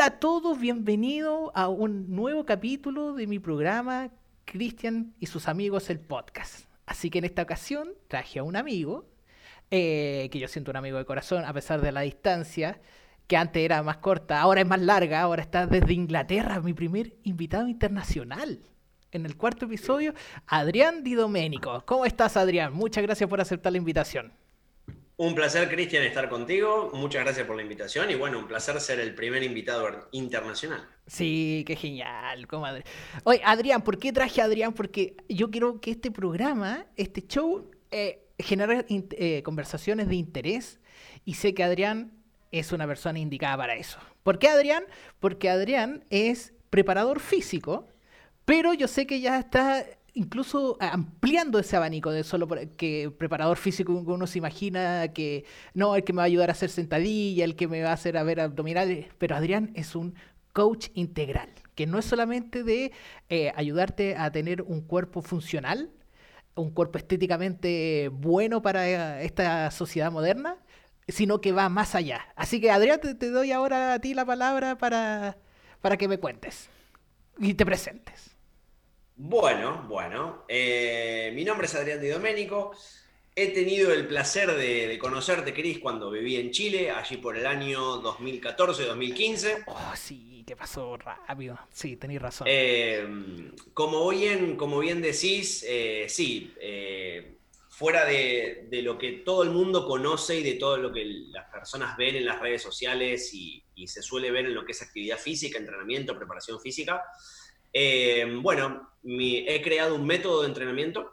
Hola a todos, bienvenidos a un nuevo capítulo de mi programa Cristian y sus amigos el podcast. Así que en esta ocasión traje a un amigo, eh, que yo siento un amigo de corazón a pesar de la distancia, que antes era más corta, ahora es más larga, ahora está desde Inglaterra, mi primer invitado internacional. En el cuarto episodio, Adrián Di Domenico. ¿Cómo estás, Adrián? Muchas gracias por aceptar la invitación. Un placer, Cristian, estar contigo. Muchas gracias por la invitación y bueno, un placer ser el primer invitado internacional. Sí, qué genial, comadre. Oye, Adrián, ¿por qué traje a Adrián? Porque yo quiero que este programa, este show, eh, genere eh, conversaciones de interés y sé que Adrián es una persona indicada para eso. ¿Por qué Adrián? Porque Adrián es preparador físico, pero yo sé que ya está incluso ampliando ese abanico de solo que preparador físico uno se imagina que no, el que me va a ayudar a hacer sentadilla, el que me va a hacer a ver abdominales, pero Adrián es un coach integral, que no es solamente de eh, ayudarte a tener un cuerpo funcional, un cuerpo estéticamente bueno para eh, esta sociedad moderna, sino que va más allá. Así que Adrián, te, te doy ahora a ti la palabra para, para que me cuentes y te presentes. Bueno, bueno. Eh, mi nombre es Adrián Di Domenico. He tenido el placer de, conocerte, Cris, cuando viví en Chile, allí por el año 2014-2015. Oh, sí, que pasó rápido. Sí, tenéis razón. Eh, como, bien, como bien decís, eh, sí, fuera de, lo que todo el mundo conoce y de todo lo que las personas ven en las redes sociales y se suele ver en lo que es actividad física, entrenamiento, preparación física, eh, bueno, he creado un método de entrenamiento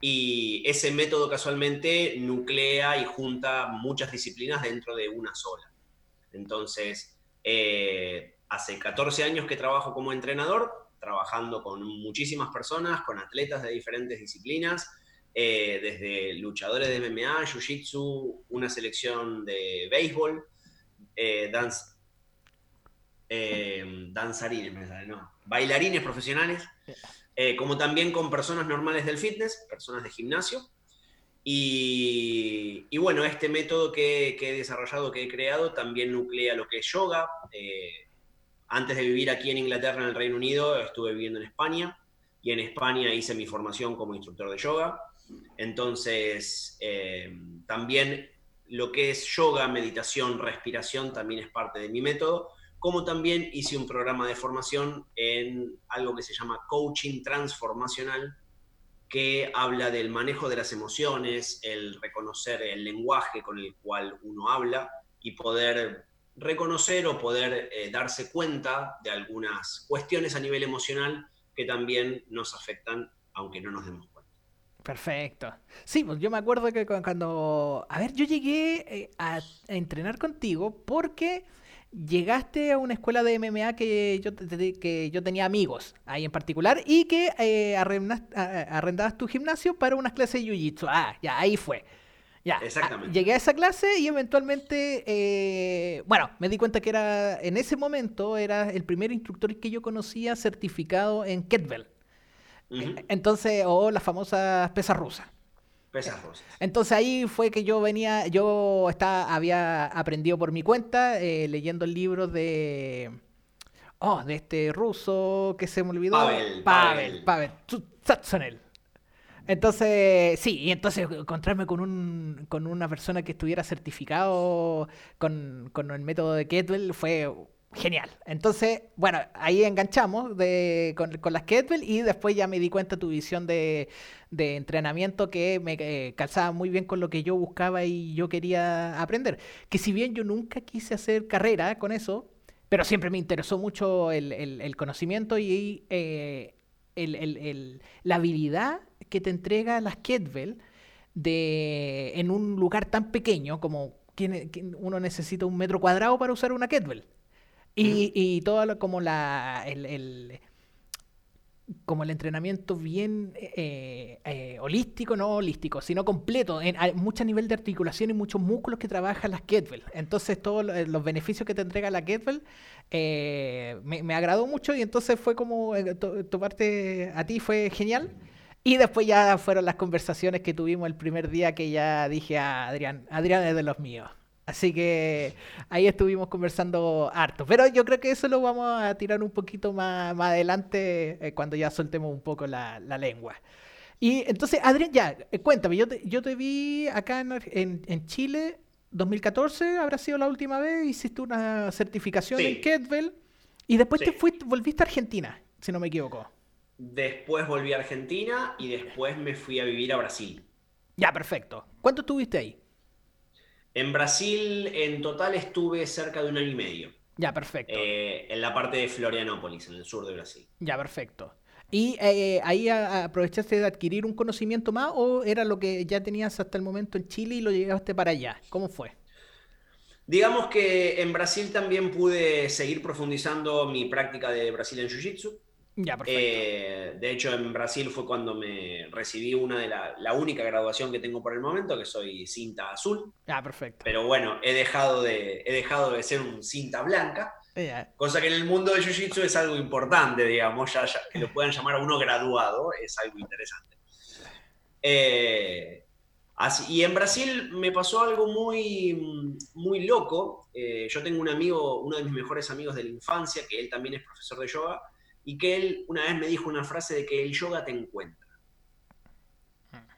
y ese método casualmente nuclea y junta muchas disciplinas dentro de una sola. Entonces, eh, hace 14 años que trabajo como entrenador, trabajando con muchísimas personas, con atletas de diferentes disciplinas, eh, desde luchadores de MMA, Jiu-Jitsu, una selección de béisbol, danzarines, no, bailarines profesionales, eh, como también con personas normales del fitness, personas de gimnasio. Y, bueno, este método que, he desarrollado, que he creado, también nuclea lo que es yoga. Eh, antes de vivir aquí en Inglaterra, en el Reino Unido, estuve viviendo en España y en España hice mi formación como instructor de yoga. Entonces, eh, también lo que es yoga, meditación, respiración, también es parte de mi método como también hice un programa de formación en algo que se llama coaching transformacional, que habla del manejo de las emociones, el reconocer el lenguaje con el cual uno habla y poder reconocer o poder eh, darse cuenta de algunas cuestiones a nivel emocional que también nos afectan, aunque no nos demos cuenta. Perfecto. Sí, pues yo me acuerdo que cuando... A ver, yo llegué eh, a entrenar contigo porque llegaste a una escuela de MMA que yo, que yo tenía amigos ahí en particular y que eh, arrendabas tu gimnasio para unas clases de Jiu-Jitsu. Ah, ya, ahí fue. Ya, Exactamente. llegué a esa clase y eventualmente, eh, bueno, me di cuenta que era, en ese momento, era el primer instructor que yo conocía certificado en kettlebell. Entonces, o las famosas pesas rusas. Entonces ahí fue que yo venía, yo estaba, había aprendido por mi cuenta, eh, leyendo el libro de, oh, de este ruso que se me olvidó. Pavel. Pavel, Pavel, Pavel Entonces, sí, y entonces encontrarme con, un, con una persona que estuviera certificado con, con el método de Kettlebell fue genial. Entonces, bueno, ahí enganchamos de, con, las kettlebell y después ya me di cuenta tu visión de, entrenamiento que me eh, calzaba muy bien con lo que yo buscaba y yo quería aprender. Que si bien yo nunca quise hacer carrera con eso, pero siempre me interesó mucho el, conocimiento y eh, la habilidad que te entrega las kettlebell en un lugar tan pequeño como uno necesita un metro cuadrado para usar una kettlebell. Y, todo como la el, como el entrenamiento bien eh, eh, holístico, no holístico, sino completo, en, mucho nivel de articulación y muchos músculos que trabajan las kettlebell. Entonces todos los beneficios que te entrega la kettlebell eh, me, agradó mucho y entonces fue como, tu parte a ti fue genial. Y después ya fueron las conversaciones que tuvimos el primer día que ya dije a Adrián, Adrián es de los míos. Así que ahí estuvimos conversando harto. Pero yo creo que eso lo vamos a tirar un poquito más, más adelante eh, cuando ya soltemos un poco la, la lengua. Y entonces, Adrián, ya, eh, cuéntame, yo te, yo te vi acá en, en, en Chile, 2014 habrá sido la última vez, hiciste una certificación Sí. en Kettlebell y después te fuiste, volviste a Argentina, si no me equivoco. Después volví a Argentina y después me fui a vivir a Brasil. Ya, perfecto. ¿Cuánto estuviste ahí? En Brasil en total estuve cerca de un año y medio, Ya, perfecto. eh, en la parte de Florianópolis, en el sur de Brasil. Ya, perfecto. ¿Y eh, ahí aprovechaste de adquirir un conocimiento más o era lo que ya tenías hasta el momento en Chile y lo llevaste para allá? ¿Cómo fue? Digamos que en Brasil también pude seguir profundizando mi práctica de Brazilian Jiu-Jitsu. Ya. Eh, de hecho, en Brasil fue cuando me recibí una de la, la única graduación que tengo por el momento, que soy cinta azul. Ya, perfecto. Pero bueno, he dejado de, he dejado de ser un cinta blanca, cosa que en el mundo del Jiu-Jitsu es algo importante, digamos, ya, ya- que lo puedan llamar a uno graduado, es algo interesante. Eh, así- y en Brasil me pasó algo muy, muy loco. Eh, yo tengo un amigo, uno de mis mejores amigos de la infancia, que él también es profesor de yoga, y que él una vez me dijo una frase de que el yoga te encuentra.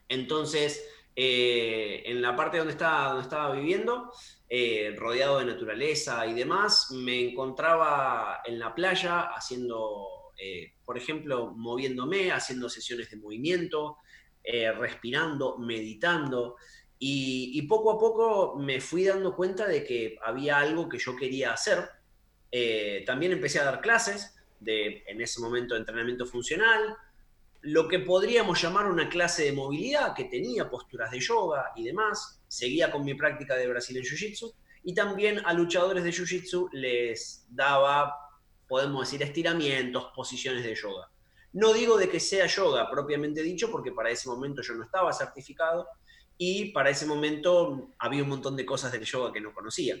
Entonces, eh, en la parte donde estaba, donde estaba viviendo, eh, rodeado de naturaleza y demás, me encontraba en la playa haciendo, eh, por ejemplo, moviéndome, haciendo sesiones de movimiento, respirando, meditando. Y, poco a poco me fui dando cuenta de que había algo que yo quería hacer. También empecé a dar clases de, en ese momento, entrenamiento funcional, lo que podríamos llamar una clase de movilidad, que tenía posturas de yoga y demás. Seguía con mi práctica de Brazilian Jiu-Jitsu y también a luchadores de Jiu-Jitsu les daba, podemos decir, estiramientos, posiciones de yoga. No digo de que sea yoga propiamente dicho, porque para ese momento yo no estaba certificado y para ese momento había un montón de cosas del yoga que no conocía.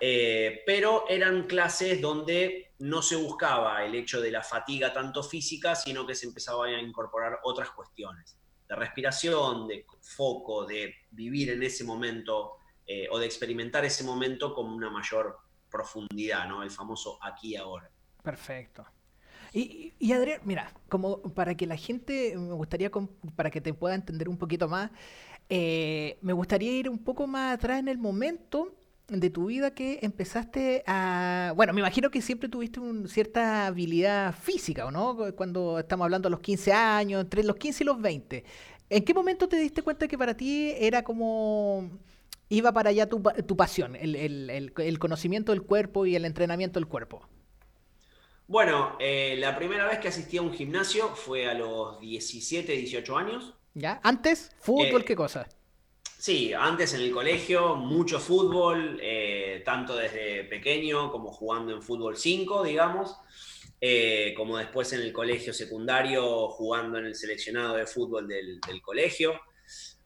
Eh, pero eran clases donde no se buscaba el hecho de la fatiga tanto física, sino que se empezaba a incorporar otras cuestiones, de respiración, de foco, de vivir en ese momento eh, o de experimentar ese momento con una mayor profundidad, ¿no? El famoso aquí ahora. Perfecto. Y, y Adrián, mira, como para que la gente, me gustaría, para que te pueda entender un poquito más, eh, me gustaría ir un poco más atrás en el momento de tu vida que empezaste a... Bueno, me imagino que siempre tuviste un- cierta habilidad física, ¿o no? Cuando estamos hablando de los 15 años, entre los 15 y los 20. ¿En qué momento te diste cuenta que para ti era como... iba para allá tu, tu pasión, el, el- el- el conocimiento del cuerpo y el entrenamiento del cuerpo? Bueno, eh, la primera vez que asistí a un gimnasio fue a los 17, 18 años. ¿Ya? Antes, fútbol, Eh, ¿qué cosa? Sí, antes en el colegio, mucho fútbol, eh, tanto desde pequeño como jugando en fútbol 5, digamos, eh, como después en el colegio secundario jugando en el seleccionado de fútbol del, del colegio.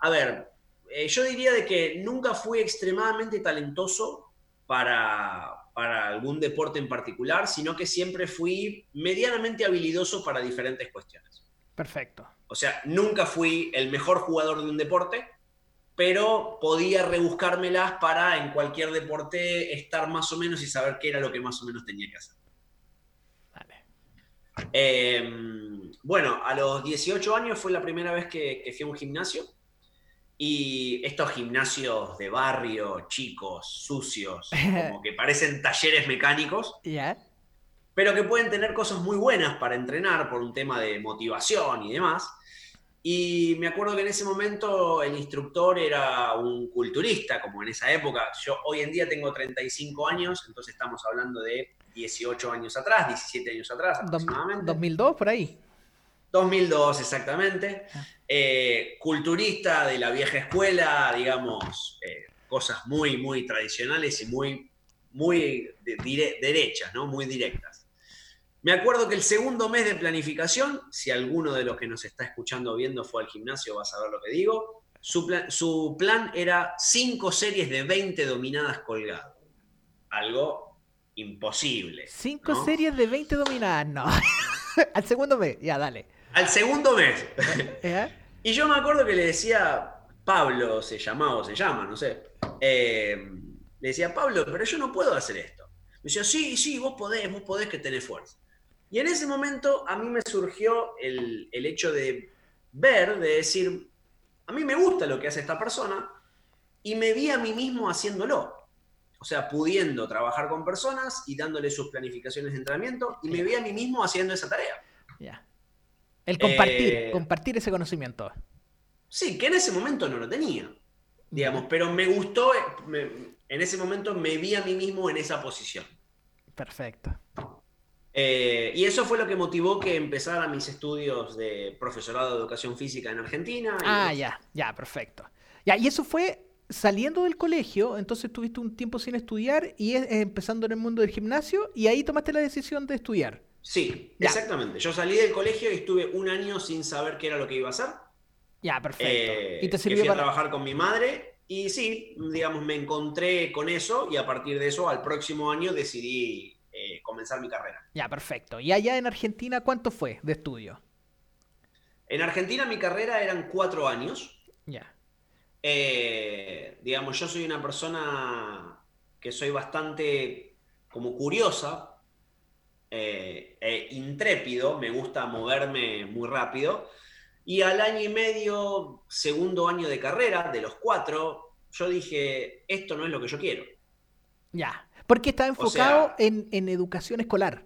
A ver, eh, yo diría de que nunca fui extremadamente talentoso para, para algún deporte en particular, sino que siempre fui medianamente habilidoso para diferentes cuestiones. Perfecto. O sea, nunca fui el mejor jugador de un deporte, pero podía rebuscármelas para en cualquier deporte estar más o menos y saber qué era lo que más o menos tenía que hacer. Vale. Eh, bueno, a los 18 años fue la primera vez que, que fui a un gimnasio. Y estos gimnasios de barrio, chicos, sucios, como que parecen talleres mecánicos, ¿Ya? pero que pueden tener cosas muy buenas para entrenar por un tema de motivación y demás. Y me acuerdo que en ese momento el instructor era un culturista, como en esa época. Yo hoy en día tengo 35 años, entonces estamos hablando de 18 años atrás, 17 años atrás aproximadamente. 2002, por ahí. 2002 exactamente. Ah. Eh, culturista de la vieja escuela, digamos, eh, cosas muy, muy tradicionales y muy, muy de- dire- derechas, ¿no? Muy directas. Me acuerdo que el segundo mes de planificación, si alguno de los que nos está escuchando o viendo fue al gimnasio, va a saber lo que digo, su plan, su plan era cinco series de 20 dominadas colgado. Algo imposible. Cinco ¿no? series de 20 dominadas, no. Al segundo mes, ya, dale. Al segundo mes. ¿Ya? Y yo me acuerdo que le decía, Pablo se llamaba o se llama, no sé. eh, le decía, Pablo, pero yo no puedo hacer esto. Me decía, sí, sí, vos podés, vos podés que tenés fuerza. Y en ese momento a mí me surgió el, el hecho de ver, de decir, a mí me gusta lo que hace esta persona y me vi a mí mismo haciéndolo. O sea, pudiendo trabajar con personas y dándole sus planificaciones de entrenamiento y me vi a mí mismo haciendo esa tarea. Ya. El compartir, Eh, compartir ese conocimiento. Sí, que en ese momento no lo tenía, digamos, pero me gustó, eh, me- en ese momento me vi a mí mismo en esa posición. Perfecto. Eh, y eso fue lo que motivó que empezara mis estudios de profesorado de educación física en Argentina. y Ah, ya, ya, perfecto. Ya, y eso fue saliendo del colegio, entonces tuviste un tiempo sin estudiar y es- empezando en el mundo del gimnasio y ahí tomaste la decisión de estudiar. Sí, Ya. exactamente. Yo salí del colegio y estuve un año sin saber qué era lo que iba a hacer. Ya, perfecto. Eh, y te que sirvió fui a trabajar con mi madre y sí, digamos, me encontré con eso y a partir de eso, al próximo año decidí eh, comenzar mi carrera. Ya, perfecto. ¿Y allá en Argentina cuánto fue de estudio? En Argentina mi carrera eran cuatro años. Ya. Eh, digamos, yo soy una persona que soy bastante como curiosa, eh, e intrépido, me gusta moverme muy rápido. Y al año y medio, segundo año de carrera, de los cuatro, yo dije, esto no es lo que yo quiero. Ya. Porque estaba enfocado sea- en, en educación escolar.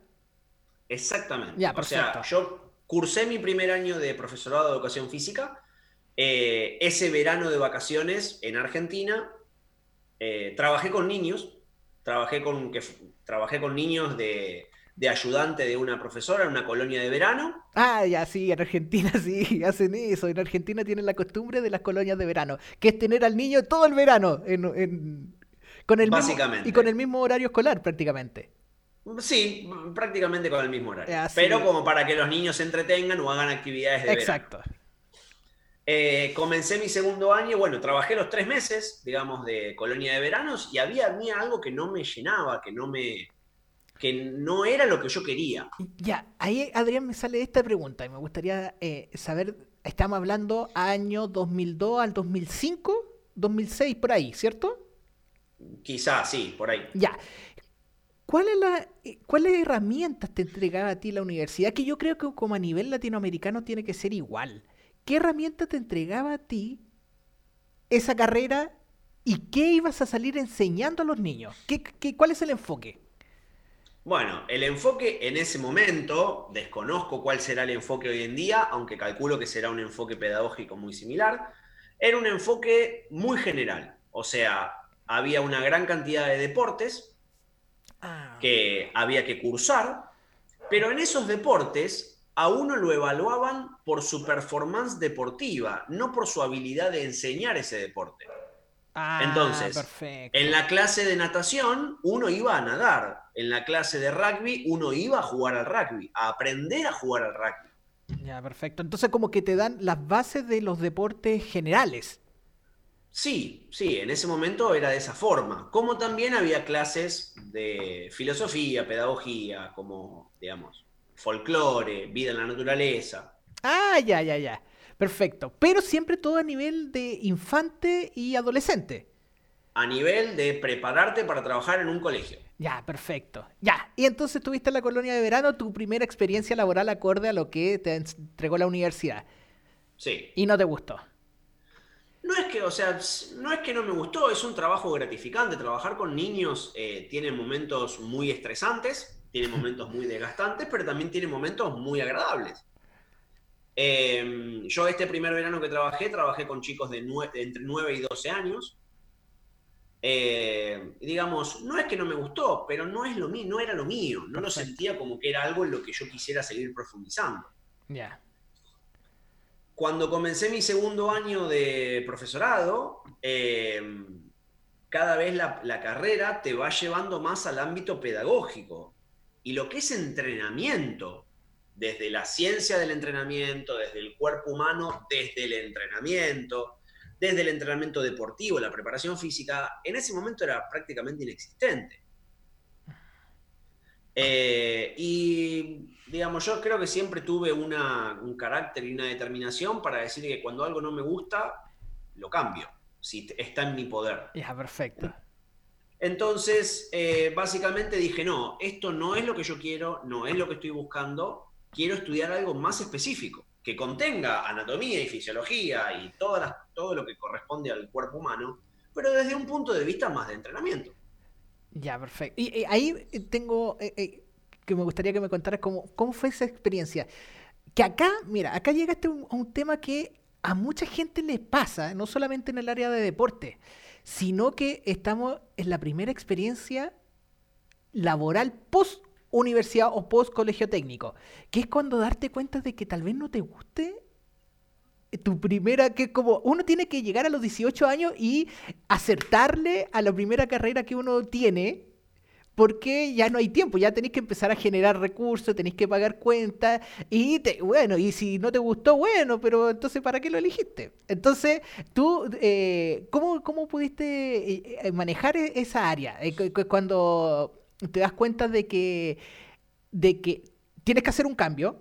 Exactamente. Ya, o sea, yo cursé mi primer año de profesorado de educación física. eh, ese verano de vacaciones en Argentina, eh, trabajé con niños. Trabajé con, que, trabajé con niños de, de ayudante de una profesora en una colonia de verano. Ah, ya, sí, en Argentina sí, hacen eso. En Argentina tienen la costumbre de las colonias de verano, que es tener al niño todo el verano en, en- con el mismo- Básicamente. y con el mismo horario escolar prácticamente. Sí, prácticamente con el mismo horario. Así Pero es. como para que los niños se entretengan o hagan actividades de verano. Exacto. Eh, comencé mi segundo año, bueno, trabajé los tres meses, digamos, de colonia de veranos y había, había algo que no me llenaba, que no me, que no era lo que yo quería. Ya, ahí Adrián me sale esta pregunta y me gustaría eh, saber, estamos hablando año 2002 al 2005, 2006 por ahí, ¿cierto? Quizás, sí, por ahí. Ya. ¿Cuál es la, ¿Cuáles herramientas te entregaba a ti la universidad? Que yo creo que como a nivel latinoamericano tiene que ser igual. ¿Qué herramientas te entregaba a ti esa carrera y qué ibas a salir enseñando a los niños? ¿Qué, qué- cuál es el enfoque? Bueno, el enfoque en ese momento, desconozco cuál será el enfoque hoy en día, aunque calculo que será un enfoque pedagógico muy similar, era un enfoque muy general. O sea, había una gran cantidad de deportes, Ah, que había que cursar, pero en esos deportes a uno lo evaluaban por su performance deportiva, no por su habilidad de enseñar ese deporte. ah, entonces, perfecto. En la clase de natación uno iba a nadar, en la clase de rugby uno iba a jugar al rugby, a aprender a jugar al rugby. Ya, perfecto. Entonces como que te dan las bases de los deportes generales. Sí, sí, en ese momento era de esa forma. Como también había clases de filosofía, pedagogía, como, digamos, folclore, vida en la naturaleza. Ah, ya, ya, ya. Perfecto. Pero siempre todo a nivel de infante y adolescente. a nivel de prepararte para trabajar en un colegio. Ya, perfecto. Ya. Y entonces tuviste en la colonia de verano tu primera experiencia laboral acorde a lo que te entregó la universidad. Sí. Y no te gustó. No es que, o sea, no es que no me gustó, es un trabajo gratificante. Trabajar con niños eh, tiene momentos muy estresantes, tiene momentos muy desgastantes, pero también tiene momentos muy agradables. Eh, yo este primer verano que trabajé, trabajé con chicos de, de entre 9 y 12 años. Eh, digamos, no es que no me gustó, pero no, es lo mío, no era lo mío. No lo sentía como que era algo en lo que yo quisiera seguir profundizando. Ya. Cuando comencé mi segundo año de profesorado, eh, cada vez la, la carrera te va llevando más al ámbito pedagógico. Y lo que es entrenamiento, desde la ciencia del entrenamiento, desde el cuerpo humano, desde el entrenamiento, desde el entrenamiento deportivo, la preparación física, en ese momento era prácticamente inexistente. Eh, y digamos, yo creo que siempre tuve una- un carácter y una determinación para decir que cuando algo no me gusta, lo cambio. Si está en mi poder. Ya, perfecto. Entonces, eh, básicamente dije, no, esto no es lo que yo quiero, no es lo que estoy buscando, quiero estudiar algo más específico, que contenga anatomía y fisiología y todas todo lo que corresponde al cuerpo humano, pero desde un punto de vista más de entrenamiento. Ya, perfecto. Y, ahí tengo que me gustaría que me contaras cómo, cómo fue esa experiencia. Que acá, mira, acá llegaste a un tema que a mucha gente le pasa, no solamente en el área de deporte, sino que estamos en la primera experiencia laboral post universidad o post colegio técnico, que es cuando darte cuenta de que tal vez no te guste tu primera, que como uno tiene que llegar a los 18 años y acertarle a la primera carrera que uno tiene, porque ya no hay tiempo, ya tenéis que empezar a generar recursos, tenéis que pagar cuentas y bueno, y si no te gustó, bueno, pero entonces ¿para qué lo elegiste? Entonces, tú, eh, ¿cómo, ¿cómo, pudiste eh, eh, manejar e-, esa área? cuando te das cuenta de que, de que tienes que hacer un cambio,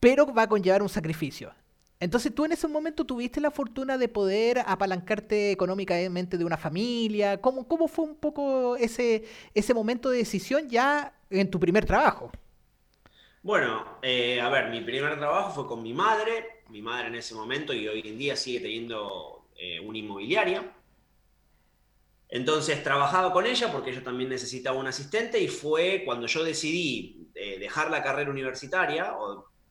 pero va a conllevar un sacrificio. Entonces tú en ese momento tuviste la fortuna de poder apalancarte económicamente de una familia. ¿Cómo, cómo fue un poco ese, ese momento de decisión ya en tu primer trabajo? Bueno, eh, a ver, mi primer trabajo fue con mi madre. Mi madre en ese momento y hoy en día sigue teniendo eh, una inmobiliaria. Entonces trabajaba con ella porque ella también necesitaba un asistente y fue cuando yo decidí eh, dejar la carrera universitaria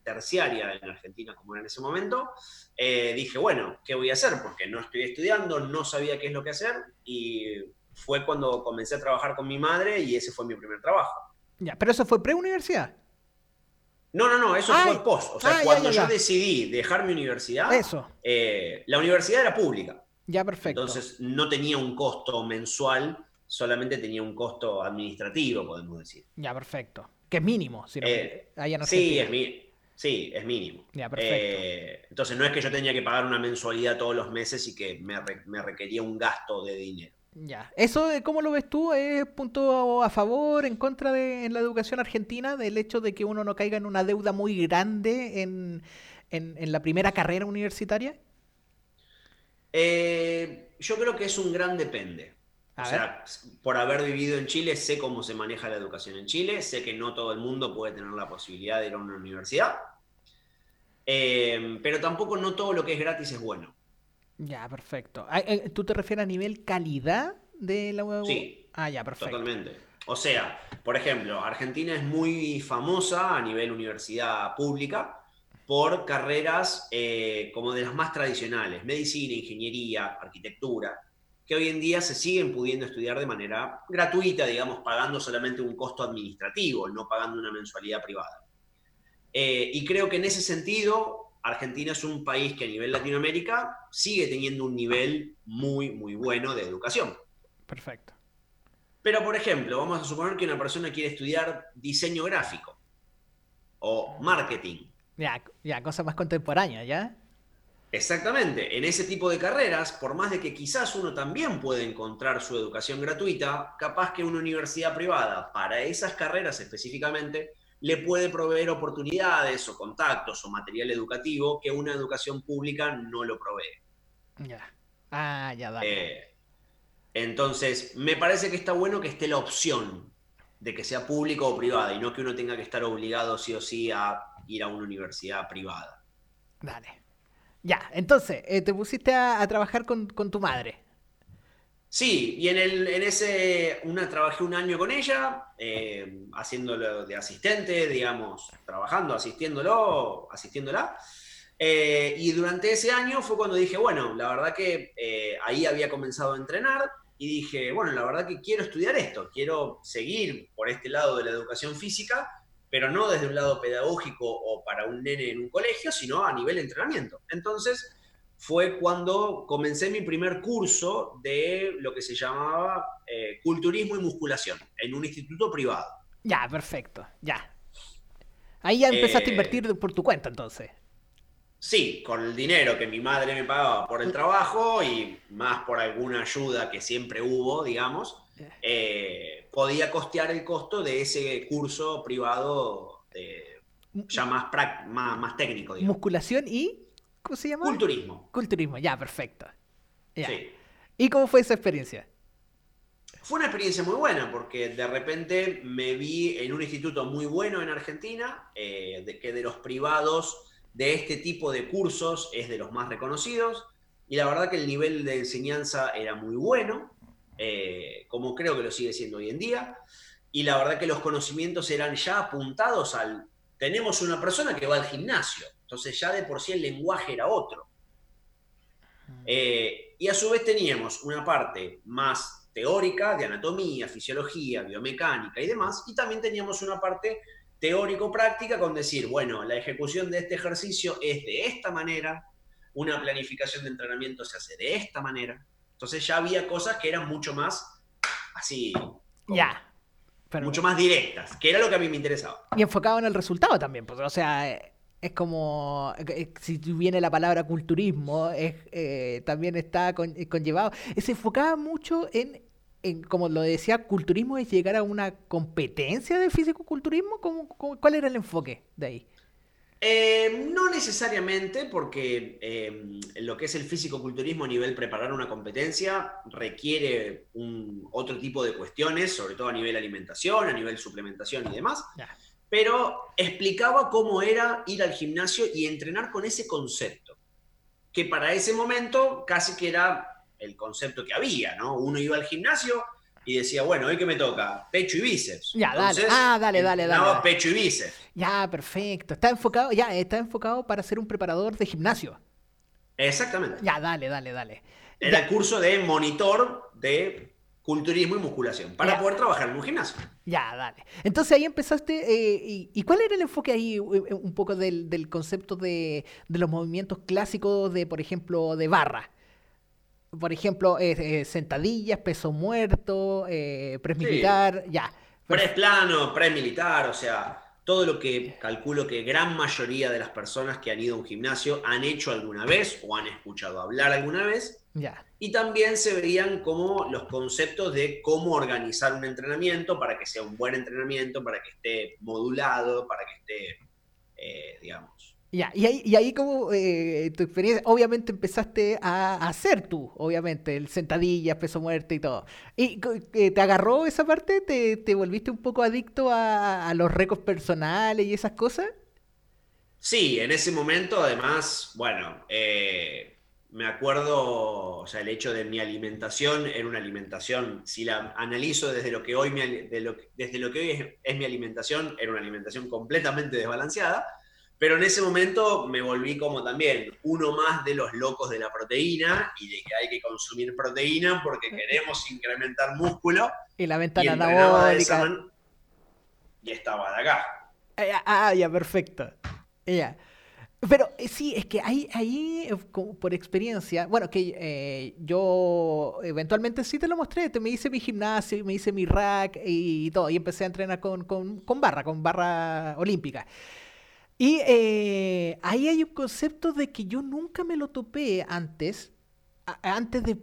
terciaria en Argentina como era en ese momento, eh, dije, bueno, ¿qué voy a hacer? Porque no estoy estudiando, no sabía qué es lo que hacer y fue cuando comencé a trabajar con mi madre y ese fue mi primer trabajo. Ya, pero eso fue pre-universidad. No, no, no, eso fue post. O sea, cuando yo decidí dejar mi universidad, eso. Eh, la universidad era pública. Ya, perfecto. Entonces no tenía un costo mensual, solamente tenía un costo administrativo, podemos decir. Ya, perfecto. Que es mínimo. Si no, eh, sí, es mínimo. Sí, es mínimo. Ya, perfecto. Eh, entonces no es que yo tenía que pagar una mensualidad todos los meses y que me, requería un gasto de dinero. Ya. ¿Eso cómo lo ves tú? ¿Es punto a favor, en contra de en la educación argentina, del hecho de que uno no caiga en una deuda muy grande en, la primera carrera universitaria? Eh, yo creo que es un gran depende. O sea, por haber vivido en Chile, sé cómo se maneja la educación en Chile, sé que no todo el mundo puede tener la posibilidad de ir a una universidad, eh, pero tampoco no todo lo que es gratis es bueno. Ya, perfecto. Ah, eh, ¿Tú te refieres a nivel calidad de la web? Sí. Ah, ya, perfecto. Totalmente. O sea, por ejemplo, Argentina es muy famosa a nivel universidad pública por carreras eh, como de las más tradicionales, medicina, ingeniería, arquitectura, que hoy en día se siguen pudiendo estudiar de manera gratuita, digamos, pagando solamente un costo administrativo, no pagando una mensualidad privada. Eh, y creo que en ese sentido, Argentina es un país que a nivel Latinoamérica sigue teniendo un nivel muy, muy bueno de educación. Perfecto. Pero, por ejemplo, vamos a suponer que una persona quiere estudiar diseño gráfico o marketing. Ya, ya, cosa más contemporánea, ¿ya? Exactamente, en ese tipo de carreras, por más de que quizás uno también puede encontrar su educación gratuita, capaz que una universidad privada para esas carreras específicamente le puede proveer oportunidades o contactos o material educativo que una educación pública no lo provee. Ya. Ah, ya da. Eh, entonces, me parece que está bueno que esté la opción de que sea público o privada y no que uno tenga que estar obligado sí o sí a ir a una universidad privada. Dale. Ya, entonces, eh, te pusiste a, trabajar con, tu madre. Sí, y en, el, en ese, una, trabajé un año con ella, eh, haciéndolo de asistente, digamos, trabajando, asistiéndolo, asistiéndola. Eh, y durante ese año fue cuando dije, bueno, la verdad que ahí había comenzado a entrenar y dije, bueno, la verdad que quiero estudiar esto, quiero seguir por este lado de la educación física, pero no desde un lado pedagógico o para un nene en un colegio, sino a nivel de entrenamiento. Entonces, fue cuando comencé mi primer curso de lo que se llamaba eh, culturismo y musculación en un instituto privado. Ya, perfecto, ya. Ahí ya empezaste a eh, invertir por tu cuenta entonces. Sí, con el dinero que mi madre me pagaba por el trabajo y más por alguna ayuda que siempre hubo, digamos, eh, podía costear el costo de ese curso privado ya más, más, más técnico. Musculación y ¿Cómo se llama? Culturismo. Culturismo, ya, perfecto. Sí. ¿Y cómo fue esa experiencia? Fue una experiencia muy buena porque de repente me vi en un instituto muy bueno en Argentina, eh, de que de los privados de este tipo de cursos es de los más reconocidos y la verdad que el nivel de enseñanza era muy bueno, eh, como creo que lo sigue siendo hoy en día, y la verdad que los conocimientos eran ya apuntados al... Tenemos una persona que va al gimnasio, entonces ya de por sí el lenguaje era otro. Eh, y a su vez teníamos una parte más teórica de anatomía, fisiología, biomecánica y demás, y también teníamos una parte teórico-práctica con decir, bueno, la ejecución de este ejercicio es de esta manera, una planificación de entrenamiento se hace de esta manera. Entonces ya había cosas que eran mucho más así. Ya. Mucho más directas, que era lo que a mí me interesaba. Y enfocado en el resultado también, pues, o sea, es como, eh, si viene la palabra culturismo, es, eh, también está conllevado. Se enfocaba mucho en, en, como lo decía, culturismo es llegar a una competencia de físico-culturismo. cuál era el enfoque de ahí? Eh, no necesariamente, porque eh, lo que es el físico-culturismo a nivel preparar una competencia requiere un, otro tipo de cuestiones, sobre todo a nivel alimentación, a nivel suplementación y demás. Pero explicaba cómo era ir al gimnasio y entrenar con ese concepto, que para ese momento casi que era el concepto que había, ¿no? Uno iba al gimnasio, y decía, bueno, hoy que me toca, pecho y bíceps. Ya, dale. Ah, dale, dale, dale. pecho y bíceps. Ya, perfecto. Está enfocado, ya, está enfocado para ser un preparador de gimnasio. Exactamente. Ya, dale, dale, dale. Era el curso de monitor de culturismo y musculación para poder trabajar en un gimnasio. Ya, dale. Entonces ahí empezaste, eh, y, cuál era el enfoque ahí un poco del, del concepto de, de, los movimientos clásicos de, por ejemplo, de barra? Por ejemplo, eh, sentadillas, peso muerto, eh, pres militar, ya. Pres plano, pres militar, o sea, todo lo que calculo que gran mayoría de las personas que han ido a un gimnasio han hecho alguna vez o han escuchado hablar alguna vez. Ya. Y también se veían como los conceptos de cómo organizar un entrenamiento para que sea un buen entrenamiento, para que esté modulado, para que esté, eh, digamos, ya, y ahí, y ahí como eh, tu experiencia, obviamente empezaste a, hacer tú, obviamente, el sentadillas, peso muerte y todo. ¿Y eh, te agarró esa parte? ¿Te, te volviste un poco adicto a, los récords personales y esas cosas? Sí, en ese momento además, bueno, eh, me acuerdo, o sea, el hecho de mi alimentación era una alimentación, si la analizo desde lo que hoy, desde lo que hoy es mi alimentación, era una alimentación completamente desbalanceada pero en ese momento me volví como también uno más de los locos de la proteína y de que hay que consumir proteína porque queremos incrementar músculo. Y la ventana anabólica. Y estaba de acá. Eh, ah, ya, perfecto. Ya. Pero eh, sí, es que ahí, ahí eh, por experiencia, bueno, que yo eventualmente sí te lo mostré, te, me hice mi gimnasio, me hice mi rack y, todo, y empecé a entrenar con, con, con barra, con barra olímpica. Y eh, ahí hay un concepto de que yo nunca me lo topé antes, antes de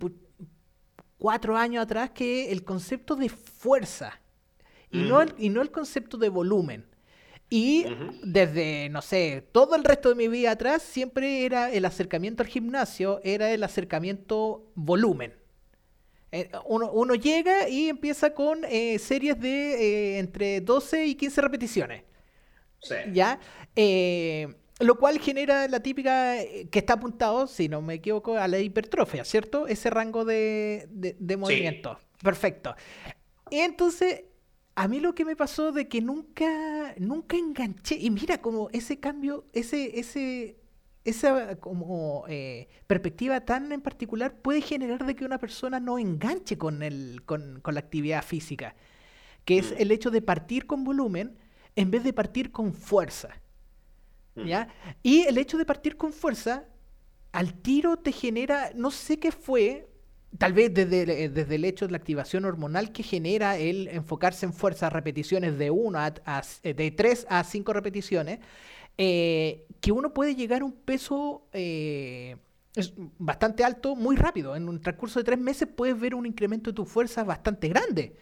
cuatro años atrás, que el concepto de fuerza y, no, el, y no el concepto de volumen. Y desde, no sé, todo el resto de mi vida atrás, siempre era el acercamiento al gimnasio, era el acercamiento volumen. Eh, uno, llega y empieza con eh, series de entre 12 y 15 repeticiones. ¿Ya? Eh, lo cual genera la típica eh, que está apuntado, si no me equivoco, a la hipertrofia, ¿cierto? Ese rango de, movimiento. Perfecto. Y entonces, a mí lo que me pasó de que nunca, nunca enganché, y mira como ese cambio, ese, ese, esa como eh, perspectiva tan en particular puede generar de que una persona no enganche con, el, con, con la actividad física, que es mm. el hecho de partir con volumen en vez de partir con fuerza. Mm. ¿Ya? Y el hecho de partir con fuerza, al tiro te genera, no sé qué fue, tal vez desde, desde el hecho de la activación hormonal que genera el enfocarse en fuerza, repeticiones de uno a, de 3 a 5 repeticiones, eh, que uno puede llegar a un peso eh, bastante alto muy rápido. En un transcurso de tres meses puedes ver un incremento de tu fuerza bastante grande.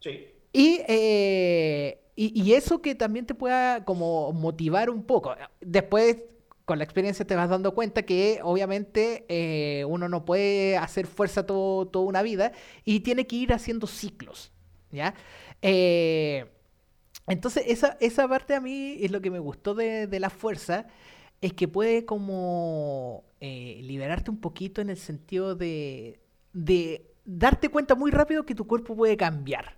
Sí. Y eh, y, eso que también te pueda como motivar un poco. Después, con la experiencia te vas dando cuenta que obviamente eh, uno no puede hacer fuerza toda una vida y tiene que ir haciendo ciclos, ¿ya? Eh, entonces, esa, esa parte a mí es lo que me gustó de, de la fuerza, es que puede como eh, liberarte un poquito en el sentido de, de darte cuenta muy rápido que tu cuerpo puede cambiar.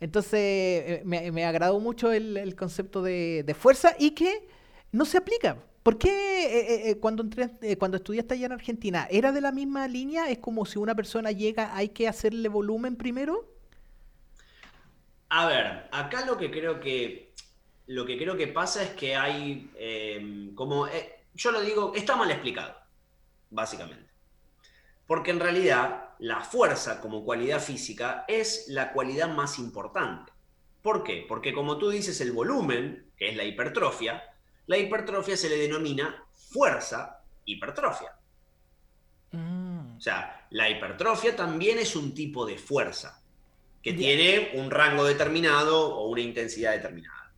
Entonces, eh, me, me, agradó mucho el, concepto de, fuerza y que no se aplica. ¿Por qué eh, eh, cuando, entré, eh, cuando estudiaste allá en Argentina, era de la misma línea? ¿Es como si una persona llega, hay que hacerle volumen primero? A ver, acá lo que creo que lo que creo que pasa es que hay como yo lo digo, está mal explicado, básicamente. Porque en realidad la fuerza como cualidad física es la cualidad más importante. ¿Por qué? Porque como tú dices, el volumen, que es la hipertrofia, la hipertrofia se le denomina fuerza hipertrofia. Mm. O sea, la hipertrofia también es un tipo de fuerza que tiene un rango determinado o una intensidad determinada.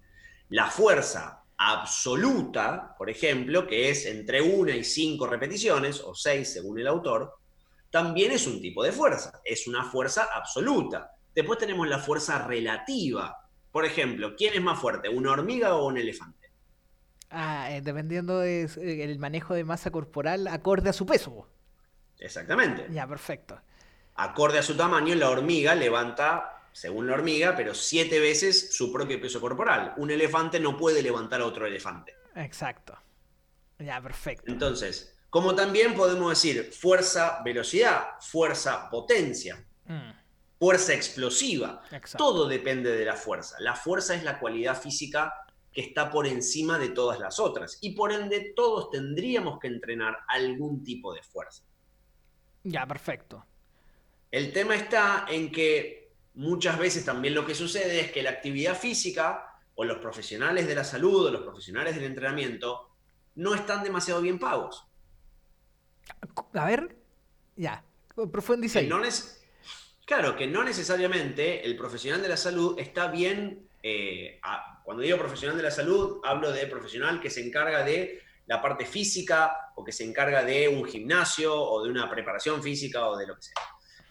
La fuerza absoluta, por ejemplo, que es entre una y cinco repeticiones, o seis según el autor, también es un tipo de fuerza, es una fuerza absoluta. Después tenemos la fuerza relativa. Por ejemplo, ¿quién es más fuerte, una hormiga o un elefante? Ah, eh, dependiendo del de, eh, manejo de masa corporal acorde a su peso. Exactamente. Ya, perfecto. Acorde a su tamaño, la hormiga levanta, según la hormiga, pero siete veces su propio peso corporal. Un elefante no puede levantar a otro elefante. Exacto. Ya, perfecto. Entonces, como también podemos decir fuerza, velocidad, fuerza, potencia, mm. fuerza explosiva. Exacto. Todo depende de la fuerza. La fuerza es la cualidad física que está por encima de todas las otras. Y por ende, todos tendríamos que entrenar algún tipo de fuerza. Ya, perfecto. El tema está en que muchas veces también lo que sucede es que la actividad física o los profesionales de la salud o los profesionales del entrenamiento no están demasiado bien pagos. A ver, ya, profundiza ahí. claro, que no necesariamente el profesional de la salud está bien eh, cuando digo profesional de la salud, hablo de profesional que se encarga de la parte física o que se encarga de un gimnasio o de una preparación física o de lo que sea.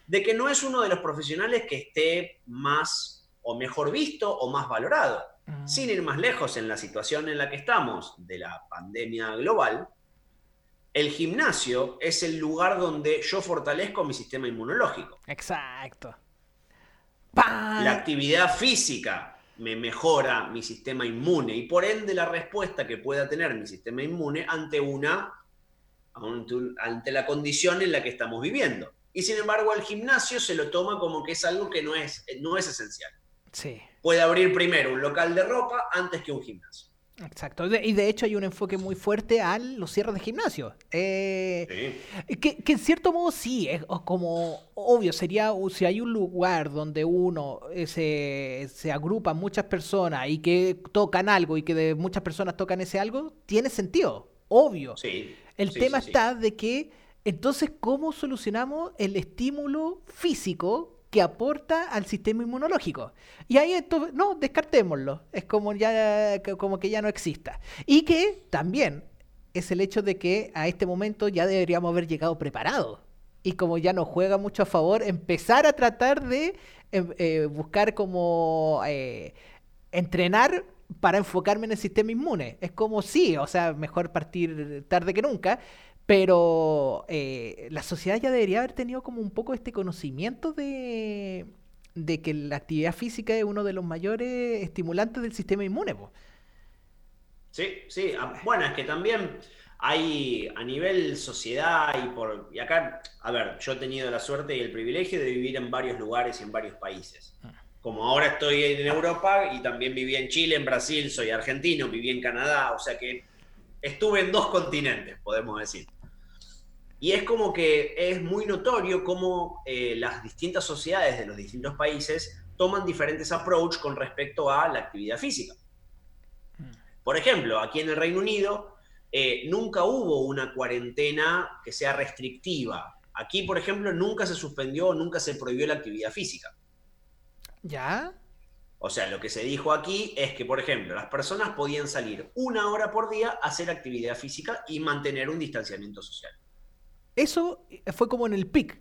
De que no es uno de los profesionales que esté más o mejor visto o más valorado. Mm. Sin ir más lejos en la situación en la que estamos de la pandemia global, el gimnasio es el lugar donde yo fortalezco mi sistema inmunológico. Exacto. La actividad física me mejora mi sistema inmune y por ende la respuesta que pueda tener mi sistema inmune ante una ante la condición en la que estamos viviendo. Y sin embargo, al gimnasio se lo toma como que es algo que no es, no es esencial. Sí. Puede abrir primero un local de ropa antes que un gimnasio. Exacto. Y de hecho hay un enfoque muy fuerte a los cierres de gimnasio. Eh, que, en cierto modo sí, es como obvio, sería si hay un lugar donde uno eh, se, se agrupa muchas personas y que tocan algo y que de muchas personas tocan ese algo, tiene sentido, obvio. Sí. El tema está de que entonces, ¿cómo solucionamos el estímulo físico que aporta al sistema inmunológico. Y ahí esto, no, descartémoslo. Es como ya como que ya no exista. Y que también es el hecho de que a este momento ya deberíamos haber llegado preparados. Y como ya nos juega mucho a favor, empezar a tratar de em, eh, buscar como eh, entrenar para enfocarme en el sistema inmune. Es como sí, o sea, mejor partir tarde que nunca, pero eh, la sociedad ya debería haber tenido como un poco este conocimiento de, que la actividad física es uno de los mayores estimulantes del sistema inmune. Sí, sí. Ah, bueno, es que también hay a nivel sociedad y por. Y acá, a ver, yo he tenido la suerte y el privilegio de vivir en varios lugares y en varios países. Ah. Como ahora estoy en Europa y también viví en Chile, en Brasil, soy argentino, viví en Canadá, o sea que estuve en dos continentes, podemos decir. Y es como que es muy notorio cómo eh, las distintas sociedades de los distintos países toman diferentes approach con respecto a la actividad física. Mm. Por ejemplo, aquí en el Reino Unido eh, nunca hubo una cuarentena que sea restrictiva. Aquí, por ejemplo, nunca se suspendió, nunca se prohibió la actividad física. ¿Ya? O sea, lo que se dijo aquí es que, por ejemplo, las personas podían salir una hora por día a hacer actividad física y mantener un distanciamiento social. Eso fue como en el PIC.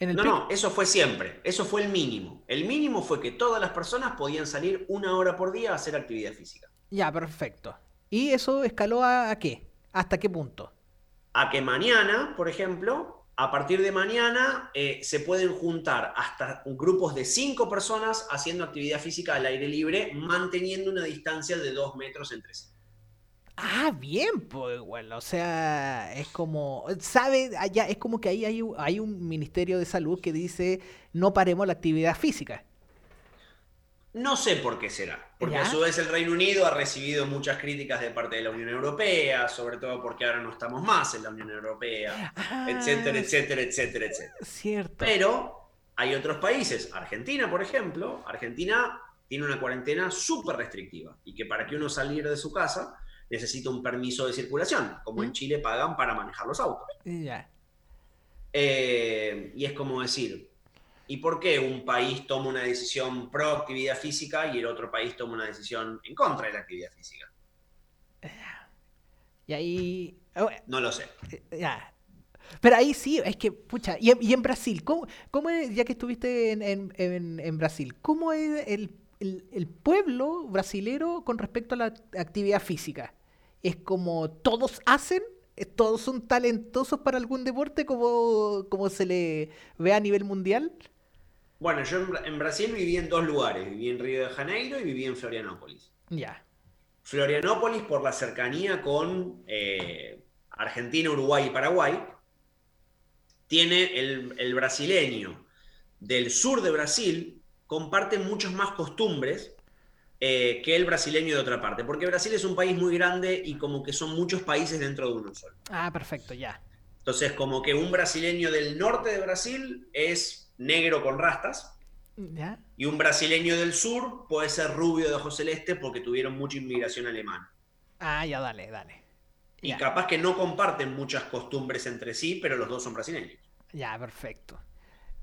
En el no, PIC. no, eso fue siempre. Eso fue el mínimo. El mínimo fue que todas las personas podían salir una hora por día a hacer actividad física. Ya, perfecto. ¿Y eso escaló a, a qué? ¿Hasta qué punto? A que mañana, por ejemplo, a partir de mañana eh, se pueden juntar hasta grupos de cinco personas haciendo actividad física al aire libre, manteniendo una distancia de dos metros entre sí. Ah, bien, pues bueno, o sea, es como, sabe, allá es como que ahí hay, un- hay un ministerio de salud que dice no paremos la actividad física. No sé por qué será, porque ¿Ya? a su vez el Reino Unido ha recibido muchas críticas de parte de la Unión Europea, sobre todo porque ahora no estamos más en la Unión Europea, Ah, etcétera, etcétera, etcétera, etcétera. Cierto. Pero hay otros países, Argentina, por ejemplo, Argentina tiene una cuarentena súper restrictiva y que para que uno salir de su casa necesita un permiso de circulación, como en. Chile pagan para manejar los autos. Ya. Eh, y es como decir, ¿y por qué un país toma una decisión pro actividad física y el otro país toma una decisión en contra de la actividad física? Y ahí, oh, No lo sé. eh. Pero ahí sí, es que, pucha, y en, y en Brasil, ¿cómo, cómo es, ya que estuviste en, en- en- en Brasil, cómo es el, el- el pueblo brasilero con respecto a la actividad física? ¿Es como todos hacen? ¿Es- ¿Todos son talentosos para algún deporte como, como se le ve a nivel mundial? Bueno, yo en, Bra- en Brasil viví en dos lugares, viví en Río de Janeiro y viví en Florianópolis. Ya. Florianópolis por la cercanía con eh, Argentina, Uruguay y Paraguay, tiene el, el brasileño del sur de Brasil, comparte muchas más costumbres eh, que el brasileño de otra parte, porque Brasil es un país muy grande y como que son muchos países dentro de uno solo. Ah, perfecto, ya. Entonces, como que un brasileño del norte de Brasil es negro con rastas, ¿Ya? y un brasileño del sur puede ser rubio de ojos celeste porque tuvieron mucha inmigración alemana. Ah, ya, dale, dale. Y capaz que no comparten muchas costumbres entre sí, pero los dos son brasileños. ya, perfecto.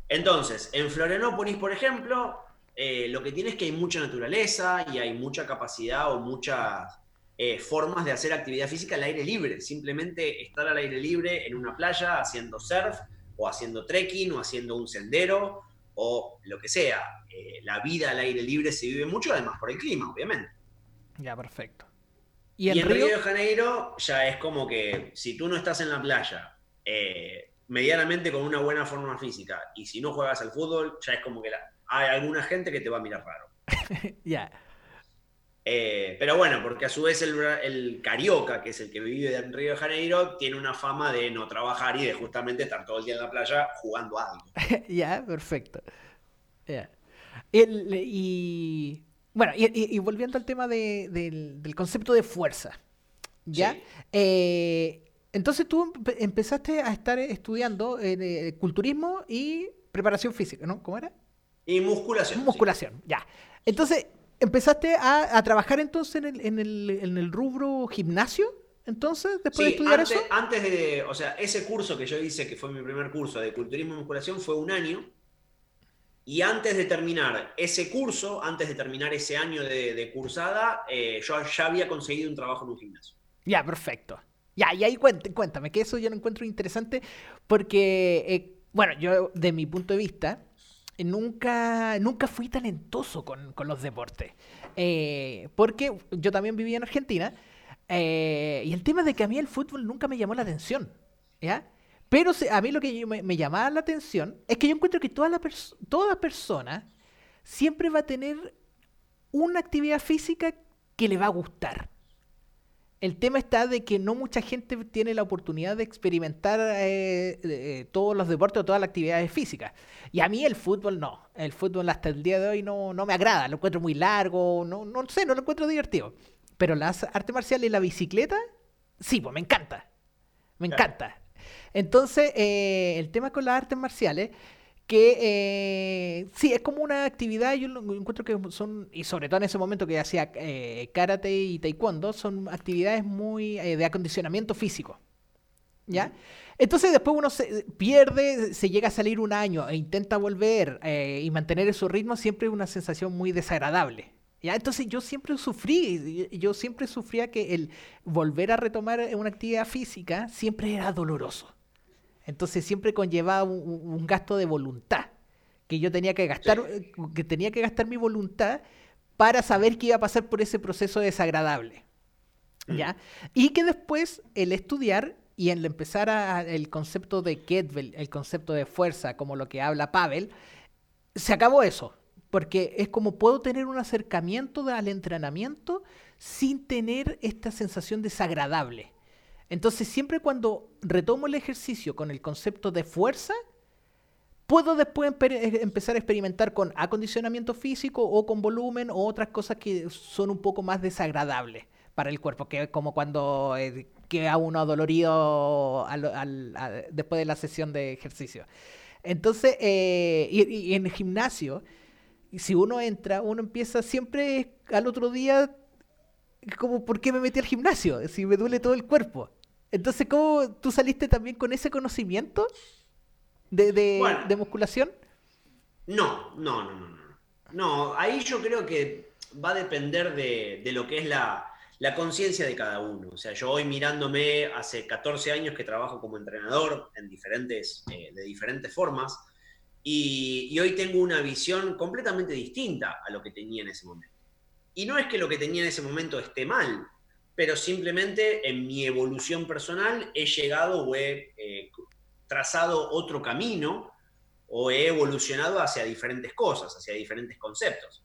Entonces, en Florianópolis, por ejemplo, eh, lo que tiene es que hay mucha naturaleza y hay mucha capacidad o muchas eh, formas de hacer actividad física al aire libre. Simplemente estar al aire libre en una playa haciendo surf o haciendo trekking o haciendo un sendero o lo que sea. Eh, la vida al aire libre se vive mucho, además por el clima, obviamente. Ya, perfecto. Y, ¿Y en en Río? Río de Janeiro ya es como que si tú no estás en la playa eh, medianamente con una buena forma física y si no juegas al fútbol, ya es como que la- hay alguna gente que te va a mirar raro. Ya. Eh, pero bueno, porque a su vez el, el carioca, que es el que vive en Río de Janeiro, tiene una fama de no trabajar y de justamente estar todo el día en la playa jugando a algo. ya, perfecto. Ya. El- y bueno, y, y- y volviendo al tema de- del, del concepto de fuerza, ¿ya? Sí. Eh, entonces tú empe- empezaste a estar estudiando eh, culturismo y preparación física, ¿no? ¿Cómo era? Y musculación. sí. Musculación, ya. Entonces, empezaste a, a trabajar entonces en el, en, el, en el rubro gimnasio, entonces, después de Sí, estudiar antes, eso. antes de, o sea, ese curso que yo hice, que fue mi primer curso de culturismo y musculación, fue un año. Y antes de terminar ese curso, antes de terminar ese año de, de cursada, eh, yo ya había conseguido un trabajo en un gimnasio. Ya, perfecto. Ya, y ahí cuéntame, cuéntame, que eso yo lo encuentro interesante porque, eh, bueno, yo de mi punto de vista, nunca, nunca fui talentoso con, con los deportes. Eh, porque yo también vivía en Argentina eh, y el tema de que a mí el fútbol nunca me llamó la atención, ¿ya? Pero a mí lo que me llamaba la atención es que yo encuentro que toda, la pers- toda persona siempre va a tener una actividad física que le va a gustar. El tema está de que no mucha gente tiene la oportunidad de experimentar eh, eh, todos los deportes o todas las actividades físicas. Y a mí el fútbol no. El fútbol hasta el día de hoy no, no me agrada. Lo encuentro muy largo, no, no sé, no lo encuentro divertido. Pero las artes marciales y la bicicleta, sí, pues me encanta. Me encanta. Entonces, eh, el tema con las artes marciales, que eh, sí, es como una actividad, yo lo encuentro que son, y sobre todo en ese momento que hacía eh, karate y taekwondo, son actividades muy eh, de acondicionamiento físico. ¿Ya? Entonces después uno se pierde, se llega a salir un año e intenta volver y mantener su ritmo, siempre es una sensación muy desagradable. ¿Ya? Entonces yo siempre sufrí, yo siempre sufría que el volver a retomar una actividad física siempre era doloroso. Entonces siempre conllevaba un, gasto de voluntad, que yo tenía que gastar, que tenía que gastar mi voluntad para saber qué iba a pasar por ese proceso desagradable. ¿Ya? Mm. Y que después el estudiar y el empezar a, el concepto de Kettlebell, el concepto de fuerza, como lo que habla Pavel, se acabó eso. Porque es como puedo tener un acercamiento al entrenamiento sin tener esta sensación desagradable. Entonces, siempre cuando retomo el ejercicio con el concepto de fuerza, puedo después eh, empezar a experimentar con acondicionamiento físico o con volumen o otras cosas que son un poco más desagradables para el cuerpo, que es como cuando eh, queda uno dolorido después de la sesión de ejercicio. Entonces, eh, en el gimnasio, si uno entra, uno empieza siempre al otro día como, ¿por qué me metí al gimnasio? Si me duele todo el cuerpo. Entonces, ¿cómo tú saliste también con ese conocimiento de, de, musculación? No, no, no, no, no. No, ahí yo creo que va a depender de, de lo que es la, la conciencia de cada uno. O sea, yo hoy mirándome, hace 14 años que trabajo como entrenador en diferentes, eh, de diferentes formas, y, y, hoy tengo una visión completamente distinta a lo que tenía en ese momento. Y no es que lo que tenía en ese momento esté mal, pero simplemente en mi evolución personal he llegado o he eh, trazado otro camino o he evolucionado hacia diferentes cosas, hacia diferentes conceptos.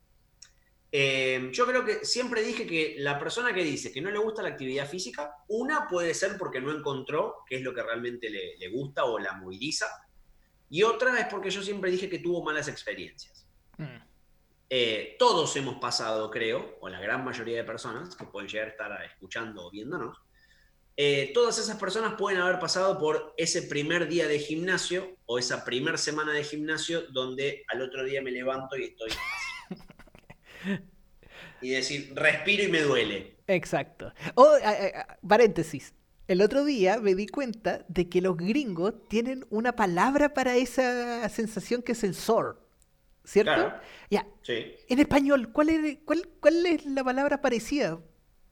Eh, yo creo que siempre dije que la persona que dice que no le gusta la actividad física, una puede ser porque no encontró qué es lo que realmente le gusta o la moviliza, y otra es porque yo siempre dije que tuvo malas experiencias. Mm. Eh, todos hemos pasado, creo, o la gran mayoría de personas que pueden llegar a estar escuchando o viéndonos, eh, todas esas personas pueden haber pasado por ese primer día de gimnasio o esa primera semana de gimnasio donde al otro día me levanto y estoy y decir, respiro y me duele. Exacto. O, paréntesis, el otro día me di cuenta de que los gringos tienen una palabra para esa sensación que es el sore. ¿Cierto? Ya. En español, ¿cuál es, cuál, ¿cuál es la palabra parecida?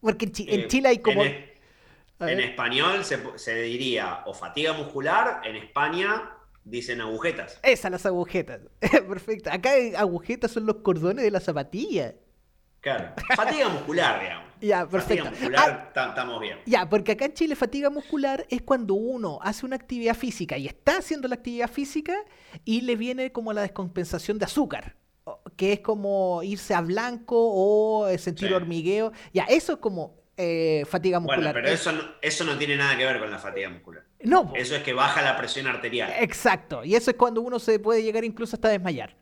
Porque en, eh, Chile hay como... En, español se, se, diría o fatiga muscular, en España dicen agujetas. Esas, las agujetas. Perfecto. Acá agujetas son los cordones de la zapatilla. Claro. Fatiga muscular, digamos. Ya, perfecto. Fatiga muscular, ah, estamos bien. Ya, porque acá en Chile fatiga muscular es cuando uno hace una actividad física y está haciendo la actividad física y le viene como la descompensación de azúcar, que es como irse a blanco o sentir hormigueo. Ya, eso es como eh, fatiga muscular. Bueno, pero eso no, eso no tiene nada que ver con la fatiga muscular. No. Eso es que baja la presión arterial. Exacto. Y eso es cuando uno se puede llegar incluso hasta desmayar.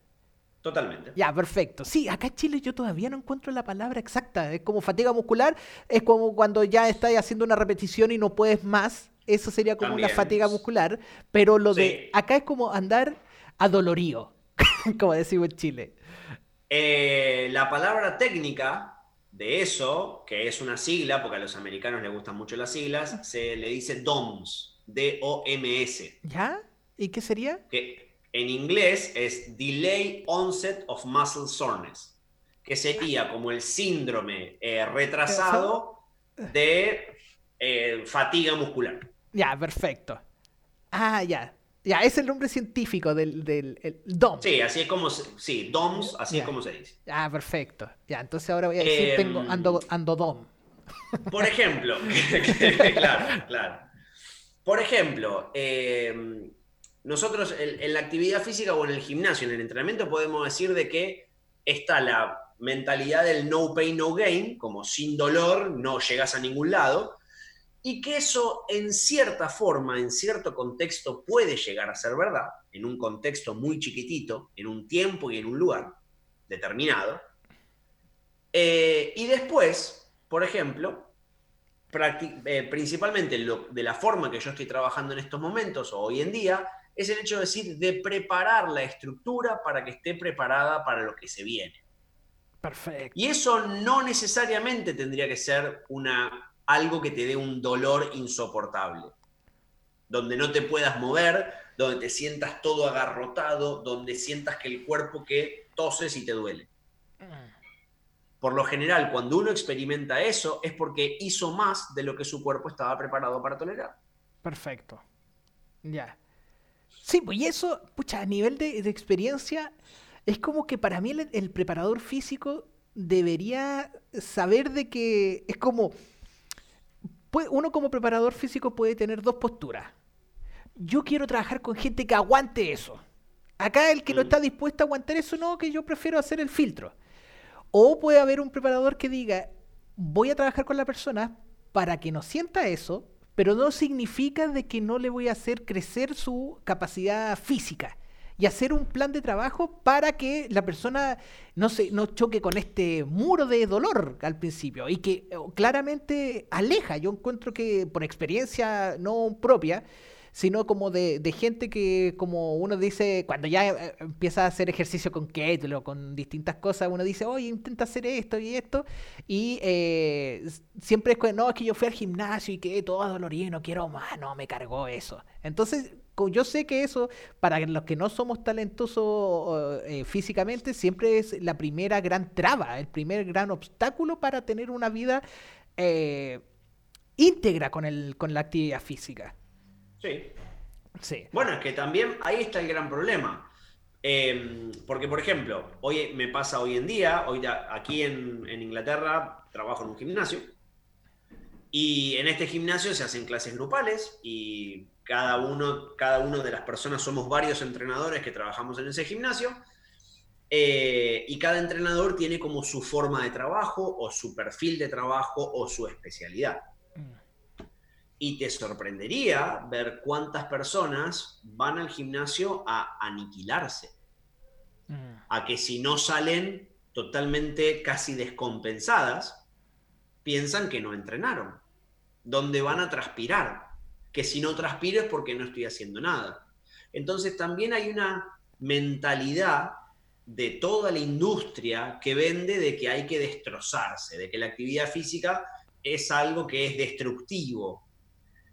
Totalmente. Ya, perfecto. Sí, acá en Chile yo todavía no encuentro la palabra exacta. Es como fatiga muscular, es como cuando ya estás haciendo una repetición y no puedes más. Eso sería como una fatiga muscular. Pero lo de acá es como andar adolorío, como decimos en Chile. Eh, la palabra técnica de eso, que es una sigla, porque a los americanos les gustan mucho las siglas, se le dice DOMS, D-O-M-S. ¿Ya? ¿Y qué sería? Que en inglés es Delay Onset of Muscle Soreness, que sería como el síndrome eh, retrasado de eh, fatiga muscular. Ya, perfecto. Ah, ya. Ya, es el nombre científico del, del DOM. Sí, así es como se, sí, DOMS, así es como se dice. Ah, perfecto. Ya, entonces ahora voy a decir, tengo em, ando, ando DOM. Por ejemplo, claro, claro. Por ejemplo, eh, nosotros en, la actividad física o en el gimnasio, en el entrenamiento, podemos decir de que está la mentalidad del no pain, no gain, como sin dolor no llegas a ningún lado, y que eso en cierta forma, en cierto contexto, puede llegar a ser verdad, en un contexto muy chiquitito, en un tiempo y en un lugar determinado. Eh, y después, por ejemplo, eh, principalmente de la forma que yo estoy trabajando en estos momentos o hoy en día, es el hecho de decir, de preparar la estructura para que esté preparada para lo que se viene. Perfecto. Y eso no necesariamente tendría que ser una, algo que te dé un dolor insoportable. donde no te puedas mover, donde te sientas todo agarrotado, donde sientas que el cuerpo que toses y te duele. Por lo general, cuando uno experimenta eso, es porque hizo más de lo que su cuerpo estaba preparado para tolerar. Perfecto. Ya. Sí, pues y eso, pucha, a nivel de, experiencia, es como que para mí el, preparador físico debería saber de que es como... uno como preparador físico puede tener dos posturas. Yo quiero trabajar con gente que aguante eso. Acá el que no mm. está dispuesto a aguantar eso, no, que yo prefiero hacer el filtro. O puede haber un preparador que diga, voy a trabajar con la persona para que no sienta eso, pero no significa de que no le voy a hacer crecer su capacidad física y hacer un plan de trabajo para que la persona no se no choque con este muro de dolor al principio y que eh, claramente aleja. Yo encuentro que por experiencia no propia, sino como de, gente que, como uno dice, cuando ya eh, empieza a hacer ejercicio con kettle o con distintas cosas, uno dice, oye, intenta hacer esto y esto, y eh, siempre es, no, es que yo fui al gimnasio y quedé todo dolorido no quiero más, no, me cargó eso. Entonces, yo sé que eso, para los que no somos talentosos eh, físicamente, siempre es la primera gran traba, el primer gran obstáculo para tener una vida íntegra con, el, con la actividad física. Sí. Sí. Bueno, es que también ahí está el gran problema. Em, porque, por ejemplo, hoy me pasa hoy en día, hoy aquí en, Inglaterra trabajo en un gimnasio y en este gimnasio se hacen clases grupales y cada uno, cada uno de las personas somos varios entrenadores que trabajamos en ese gimnasio eh, y cada entrenador tiene como su forma de trabajo o su perfil de trabajo o su especialidad. Y te sorprendería ver cuántas personas van al gimnasio a aniquilarse. Mm. A que si no salen totalmente casi descompensadas, piensan que no entrenaron. Donde van a transpirar. Que si no transpiro es porque no estoy haciendo nada. Entonces también hay una mentalidad de toda la industria que vende de que hay que destrozarse, de que la actividad física es algo que es destructivo,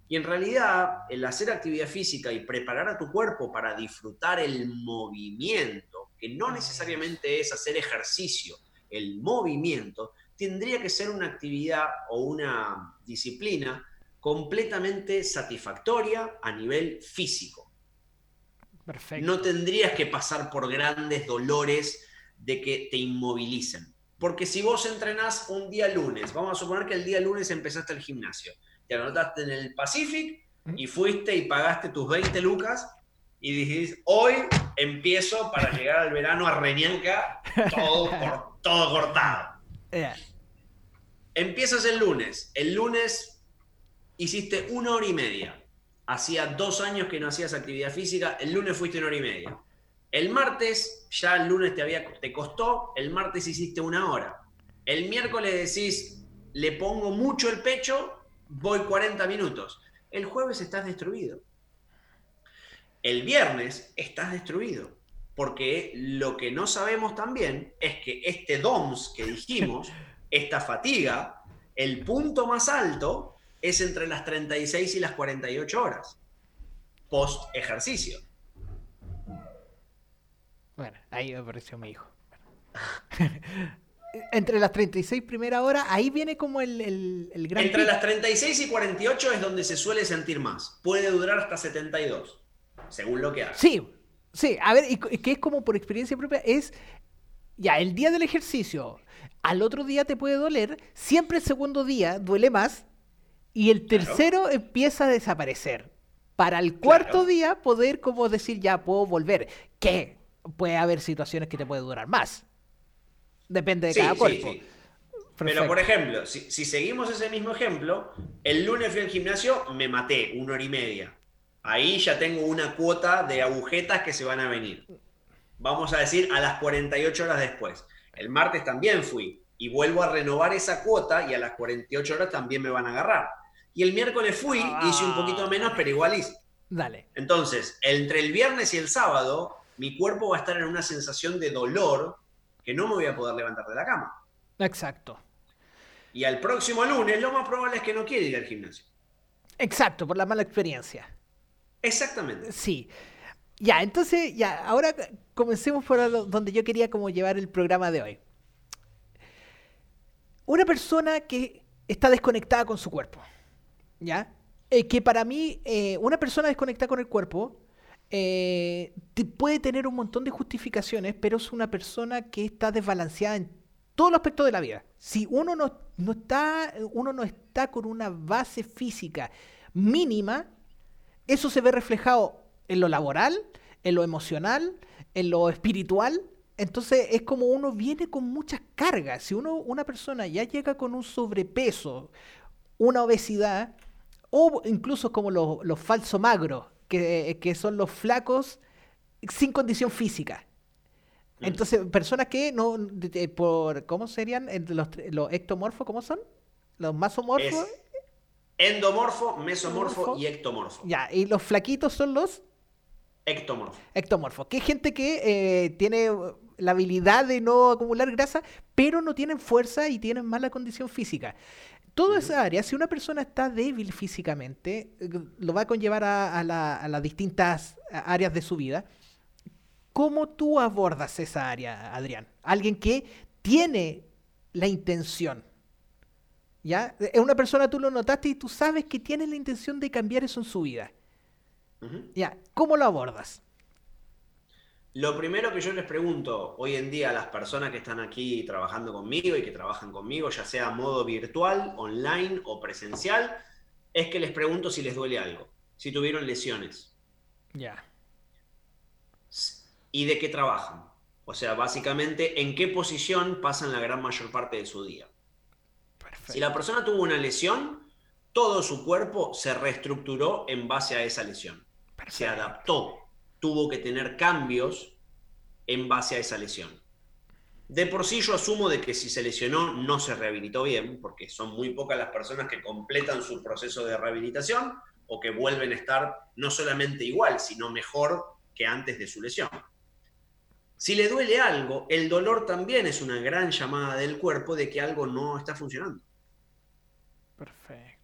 y en realidad, el hacer actividad física y preparar a tu cuerpo para disfrutar el movimiento, que no necesariamente es hacer ejercicio, el movimiento, tendría que ser una actividad o una disciplina completamente satisfactoria a nivel físico. Perfecto. No tendrías que pasar por grandes dolores de que te inmovilicen. Porque si vos entrenás un día lunes, vamos a suponer que el día lunes empezaste el gimnasio, te anotaste en el Pacific y fuiste y pagaste tus 20 lucas y dijiste, hoy empiezo para llegar al verano a Reñanca todo, todo cortado. Empiezas el lunes. El lunes hiciste una hora y media. Hacía dos años que no hacías actividad física. El lunes fuiste una hora y media. El martes, ya el lunes te, había, te costó. El martes hiciste una hora. El miércoles decís, le pongo mucho el pecho voy 40 minutos. El jueves estás destruido. El viernes estás destruido. Porque lo que no sabemos también es que este DOMS que dijimos, esta fatiga, el punto más alto es entre las 36 y las 48 horas post ejercicio. Bueno, ahí apareció mi hijo. entre las 36 primera hora, ahí viene como el, el, gran... Entre las 36 y 48 es donde se suele sentir más. Puede durar hasta 72, según lo que haga. Sí, sí. A ver, y que es como por experiencia propia, es ya el día del ejercicio, al otro día te puede doler, siempre el segundo día duele más y el tercero empieza a desaparecer. Para el cuarto día poder como decir ya puedo volver. Que puede haber situaciones que te puede durar más. Depende de cada cuerpo. Pero, por ejemplo, si, seguimos ese mismo ejemplo, el lunes fui al gimnasio, me maté una hora y media. Ahí ya tengo una cuota de agujetas que se van a venir. Vamos a decir a las 48 horas después. El martes también fui y vuelvo a renovar esa cuota y a las 48 horas también me van a agarrar. Y el miércoles fui, hice un poquito menos, pero igual hice. Dale. Entonces, entre el viernes y el sábado, mi cuerpo va a estar en una sensación de dolor que no me voy a poder levantar de la cama. Exacto. Y al próximo lunes lo más probable es que no quiera ir al gimnasio. Exacto, por la mala experiencia. Exactamente. Sí. Ya, entonces, ya, ahora comencemos por donde yo quería como llevar el programa de hoy. Una persona que está desconectada con su cuerpo, ¿ya? Eh, que para mí, eh, una persona desconectada con el cuerpo eh, puede tener un montón de justificaciones, pero es una persona que está desbalanceada en todos los aspectos de la vida. Si uno no, no, está, uno no está con una base física mínima, eso se ve reflejado en lo laboral, en lo emocional, en lo espiritual. Entonces es como uno viene con muchas cargas. Si uno, una persona ya llega con un sobrepeso, una obesidad, o incluso como los, los falsos magros, que, que, son los flacos sin condición física. Entonces, personas que no, por, ¿cómo serían los, los ectomorfos? ¿Cómo son? Los masomorfos. endomorfo, mesomorfo y ectomorfo. Ya, y los flaquitos son los ectomorfos. Ectomorfos, que es gente que eh, tiene la habilidad de no acumular grasa, pero no tienen fuerza y tienen mala condición física. Toda esa área, si una persona está débil físicamente, eh, lo va a conllevar a, las distintas áreas de su vida. ¿Cómo tú abordas esa área, Adrián? Alguien que tiene la intención. ¿Ya? Es una persona, tú lo notaste y tú sabes que tiene la intención de cambiar eso en su vida. ¿Ya? ¿Cómo lo abordas? Lo primero que yo les pregunto hoy en día a las personas que están aquí trabajando conmigo y que trabajan conmigo, ya sea a modo virtual, online o presencial, es que les pregunto si les duele algo, si tuvieron lesiones. Ya. ¿Y de qué trabajan? O sea, básicamente, ¿en qué posición pasan la gran mayor parte de su día? Si la persona tuvo una lesión, todo su cuerpo se reestructuró en base a esa lesión. Se adaptó tuvo que tener cambios en base a esa lesión. De por sí yo asumo de que si se lesionó no se rehabilitó bien, porque son muy pocas las personas que completan su proceso de rehabilitación o que vuelven a estar no solamente igual, sino mejor que antes de su lesión. Si le duele algo, el dolor también es una gran llamada del cuerpo de que algo no está funcionando. Perfecto.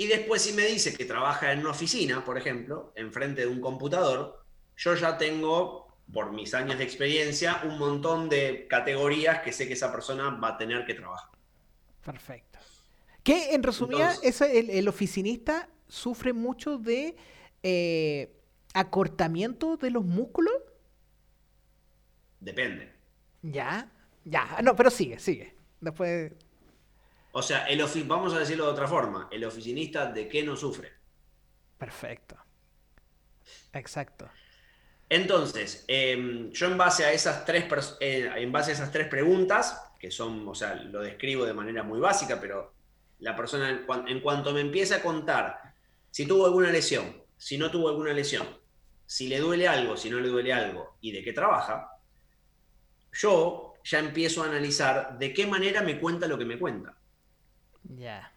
Y después si me dice que trabaja en una oficina, por ejemplo, enfrente de un computador, yo ya tengo, por mis años de experiencia, un montón de categorías que sé que esa persona va a tener que trabajar. Perfecto. Que en resumida, el, oficinista sufre mucho de eh, acortamiento de los músculos. Depende. Ya, ya. No, pero sigue, sigue. Después. O sea, el vamos a decirlo de otra forma, el oficinista de qué no sufre. Perfecto. Exacto. Entonces, em, yo en base, a esas tres eh, en base a esas tres preguntas, que son, o sea, lo describo de manera muy básica, pero la persona en, en cuanto me empieza a contar si tuvo alguna lesión, si no tuvo alguna lesión, si le duele algo, si no le duele algo y de qué trabaja, yo ya empiezo a analizar de qué manera me cuenta lo que me cuenta. Ya.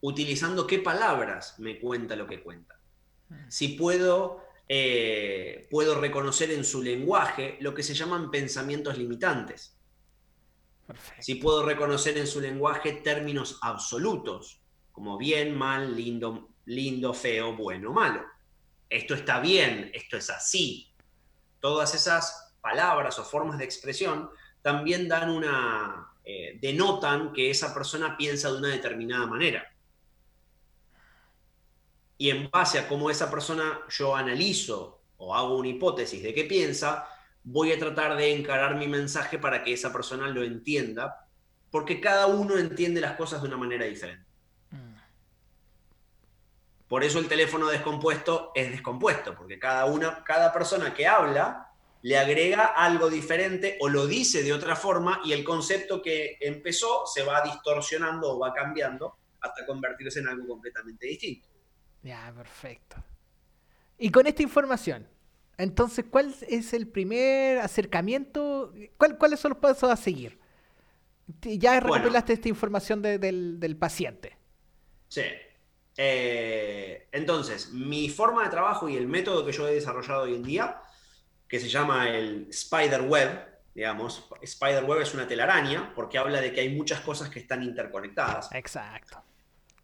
Utilizando qué palabras me cuenta lo que cuenta. Mm. Si puedo, eh, puedo reconocer en su lenguaje lo que se llaman pensamientos limitantes. Si puedo reconocer en su lenguaje términos absolutos, como bien, mal, lindo, lindo, feo, bueno, malo. Esto está bien, esto es así. Todas esas palabras o formas de expresión también dan una, eh, denotan que esa persona piensa de una determinada manera. Y en base a cómo esa persona yo analizo o hago una hipótesis de qué piensa, voy a tratar de encarar mi mensaje para que esa persona lo entienda, porque cada uno entiende las cosas de una manera diferente. Mm. Por eso el teléfono descompuesto es descompuesto, porque cada, una, cada persona que habla le agrega algo diferente o lo dice de otra forma y el concepto que empezó se va distorsionando o va cambiando hasta convertirse en algo completamente distinto. Ya, perfecto. Y con esta información, entonces, ¿cuál es el primer acercamiento? ¿Cuáles son los pasos a seguir? Ya recopilaste esta información del, paciente. Sí. Eh, entonces, mi forma de trabajo y el método que yo he desarrollado hoy en día que se llama el Spider Web, digamos. Spider Web es una telaraña porque habla de que hay muchas cosas que están interconectadas. Exacto.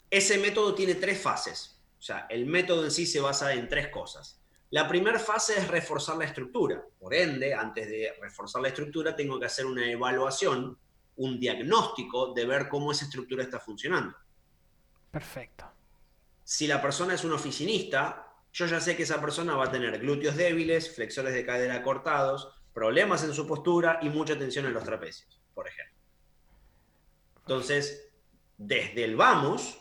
Ese método tiene tres fases. O sea, el método en sí se basa en tres cosas. La primera fase es reforzar la estructura. Por ende, antes de reforzar la estructura, tengo que hacer una evaluación, un diagnóstico de ver cómo esa estructura está funcionando. Perfecto. Si la persona es un oficinista, yo ya sé que esa persona va a tener glúteos débiles, flexores de cadera cortados, problemas en su postura y mucha tensión en los trapecios, por ejemplo. Entonces, desde el vamos,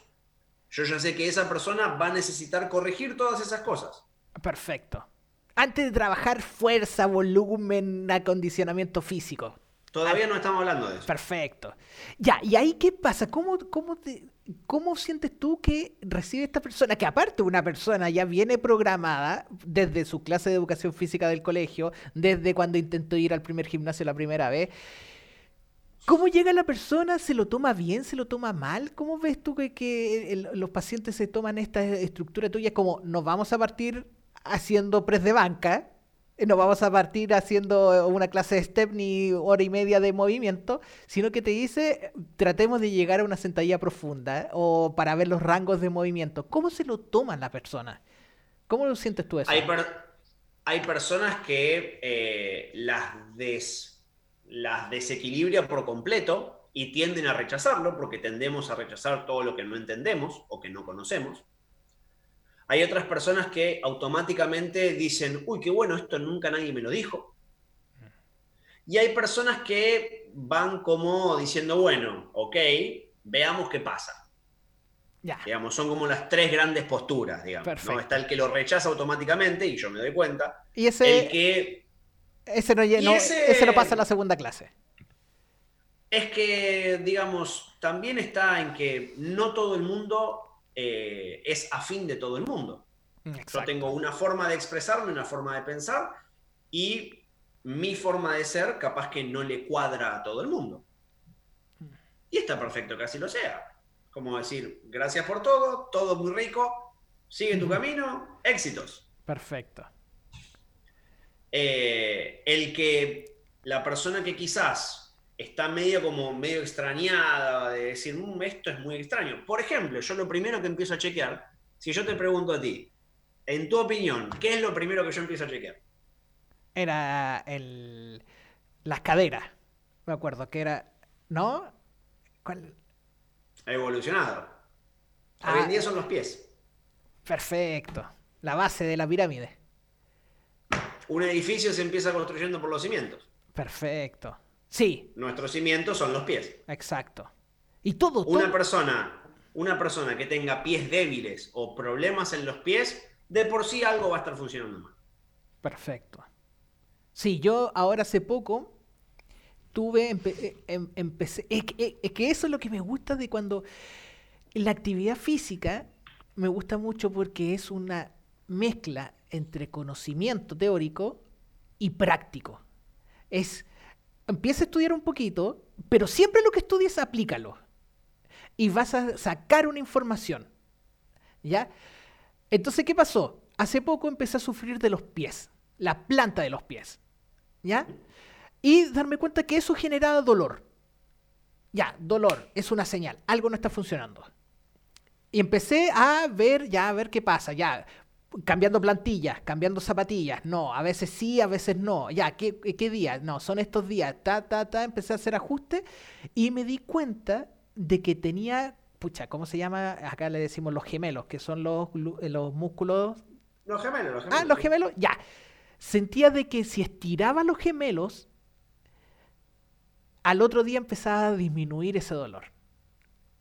yo ya sé que esa persona va a necesitar corregir todas esas cosas. Perfecto. Antes de trabajar fuerza, volumen, acondicionamiento físico. Todavía no estamos hablando de eso. Perfecto. Ya, ¿y ahí qué pasa? ¿Cómo, cómo, te, ¿Cómo sientes tú que recibe esta persona? Que aparte una persona ya viene programada desde su clase de educación física del colegio, desde cuando intentó ir al primer gimnasio la primera vez. ¿Cómo llega la persona? ¿Se lo toma bien? ¿Se lo toma mal? ¿Cómo ves tú que, que los pacientes se toman esta estructura tuya? Como nos vamos a partir haciendo press de banca, no vamos a partir haciendo una clase de step ni hora y media de movimiento, sino que te dice, tratemos de llegar a una sentadilla profunda o para ver los rangos de movimiento. ¿Cómo se lo toman la persona? ¿Cómo lo sientes tú eso? Hay, personas que eh, las, las desequilibra por completo y tienden a rechazarlo porque tendemos a rechazar todo lo que no entendemos o que no conocemos. Hay otras personas que automáticamente dicen, uy, qué bueno, esto nunca nadie me lo dijo. Y hay personas que van como diciendo, bueno, ok, veamos qué pasa. Ya. Digamos, son como las tres grandes posturas, digamos. Está el que lo rechaza automáticamente y yo me doy cuenta. Y ese. El que. Ese no, ese no pasa en la segunda clase. Es que, digamos, también está en que no todo el mundo eh, es afín de todo el mundo. Yo tengo una forma de expresarme, una forma de pensar y mi forma de ser capaz que no le cuadra a todo el mundo. Mm. Y está perfecto que así lo sea. Como decir, gracias por todo, todo muy rico, sigue tu camino, éxitos. Perfecto. Eh, el que la persona que quizás está medio como medio extrañada de decir, mm, esto es muy extraño. Por ejemplo, yo lo primero que empiezo a chequear, si yo te pregunto a ti, en tu opinión, ¿qué es lo primero que yo empiezo a chequear? Era el, las caderas, me acuerdo, que era, ¿no? ¿Cuál? Ha evolucionado. Hoy en ah, día son los pies. Perfecto. La base de la pirámide. Un edificio se empieza construyendo por los cimientos. Perfecto. Sí. Nuestros cimientos son los pies. Exacto. Y todo, Una persona, una persona que tenga pies débiles o problemas en los pies, de por sí algo va a estar funcionando mal. Perfecto. Sí, yo ahora hace poco tuve, eh, em, empecé, es que, es que eso es lo que me gusta de cuando la actividad física me gusta mucho porque es una mezcla entre conocimiento teórico y práctico. Es empieza a estudiar un poquito, pero siempre lo que estudies aplícalo. Y vas a sacar una información. ¿Ya? Entonces, ¿qué pasó? Hace poco empecé a sufrir de los pies, la planta de los pies. ¿Ya? Y darme cuenta que eso generaba dolor. Ya, dolor, es una señal, algo no está funcionando. Y empecé a ver, ya a ver qué pasa, ya, cambiando plantillas, cambiando zapatillas, no, a veces sí, a veces no, ya, ¿qué, qué día? No, son estos días, ta, ta, ta, empecé a hacer ajustes y me di cuenta de que tenía, pucha, ¿cómo se llama? Acá le decimos los gemelos, que son los, eh, los músculos... Los gemelos, los gemelos. Ah, los gemelos, ya. Sentía de que si estiraba los gemelos, al otro día empezaba a disminuir ese dolor.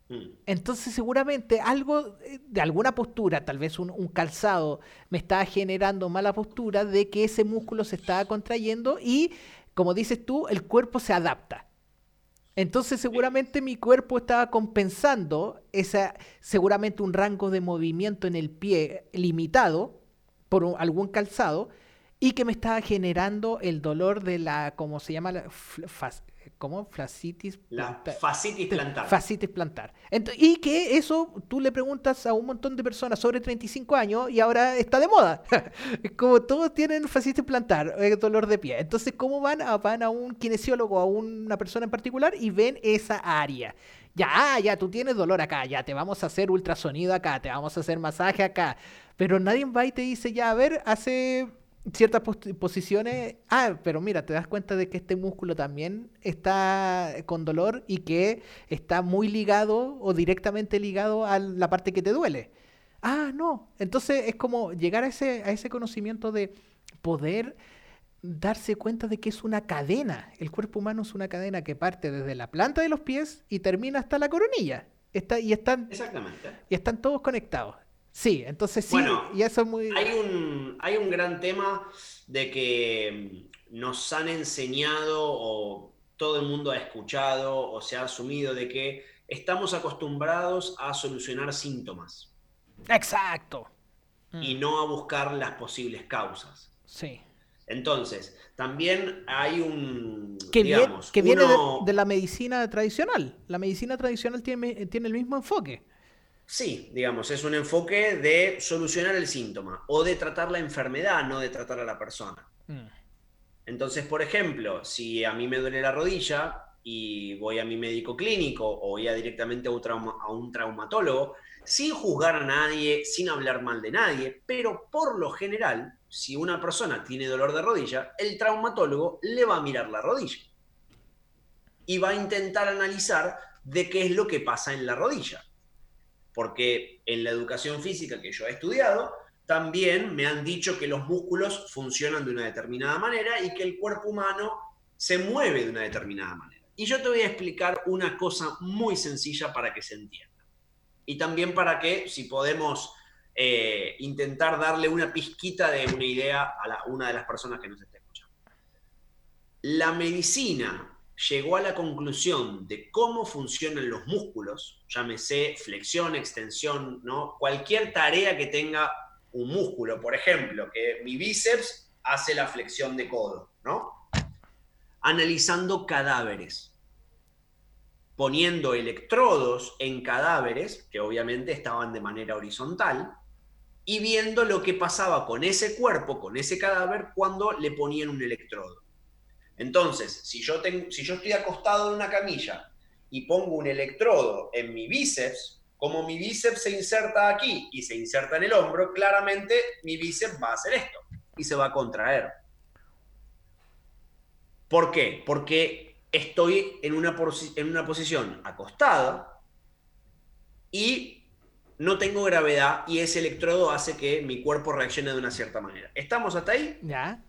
Mm. Entonces seguramente algo eh, de alguna postura, tal vez un, calzado, me estaba generando mala postura de que ese músculo se estaba contrayendo y, como dices tú, el cuerpo se adapta. Entonces seguramente mi cuerpo estaba compensando esa, seguramente un rango de movimiento en el pie limitado por algún calzado y que me estaba generando el dolor de la, ¿cómo se llama? La, ¿Cómo? Fascitis plantar. fascitis plantar. Fascitis plantar. y que eso tú le preguntas a un montón de personas sobre 35 años y ahora está de moda. Como todos tienen fascitis plantar, eh, dolor de pie. Entonces, ¿cómo van? A, van a un kinesiólogo, a una persona en particular y ven esa área. Ya, ya, tú tienes dolor acá, ya, te vamos a hacer ultrasonido acá, te vamos a hacer masaje acá. Pero nadie va y te dice, ya, a ver, hace ciertas posiciones. Ah, pero mira, te das cuenta de que este músculo también está con dolor y que está muy ligado o directamente ligado a la parte que te duele. Ah, no. Entonces es como llegar a ese, a ese conocimiento de poder darse cuenta de que es una cadena. El cuerpo humano es una cadena que parte desde la planta de los pies y termina hasta la coronilla. Está, y, están, Exactamente. y están todos conectados. Sí, entonces sí, y eso es muy... Hay un, hay un gran tema de que mm, nos han enseñado o todo el mundo ha escuchado o se ha asumido de que estamos acostumbrados a solucionar síntomas. Exacto. Y mm. no a buscar las posibles causas. Sí. Entonces, también hay un... Que, que viene de, la medicina tradicional. La medicina tradicional tiene, tiene el mismo enfoque. Sí, digamos, es un enfoque de solucionar el síntoma o de tratar la enfermedad, no de tratar a la persona. Mm. Entonces, por ejemplo, si a mí me duele la rodilla y voy a mi médico clínico o voy a directamente a un, a un traumatólogo, sin juzgar a nadie, sin hablar mal de nadie, pero por lo general, si una persona tiene dolor de rodilla, el traumatólogo le va a mirar la rodilla y va a intentar analizar de qué es lo que pasa en la rodilla porque en la educación física que yo he estudiado, también me han dicho que los músculos funcionan de una determinada manera y que el cuerpo humano se mueve de una determinada manera. Y yo te voy a explicar una cosa muy sencilla para que se entienda. Y también para que, si podemos eh, intentar darle una pizquita de una idea a una de las personas que nos está escuchando. La medicina llegó a la conclusión de cómo funcionan los músculos, llámese flexión, extensión, ¿no? cualquier tarea que tenga un músculo, por ejemplo, que mi bíceps hace la flexión de codo, ¿no? Analizando cadáveres, poniendo electrodos en cadáveres, que obviamente estaban de manera horizontal, y viendo lo que pasaba con ese cuerpo, con ese cadáver, cuando le ponían un electrodo. Entonces, si yo, estoy acostado en una camilla y pongo un electrodo en mi bíceps, como mi bíceps se inserta aquí y se inserta en el hombro, claramente mi bíceps va a hacer esto y se va a contraer. ¿Por qué? Porque estoy en una, en una posición acostada y no tengo gravedad y ese electrodo hace que mi cuerpo reaccione de una cierta manera. ¿Estamos hasta ahí? Ya.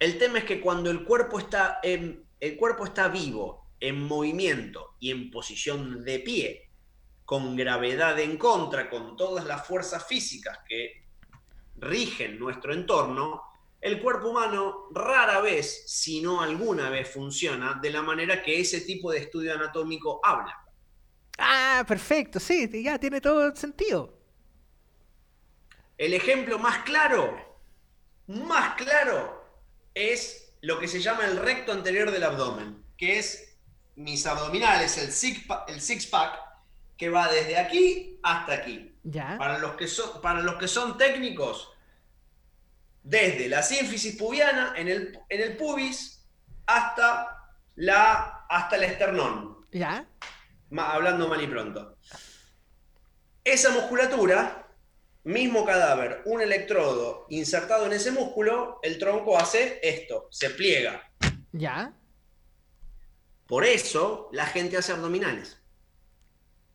El tema es que cuando el cuerpo está, en, el cuerpo está vivo, en movimiento y en posición de pie, con gravedad en contra, con todas las fuerzas físicas que rigen nuestro entorno, el cuerpo humano rara vez, si no alguna vez, funciona de la manera que ese tipo de estudio anatómico habla. Ah, perfecto, sí, ya tiene todo el sentido. El ejemplo más claro, más claro, es lo que se llama el recto anterior del abdomen, que es mis abdominales, el six-pack, el six pack, que va desde aquí hasta aquí. ¿Ya? Para, los que son, para los que son técnicos, desde la sínfisis pubiana en el, en el pubis hasta, la, hasta el esternón. ¿Ya? hablando mal y pronto. Esa musculatura mismo cadáver, un electrodo insertado en ese músculo, el tronco hace esto, se pliega. ¿Ya? Por eso la gente hace abdominales.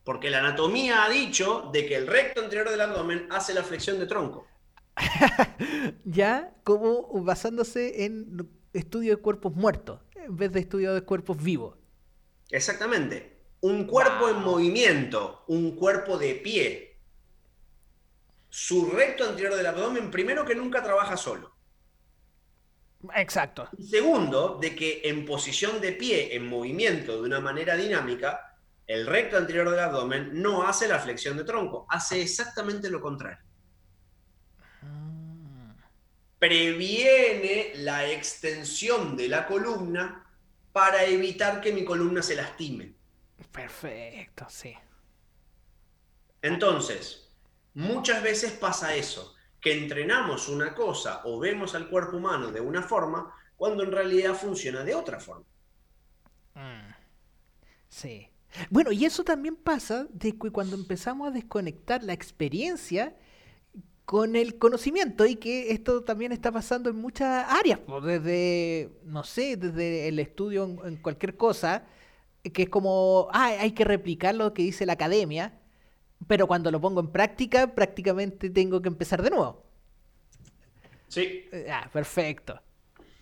Porque la anatomía ha dicho de que el recto anterior del abdomen hace la flexión de tronco. ya, como basándose en estudio de cuerpos muertos, en vez de estudio de cuerpos vivos. Exactamente. Un cuerpo en movimiento, un cuerpo de pie, su recto anterior del abdomen, primero que nunca trabaja solo. Exacto. Y segundo, de que en posición de pie, en movimiento, de una manera dinámica, el recto anterior del abdomen no hace la flexión de tronco, hace exactamente lo contrario. Ah. Previene la extensión de la columna para evitar que mi columna se lastime. Perfecto, sí. Entonces, Muchas veces pasa eso, que entrenamos una cosa o vemos al cuerpo humano de una forma cuando en realidad funciona de otra forma. Mm. Sí. Bueno, y eso también pasa de cuando empezamos a desconectar la experiencia con el conocimiento y que esto también está pasando en muchas áreas, pues, desde, no sé, desde el estudio en, cualquier cosa, que es como, ah, hay que replicar lo que dice la academia, pero cuando lo pongo en práctica, prácticamente tengo que empezar de nuevo. Sí. Ya, perfecto.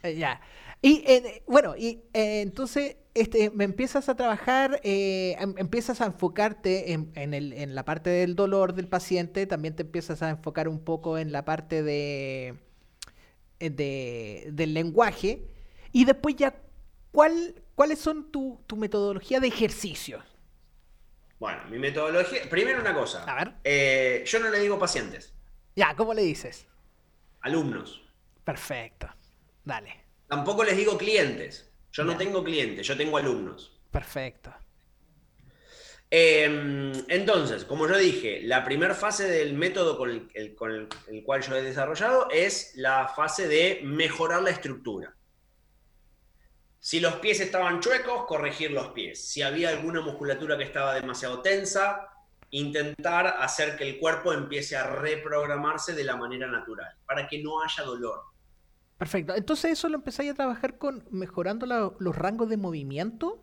Eh, ya. Y eh, bueno, y eh, entonces este, me empiezas a trabajar, em, empiezas a enfocarte en, en, la parte del dolor del paciente, también te empiezas a enfocar un poco en la parte de, de del lenguaje, y después ya, ¿cuál, ¿cuáles son tu, tu metodología de ejercicio? Bueno, mi metodología. Primero una cosa. A ver. yo no le digo pacientes. Ya, ¿cómo le dices? Alumnos. Perfecto. Dale. Tampoco les digo clientes. Yo no tengo clientes, yo tengo alumnos. Perfecto. Em, entonces, como yo dije, la primera fase del método con el, con el, cual yo he desarrollado es la fase de mejorar la estructura. Si los pies estaban chuecos, corregir los pies. Si había alguna musculatura que estaba demasiado tensa, intentar hacer que el cuerpo empiece a reprogramarse de la manera natural, para que no haya dolor. Perfecto. Entonces eso lo empezáis a trabajar con mejorando los rangos de movimiento.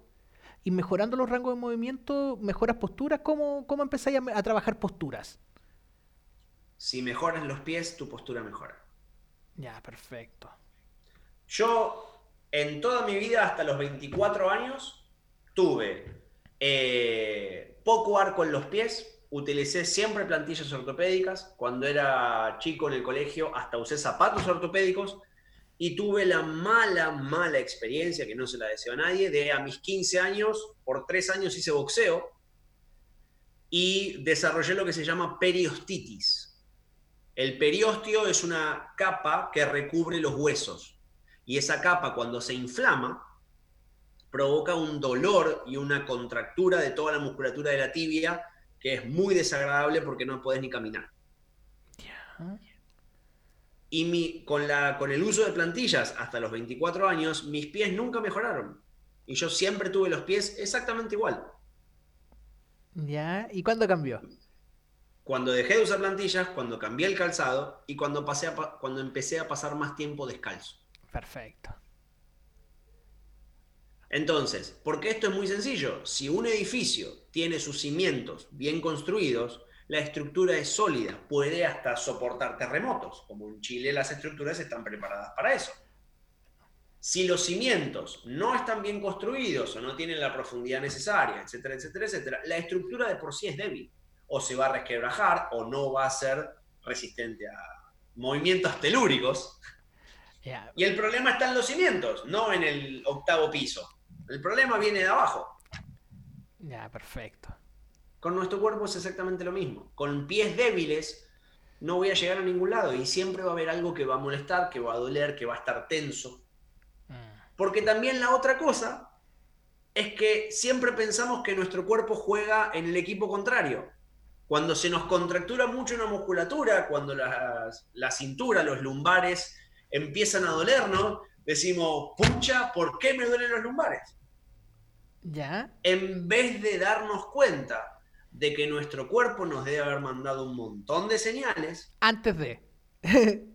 Y mejorando los rangos de movimiento, mejoras posturas. ¿Cómo, cómo empezáis a, trabajar posturas? Si mejoras los pies, tu postura mejora. Ya, perfecto. Yo, en toda mi vida, hasta los 24 años, tuve eh, poco arco en los pies. Utilicé siempre plantillas ortopédicas. Cuando era chico en el colegio, hasta usé zapatos ortopédicos y tuve la mala, mala experiencia, que no se la deseo a nadie, de a mis 15 años, por tres años hice boxeo y desarrollé lo que se llama periostitis. El periostio es una capa que recubre los huesos y esa capa cuando se inflama provoca un dolor y una contractura de toda la musculatura de la tibia que es muy desagradable porque no puedes ni caminar. Y mi, con, la, con el uso de plantillas hasta los 24 años, mis pies nunca mejoraron. Y yo siempre tuve los pies exactamente igual. ¿Ya? ¿Y cuándo cambió? Cuando dejé de usar plantillas, cuando cambié el calzado y cuando, pasé a, cuando empecé a pasar más tiempo descalzo. Perfecto. Entonces, porque esto es muy sencillo, si un edificio tiene sus cimientos bien construidos, la estructura es sólida, puede hasta soportar terremotos, como en Chile las estructuras están preparadas para eso. Si los cimientos no están bien construidos o no tienen la profundidad necesaria, etcétera, etcétera, etcétera, la estructura de por sí es débil. O se va a resquebrajar o no va a ser resistente a movimientos telúricos. Y el problema está en los cimientos, no en el octavo piso. El problema viene de abajo. Ya, perfecto. Con nuestro cuerpo es exactamente lo mismo. Con pies débiles no voy a llegar a ningún lado y siempre va a haber algo que va a molestar, que va a doler, que va a estar tenso. Mm. Porque también la otra cosa es que siempre pensamos que nuestro cuerpo juega en el equipo contrario. Cuando se nos contractura mucho una musculatura, cuando la cintura, los lumbares empiezan a dolernos, decimos, pucha, ¿por qué me duelen los lumbares? ¿Ya? En vez de darnos cuenta de que nuestro cuerpo nos debe haber mandado un montón de señales. Antes de.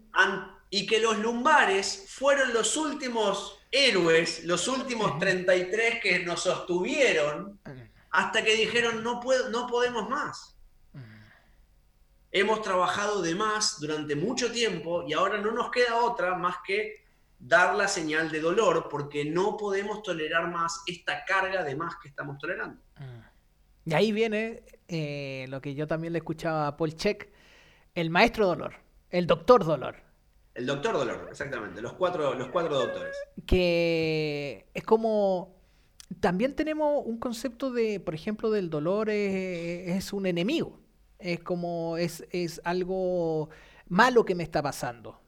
y que los lumbares fueron los últimos héroes, los últimos 33 que nos sostuvieron hasta que dijeron no, puedo, no podemos más. Hemos trabajado de más durante mucho tiempo y ahora no nos queda otra más que dar la señal de dolor porque no podemos tolerar más esta carga de más que estamos tolerando. Y ahí viene eh, lo que yo también le escuchaba a Paul Check, el maestro dolor, el doctor dolor. El doctor dolor, exactamente, los cuatro, los cuatro doctores. Que es como... También tenemos un concepto de, por ejemplo, del dolor es, un enemigo. Es como, es, es algo malo que me está pasando.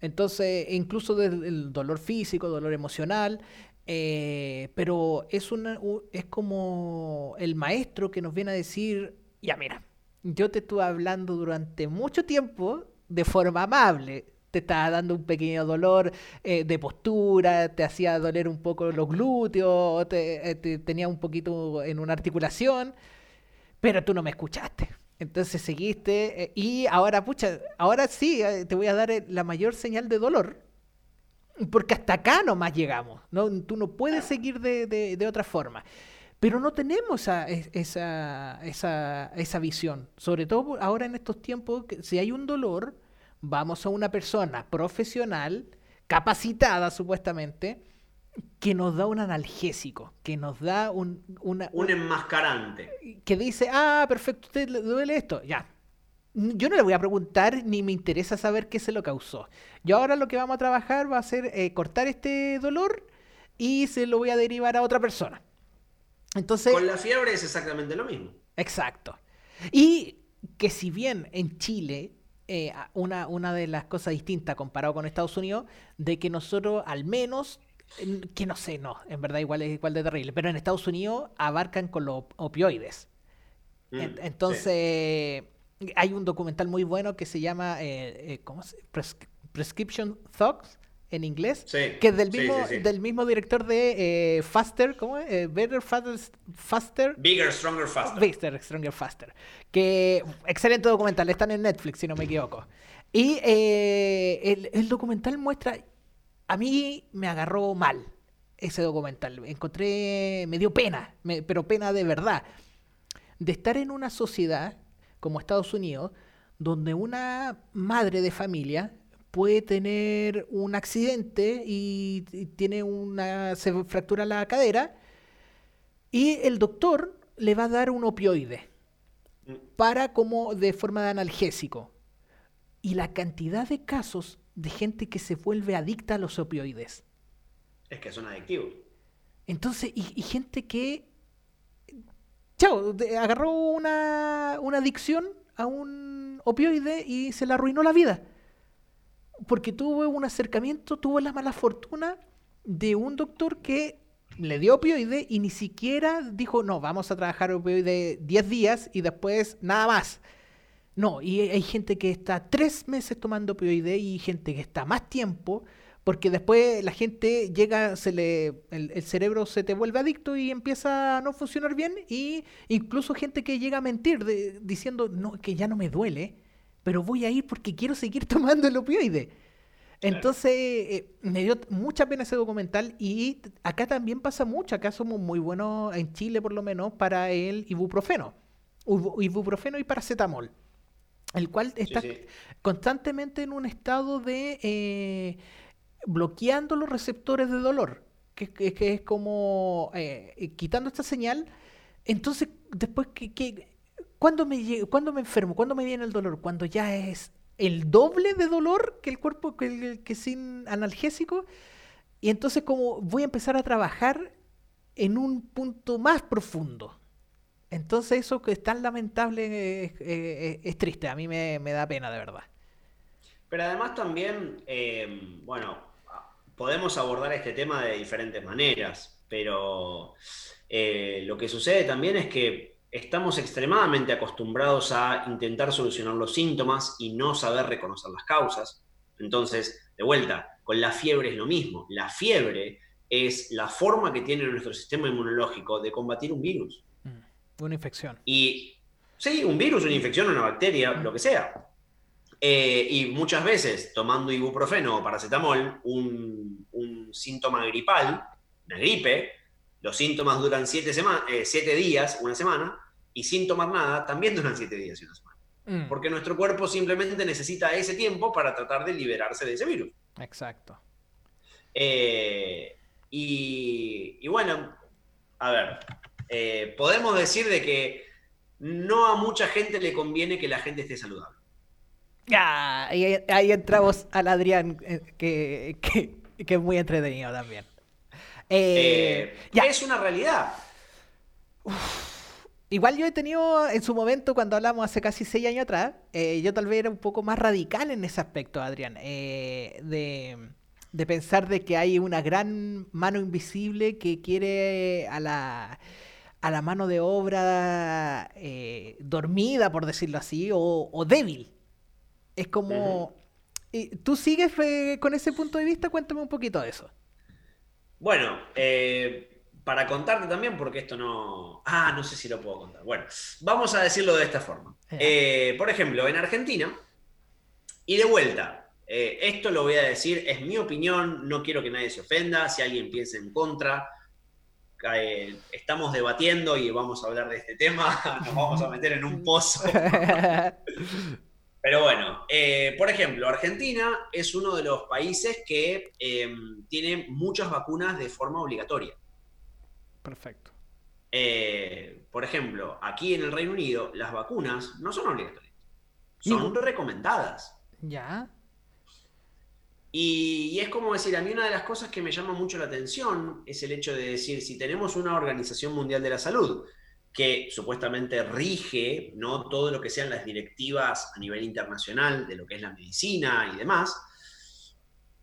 Entonces, incluso desde el dolor físico, dolor emocional, eh, pero es, una, es como el maestro que nos viene a decir, ya mira, yo te estuve hablando durante mucho tiempo de forma amable, te estaba dando un pequeño dolor eh, de postura, te hacía doler un poco los glúteos, te, te tenía un poquito en una articulación, pero tú no me escuchaste. Entonces seguiste eh, y ahora, pucha, ahora sí, eh, te voy a dar eh, la mayor señal de dolor. Porque hasta acá nomás llegamos. ¿no? Tú no puedes seguir de, de- de otra forma. Pero no tenemos esa, es- esa, esa, esa visión. Sobre todo ahora en estos tiempos, que si hay un dolor, vamos a una persona profesional, capacitada supuestamente, que nos da un analgésico, que nos da un, una, Un enmascarante. que dice, ah, perfecto, usted le duele esto, ya. Yo no le voy a preguntar ni me interesa saber qué se lo causó. Yo ahora lo que vamos a trabajar va a ser eh, cortar este dolor y se lo voy a derivar a otra persona. Entonces, Con la fiebre es exactamente lo mismo. exacto. Y que si bien en Chile, eh, una, una de las cosas distintas comparado con Estados Unidos, de que nosotros al menos, en- que no sé, no, en verdad igual es igual de terrible, pero en Estados Unidos abarcan con los opioides. Mm, sí. Entonces, hay un documental muy bueno que se llama eh, eh, ¿cómo se? Pres- Prescription Thugs en inglés, Sí, que es del mismo, sí, sí. del mismo director de eh, Faster, ¿cómo es? Eh, Better, Faster, Faster, Bigger, stronger, faster. Faster, Stronger, Faster. Que excelente documental, están en Netflix, si no me equivoco. Y eh, el, el documental muestra, a mí me agarró mal ese documental. Encontré, me dio pena, pero pena de verdad, de estar en una sociedad como Estados Unidos, donde una madre de familia puede tener un accidente y, y tiene una se fractura la cadera y el doctor le va a dar un opioide para como de forma de analgésico. Y la cantidad de casos de gente que se vuelve adicta a los opioides. Es que son adictivos. Entonces, y, y gente que, chao, agarró una, una adicción a un opioide y se le arruinó la vida. Porque tuvo un acercamiento, tuvo la mala fortuna de un doctor que le dio opioide y ni siquiera dijo, no, vamos a trabajar opioide 10 días y después nada más. No, y hay gente que está tres meses tomando opioide y gente que está más tiempo, porque después la gente llega, se le, el, el cerebro se te vuelve adicto y empieza a no funcionar bien, y incluso gente que llega a mentir de- diciendo, no, que ya no me duele, pero voy a ir porque quiero seguir tomando el opioide. Entonces, eh, me dio mucha pena ese documental y acá también pasa mucho, acá somos muy buenos, en Chile por lo menos, para el ibuprofeno, ibuprofeno y paracetamol, el cual está sí. constantemente en un estado de eh, bloqueando los receptores de dolor, que, que- que es como eh, eh, quitando esta señal. Entonces, después, que, que, ¿cuándo, me, ¿cuándo me enfermo? ¿Cuándo me viene el dolor? Cuando ya es el doble de dolor que el cuerpo que, el- que sin analgésico. Y entonces, como voy a empezar a trabajar en un punto más profundo. Entonces, eso que es tan lamentable eh, eh, es triste. A mí me, me da pena, de verdad. Pero además también, eh, bueno, podemos abordar este tema de diferentes maneras, pero eh, lo que sucede también es que estamos extremadamente acostumbrados a intentar solucionar los síntomas y no saber reconocer las causas. Entonces, de vuelta, con la fiebre es lo mismo. La fiebre es la forma que tiene nuestro sistema inmunológico de combatir un virus. Una infección. Y sí, un virus, una infección, una bacteria, lo que sea. Eh, y muchas veces, tomando ibuprofeno o paracetamol, un, un síntoma gripal, una gripe, los síntomas duran siete, sema- eh, siete días, una semana, y sin tomar nada también duran siete días y una semana. Mm, Porque nuestro cuerpo simplemente necesita ese tiempo para tratar de liberarse de ese virus. Exacto. Eh, y, y bueno, a ver, eh, podemos decir de que no a mucha gente le conviene que la gente esté saludable. Ya, ahí, ahí entramos al Adrián, eh, que, que, que es muy entretenido también. Eh, Eh, ya, Es una realidad. igual yo he tenido en su momento, cuando hablamos hace casi seis años atrás, eh, yo tal vez era un poco más radical en ese aspecto, Adrián, de, de pensar de que hay una gran mano invisible que quiere a la, a la mano de obra eh, dormida, por decirlo así, o, o débil. Es como... ¿Y ¿Tú sigues eh, con ese punto de vista? Cuéntame un poquito de eso. Bueno, eh, para contarte también, porque esto no... Ah, no sé si lo puedo contar. Bueno, vamos a decirlo de esta forma. Por ejemplo, en Argentina, y de vuelta, esto lo voy a decir, es mi opinión, no quiero que nadie se ofenda, si alguien piensa en contra, estamos debatiendo y vamos a hablar de este tema, nos vamos a meter en un pozo. Pero bueno, eh, por ejemplo, Argentina es uno de los países que em, tiene muchas vacunas de forma obligatoria. Perfecto. Eh, por ejemplo, aquí en el Reino Unido las vacunas no son obligatorias, son recomendadas. Ya. Y, es como decir, a mí una de las cosas que me llama mucho la atención es el hecho de decir, si tenemos una Organización Mundial de la Salud que supuestamente rige ¿no? todo lo que sean las directivas a nivel internacional de lo que es la medicina y demás,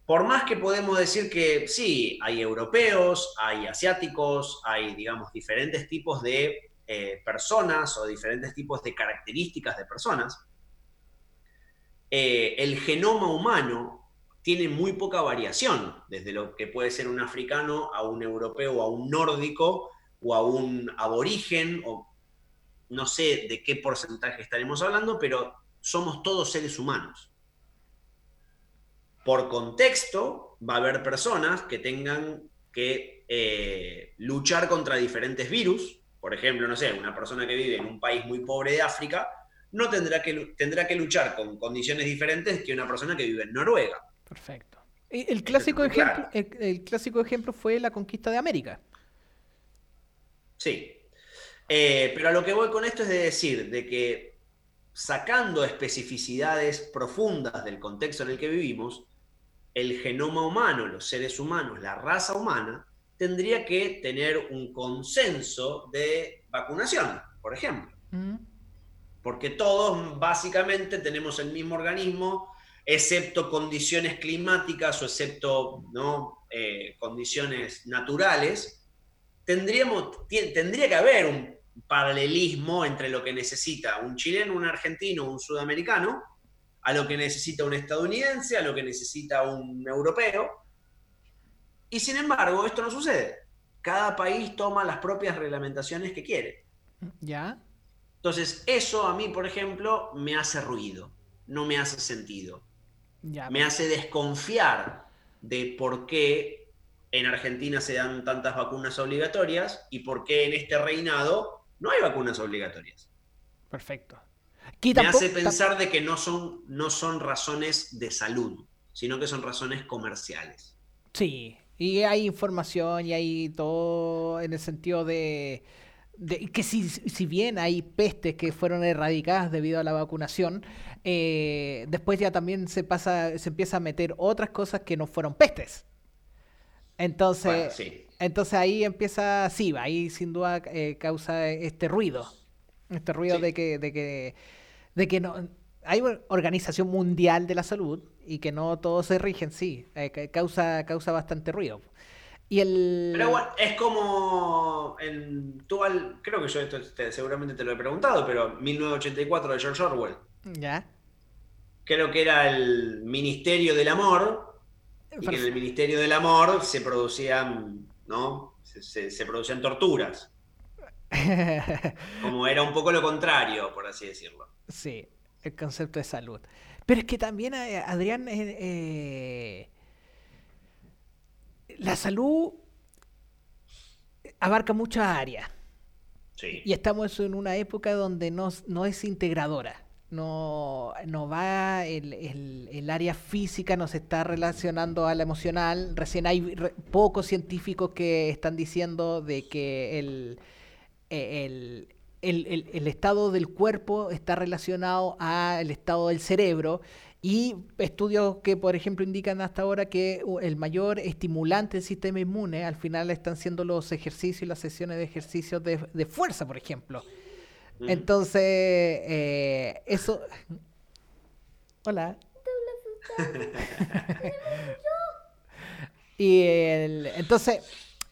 por más que podemos decir que sí, hay europeos, hay asiáticos, hay, digamos, diferentes tipos de eh, personas o diferentes tipos de características de personas, eh, el genoma humano tiene muy poca variación, desde lo que puede ser un africano a un europeo, a un nórdico o a un aborigen, o no sé de qué porcentaje estaremos hablando, pero somos todos seres humanos. Por contexto, va a haber personas que tengan que eh, luchar contra diferentes virus. Por ejemplo, no sé, una persona que vive en un país muy pobre de África no tendrá que, tendrá que luchar con condiciones diferentes que una persona que vive en Noruega. Perfecto. El clásico, ejemplo, el, clásico ejemplo fue la conquista de América. Sí. Eh, pero a lo que voy con esto es de decir, de que sacando especificidades profundas del contexto en el que vivimos, el genoma humano, los seres humanos, la raza humana, tendría que tener un consenso de vacunación, por ejemplo. Mm. Porque todos básicamente tenemos el mismo organismo, excepto condiciones climáticas o excepto ¿no? Eh, condiciones naturales, tendríamos, tendría que haber un paralelismo entre lo que necesita un chileno, un argentino, un sudamericano, a lo que necesita un estadounidense, a lo que necesita un europeo. Y sin embargo, esto no sucede. Cada país toma las propias reglamentaciones que quiere. ¿Ya? Entonces, eso a mí, por ejemplo, me hace ruido, no me hace sentido me hace desconfiar de por qué en Argentina se dan tantas vacunas obligatorias y por qué en este reinado no hay vacunas obligatorias. Perfecto. me hace pensar de que no son, no son razones de salud, sino que son razones comerciales. Sí, y hay información y hay todo en el sentido de, que si, si, bien hay pestes que fueron erradicadas debido a la vacunación, eh, después ya también se pasa, se empieza a meter otras cosas que no fueron pestes. Entonces, entonces ahí empieza, sí, ahí sin duda eh, causa este ruido, este ruido de que, de que, de que no hay una organización mundial de la salud y que no todos se rigen, sí, eh, causa, causa bastante ruido. Y el... Pero bueno, es como en, tú creo que yo esto seguramente te lo he preguntado, pero 1984 de George Orwell. Ya creo que era el Ministerio del Amor, y que en el Ministerio del Amor se producían, ¿no? Se, producían torturas. Como era un poco lo contrario, por así decirlo. Sí, el concepto de salud. Pero es que también, eh, Adrián, eh, eh, la salud abarca muchas áreas. Sí. Y estamos en una época donde no, no es integradora no, no va el, el, área física, no se está relacionando a la emocional. Recién hay pocos científicos que están diciendo de que el, e, el, el, estado del cuerpo está relacionado al estado del cerebro. Y estudios que, por ejemplo, indican hasta ahora que el mayor estimulante del sistema inmune al final están siendo los ejercicios y las sesiones de ejercicios de, de fuerza, por ejemplo. Entonces, eh, eso... Hola. y entonces,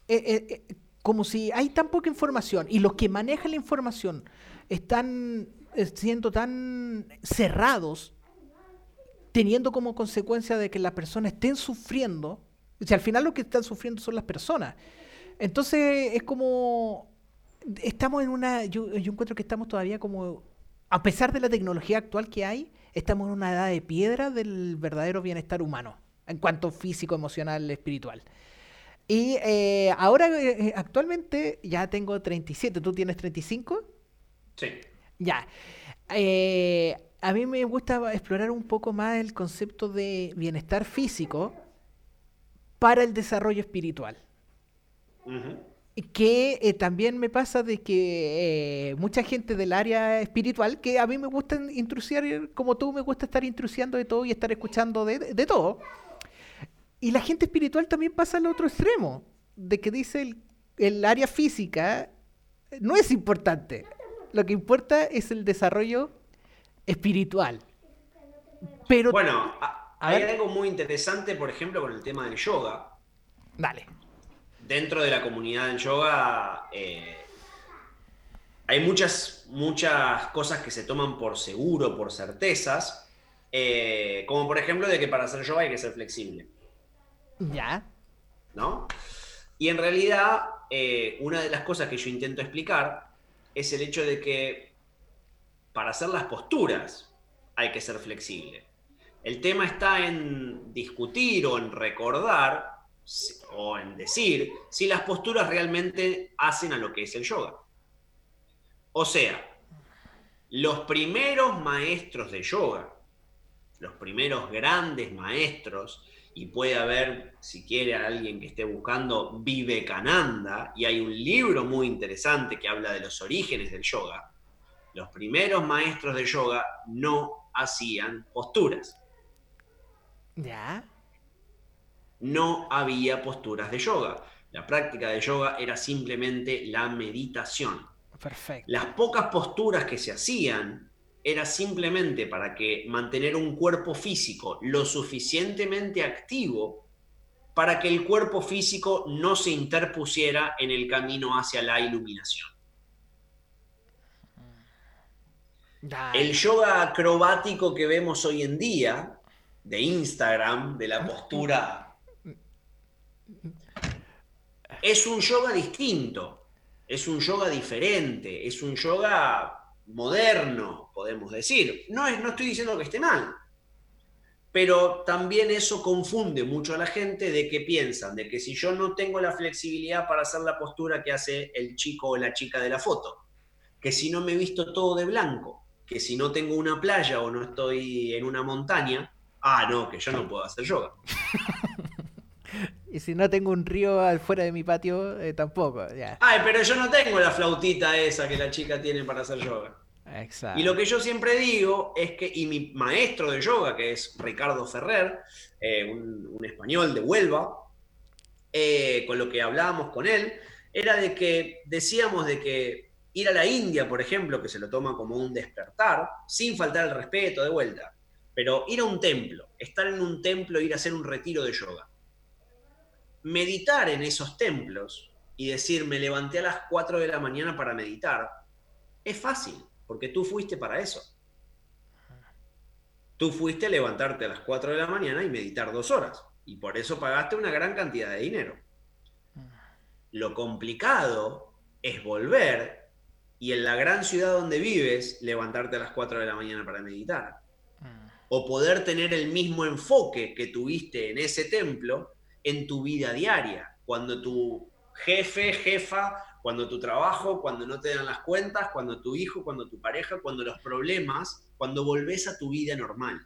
eh, eh, como si hay tan poca información y los que manejan la información están siendo tan cerrados, teniendo como consecuencia de que las personas estén sufriendo, o sea, al final lo que están sufriendo son las personas. Entonces es como, estamos en una, yo, yo encuentro que estamos todavía como, a pesar de la tecnología actual que hay, estamos en una edad de piedra del verdadero bienestar humano, en cuanto físico, emocional, espiritual. Y eh, ahora, eh, eh, actualmente, ya tengo 37. ¿Tú tienes 35? Sí. Ya. Eh, a mí me gusta explorar un poco más el concepto de bienestar físico para el desarrollo espiritual. Que eh, también me pasa de que eh, mucha gente del área espiritual, que a mí me gusta intrusiar, como tú, me gusta estar intrusiando de todo y estar escuchando de, de todo. Y la gente espiritual también pasa al otro extremo, de que dice el, el área física no es importante. Lo que importa es el desarrollo espiritual. Pero, Bueno, a- A hay ver. algo muy interesante, por ejemplo, con el tema del yoga. dale. Dentro de la comunidad del yoga eh, hay muchas, muchas cosas que se toman por seguro, por certezas, eh, como por ejemplo de que para hacer yoga hay que ser flexible. Ya. ¿no? Y en realidad, eh, una de las cosas que yo intento explicar es el hecho de que para hacer las posturas hay que ser flexible. El tema está en discutir o en recordar o en decir si las posturas realmente hacen a lo que es el yoga. O sea, los primeros maestros de yoga, los primeros grandes maestros, y puede haber, si quiere, a alguien que esté buscando Vivekananda, y hay un libro muy interesante que habla de los orígenes del yoga. Los primeros maestros de yoga no hacían posturas, Ya. no había posturas de yoga. La práctica de yoga era simplemente la meditación. Perfecto. Las pocas posturas que se hacían era simplemente para que mantener un cuerpo físico lo suficientemente activo para que el cuerpo físico no se interpusiera en el camino hacia la iluminación. El yoga acrobático que vemos hoy en día, de Instagram, de la postura, es un yoga distinto, es un yoga diferente, es un yoga moderno, podemos decir. No, es, no estoy diciendo que esté mal, pero también eso confunde mucho a la gente de que piensan de que si yo no tengo la flexibilidad para hacer la postura que hace el chico o la chica de la foto, que si no me he visto todo de blanco, que si no tengo una playa o no estoy en una montaña, ah, no, que yo no puedo hacer yoga. Y si no tengo un río afuera de mi patio, eh, tampoco. Ya. Ay, pero yo no tengo la flautita esa que la chica tiene para hacer yoga. Exacto. Y lo que yo siempre digo es que, y mi maestro de yoga, que es Ricardo Ferrer, eh, un, un español de Huelva, eh, con lo que hablábamos con él, era de que decíamos de que ir a la India, por ejemplo, que se lo toma como un despertar, sin faltar el respeto de vuelta, pero ir a un templo, estar en un templo, ir a hacer un retiro de yoga, meditar en esos templos y decir, me levanté a las 4 de la mañana para meditar, es fácil, porque tú fuiste para eso. Tú fuiste a levantarte a las 4 de la mañana y meditar dos horas, y por eso pagaste una gran cantidad de dinero. Lo complicado es volver y en la gran ciudad donde vives levantarte a las 4 de la mañana para meditar. O poder tener el mismo enfoque que tuviste en ese templo en tu vida diaria. Cuando tu jefe, jefa, cuando tu trabajo, cuando no te dan las cuentas, cuando tu hijo, cuando tu pareja, cuando los problemas, cuando volvés a tu vida normal.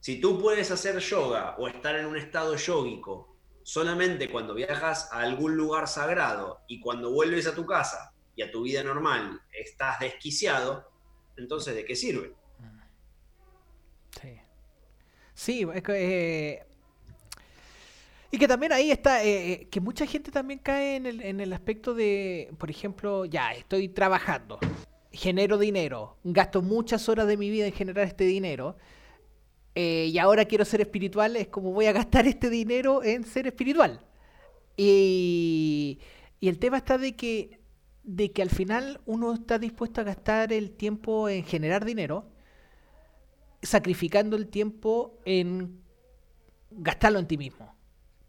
Si tú puedes hacer yoga o estar en un estado yógico solamente cuando viajas a algún lugar sagrado y cuando vuelves a tu casa y a tu vida normal estás desquiciado, entonces ¿de qué sirve? Sí. Sí, es que, eh, y que también ahí está, eh, eh, que mucha gente también cae en el, en el aspecto de, por ejemplo, ya, estoy trabajando, genero dinero, gasto muchas horas de mi vida en generar este dinero, eh, y ahora quiero ser espiritual, es como voy a gastar este dinero en ser espiritual. Y, y el tema está de que, de que al final uno está dispuesto a gastar el tiempo en generar dinero, sacrificando el tiempo en gastarlo en ti mismo,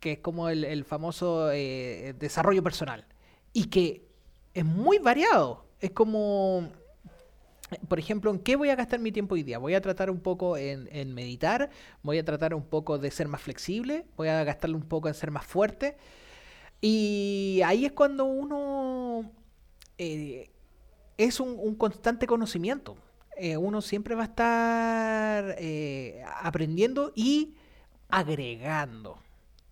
que es como el, famoso eh, desarrollo personal. Y que es muy variado. Es como, por ejemplo, ¿en qué voy a gastar mi tiempo hoy día? Voy a tratar un poco en, meditar, voy a tratar un poco de ser más flexible, voy a gastarle un poco en ser más fuerte. Y ahí es cuando uno eh, es un, constante conocimiento. Eh, uno siempre va a estar aprendiendo y agregando.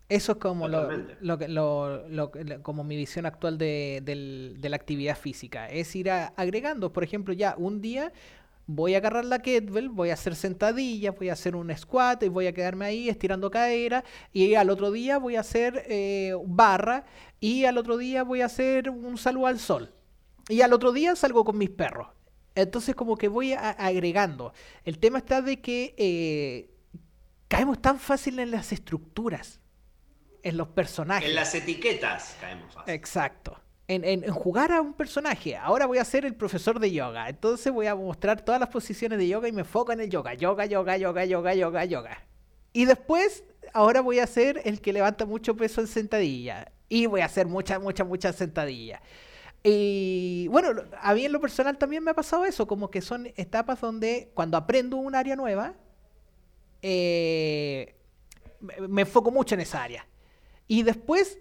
Eso es como lo, lo, como mi visión actual de, la actividad física. Es ir agregando, por ejemplo, ya un día voy a agarrar la kettlebell, voy a hacer sentadillas, voy a hacer un squat y voy a quedarme ahí estirando cadera y al otro día voy a hacer eh, barra y al otro día voy a hacer un saludo al sol y al otro día salgo con mis perros. Entonces como que voy agregando. El tema está de que eh, caemos tan fácil en las estructuras en los personajes. En las etiquetas caemos fácil. Exacto. En, jugar a un personaje. Ahora voy a ser el profesor de yoga. Entonces voy a mostrar todas las posiciones de yoga y me enfoco en el yoga. Yoga, yoga, yoga, yoga, yoga, yoga. Y después, ahora voy a ser el que levanta mucho peso en sentadilla. Y voy a hacer muchas, muchas, muchas sentadillas. Y bueno, a mí en lo personal también me ha pasado eso, como que son etapas donde cuando aprendo un área nueva, eh, me enfoco mucho en esa área. Y después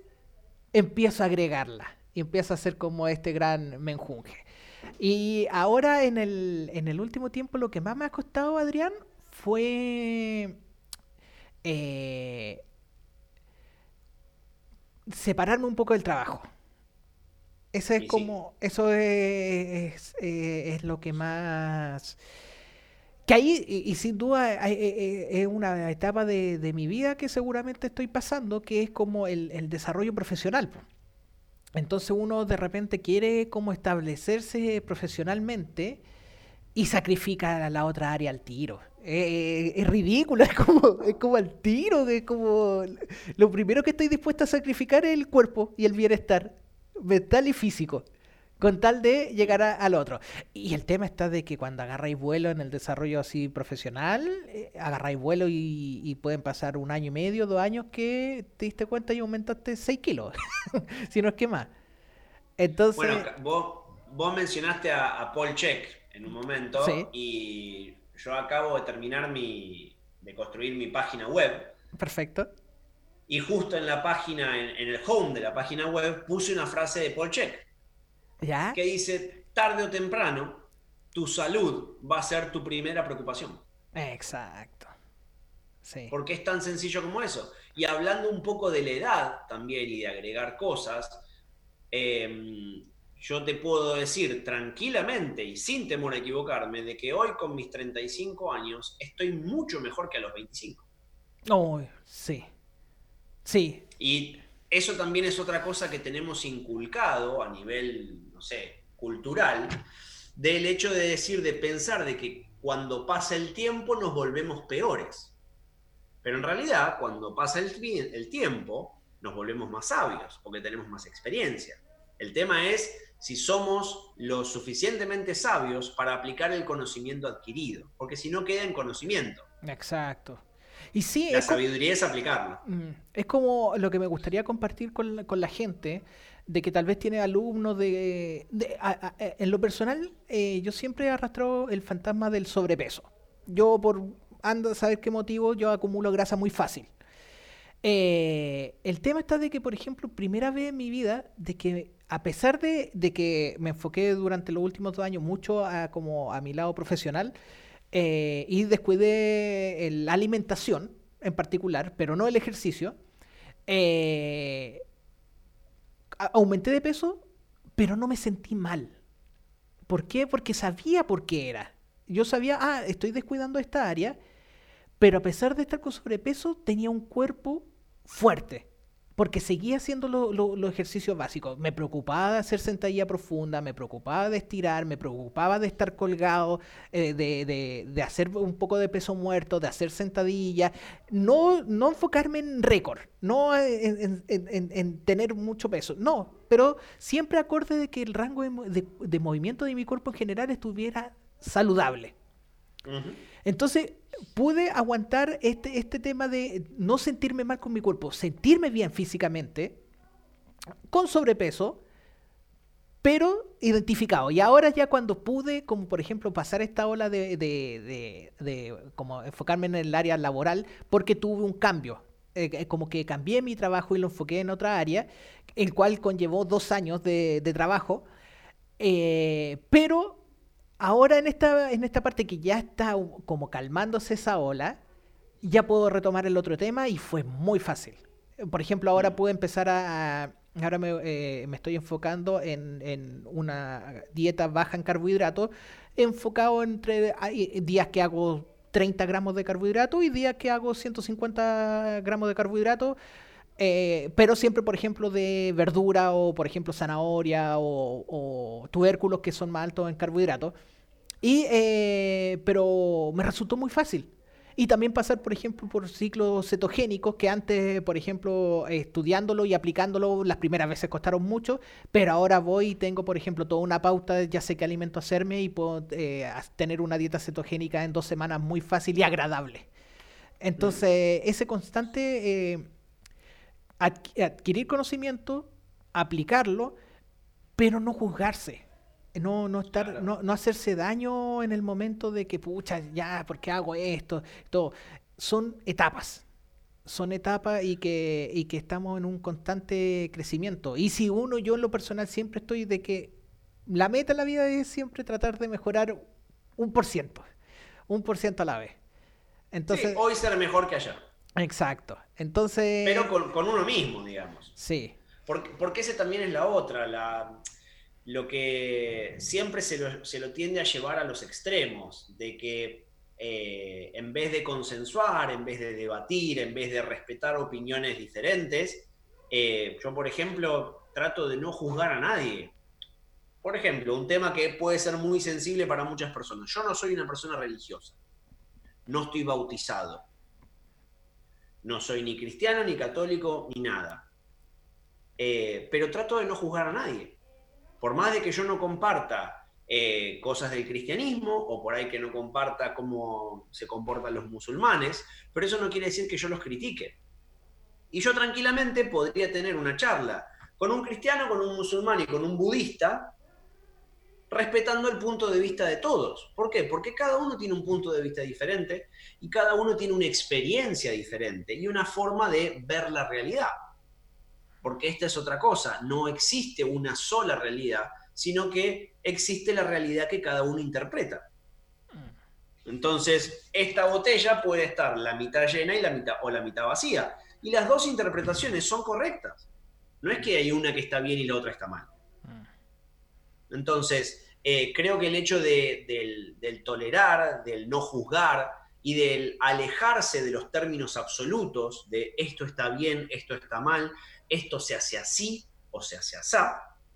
empiezo a agregarla y empiezo a hacer como este gran menjunje. Y ahora en el, en el último tiempo lo que más me ha costado, Adrián, fue eh, separarme un poco del trabajo. Eso es como, eso es, eh, es, lo que más que ahí, y, sin duda, eh, eh, es una etapa de, mi vida que seguramente estoy pasando, que es como el, desarrollo profesional. Entonces uno de repente quiere como establecerse profesionalmente y sacrifica a la otra área al tiro. es ridículo, es como, como al tiro, es como lo primero que estoy dispuesto a sacrificar es el cuerpo y el bienestar mental y físico con tal de llegar al otro. Y el tema está de que cuando agarráis vuelo en el desarrollo así profesional, eh, agarráis vuelo y, pueden pasar un año y medio, dos años que te diste cuenta y aumentaste 6 kilos, si no es que más. Entonces... Bueno, vos, vos mencionaste a, Paul Check en un momento y yo acabo de terminar mi, de construir mi página web. Perfecto. Y justo en la página, en, en el home de la página web, puse una frase de Paul Check que dice, tarde o temprano, tu salud va a ser tu primera preocupación. Exacto. Sí. Porque es tan sencillo como eso. Y hablando un poco de la edad también y de agregar cosas, em, yo te puedo decir tranquilamente y sin temor a equivocarme de que hoy con mis 35 años estoy mucho mejor que a los 25. Oh, sí. Sí. Y eso también es otra cosa que tenemos inculcado a nivel no sé, cultural, del hecho de decir, de pensar de que cuando pasa el tiempo nos volvemos peores. Pero en realidad, cuando pasa el, el tiempo, nos volvemos más sabios, porque tenemos más experiencia. El tema es si somos lo suficientemente sabios para aplicar el conocimiento adquirido, porque si no queda en conocimiento. Exacto. Y sí, la sabiduría es aplicarlo. Mm, es como lo que me gustaría compartir con, con la gente, de que tal vez tiene alumnos de... en lo personal, eh, yo siempre he arrastrado el fantasma del sobrepeso. Yo por ando a saber qué motivo, yo acumulo grasa muy fácil. Eh, el tema está de que, por ejemplo, primera vez en mi vida, de que a pesar de, que me enfoqué durante los últimos dos años mucho a, como a mi lado profesional eh, y descuidé la alimentación en particular, pero no el ejercicio, eh, aumenté de peso, pero no me sentí mal. ¿Por qué? Porque sabía por qué era. Yo sabía, ah, estoy descuidando esta área, pero a pesar de estar con sobrepeso, tenía un cuerpo fuerte porque seguía haciendo los ejercicios básicos. Me preocupaba de hacer sentadilla profunda, me preocupaba de estirar, me preocupaba de estar colgado, eh, de, hacer un poco de peso muerto, de hacer sentadilla. No, no enfocarme en récord, no en, tener mucho peso, no, pero siempre acorde de que el rango de, movimiento de mi cuerpo en general estuviera saludable. Entonces, pude aguantar este, este tema de no sentirme mal con mi cuerpo, sentirme bien físicamente, con sobrepeso, pero identificado. Y ahora ya cuando pude, como por ejemplo, pasar esta ola de, de, de, como enfocarme en el área laboral, porque tuve un cambio. Eh, eh, como que cambié mi trabajo y lo enfoqué en otra área, el cual conllevó dos años de, trabajo. Eh, pero ahora en esta, en esta parte que ya está como calmándose esa ola, ya puedo retomar el otro tema y fue muy fácil. Por ejemplo, ahora puedo empezar a, ahora me, me, estoy enfocando en, en, una dieta baja en carbohidratos, enfocado entre días que hago 30 gramos de carbohidratos y días que hago 150 gramos de carbohidratos. Eh, pero siempre, por ejemplo, de verdura o, por ejemplo, zanahoria o, tubérculos que son más altos en carbohidratos. Y, eh, pero me resultó muy fácil. Y también pasar, por ejemplo, por ciclos cetogénicos que antes, por ejemplo, estudiándolo y aplicándolo, las primeras veces costaron mucho, pero ahora voy y tengo, por ejemplo, toda una pauta, ya sé qué alimento hacerme y puedo eh, tener una dieta cetogénica en dos semanas muy fácil y agradable. Entonces, ese constante adquirir conocimiento, aplicarlo, pero no juzgarse no, no estar, no, no, hacerse daño en el momento de que, pucha, ya, ¿por qué hago esto? Todo. Son etapas. Son etapas y que, y que estamos en un constante crecimiento. Y si uno, yo en lo personal siempre estoy de que la meta en la vida es siempre tratar de mejorar un por ciento. Un por ciento a la vez. Entonces, hoy ser mejor que ayer. Exacto. Entonces. Pero con, con uno mismo, digamos. Sí. Porque, porque ese también es la otra. La, lo que siempre se lo, tiende a llevar a los extremos, de que eh, en vez de consensuar, en vez de debatir, en vez de respetar opiniones diferentes, eh, yo, por ejemplo, trato de no juzgar a nadie. Por ejemplo, un tema que puede ser muy sensible para muchas personas. Yo no soy una persona religiosa. No estoy bautizado. No soy ni cristiano, ni católico, ni nada. Eh, pero trato de no juzgar a nadie por más de que yo no comparta eh, cosas del cristianismo o por ahí que no comparta cómo se comportan los musulmanes, pero eso no quiere decir que yo los critique. Y yo tranquilamente podría tener una charla con un cristiano, con un musulmán y con un budista, respetando el punto de vista de todos. ¿Por qué? Porque cada uno tiene un punto de vista diferente y cada uno tiene una experiencia diferente y una forma de ver la realidad porque esta es otra cosa, no existe una sola realidad, sino que existe la realidad que cada uno interpreta. Mm. Entonces, esta botella puede estar la mitad llena y la mitad, o la mitad vacía. Y las dos interpretaciones son correctas. No es que hay una que está bien y la otra está mal. Mm. Entonces, eh, creo que el hecho del, del tolerar, del no juzgar y del alejarse de los términos absolutos, de esto está bien, esto está mal, esto se hace así o se hace así.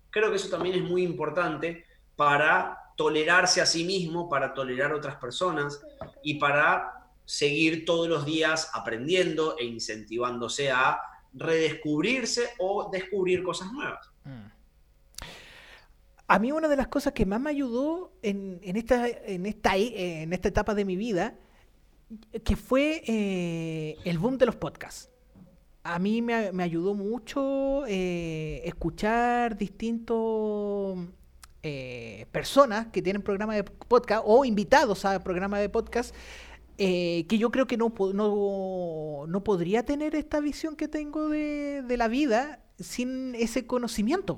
Creo que eso también es muy importante para tolerarse a sí mismo, para tolerar a otras personas y para seguir todos los días aprendiendo e incentivándose a redescubrirse o descubrir cosas nuevas. Mm. A mí una de las cosas que más me ayudó en, esta, en, esta, en esta etapa de mi vida, que fue eh, el boom de los podcasts a mí me, me ayudó mucho eh, escuchar distintos eh, personas que tienen programas de podcast o invitados a programas de podcast eh, que yo creo que no, no, no, podría tener esta visión que tengo de, de la vida sin ese conocimiento.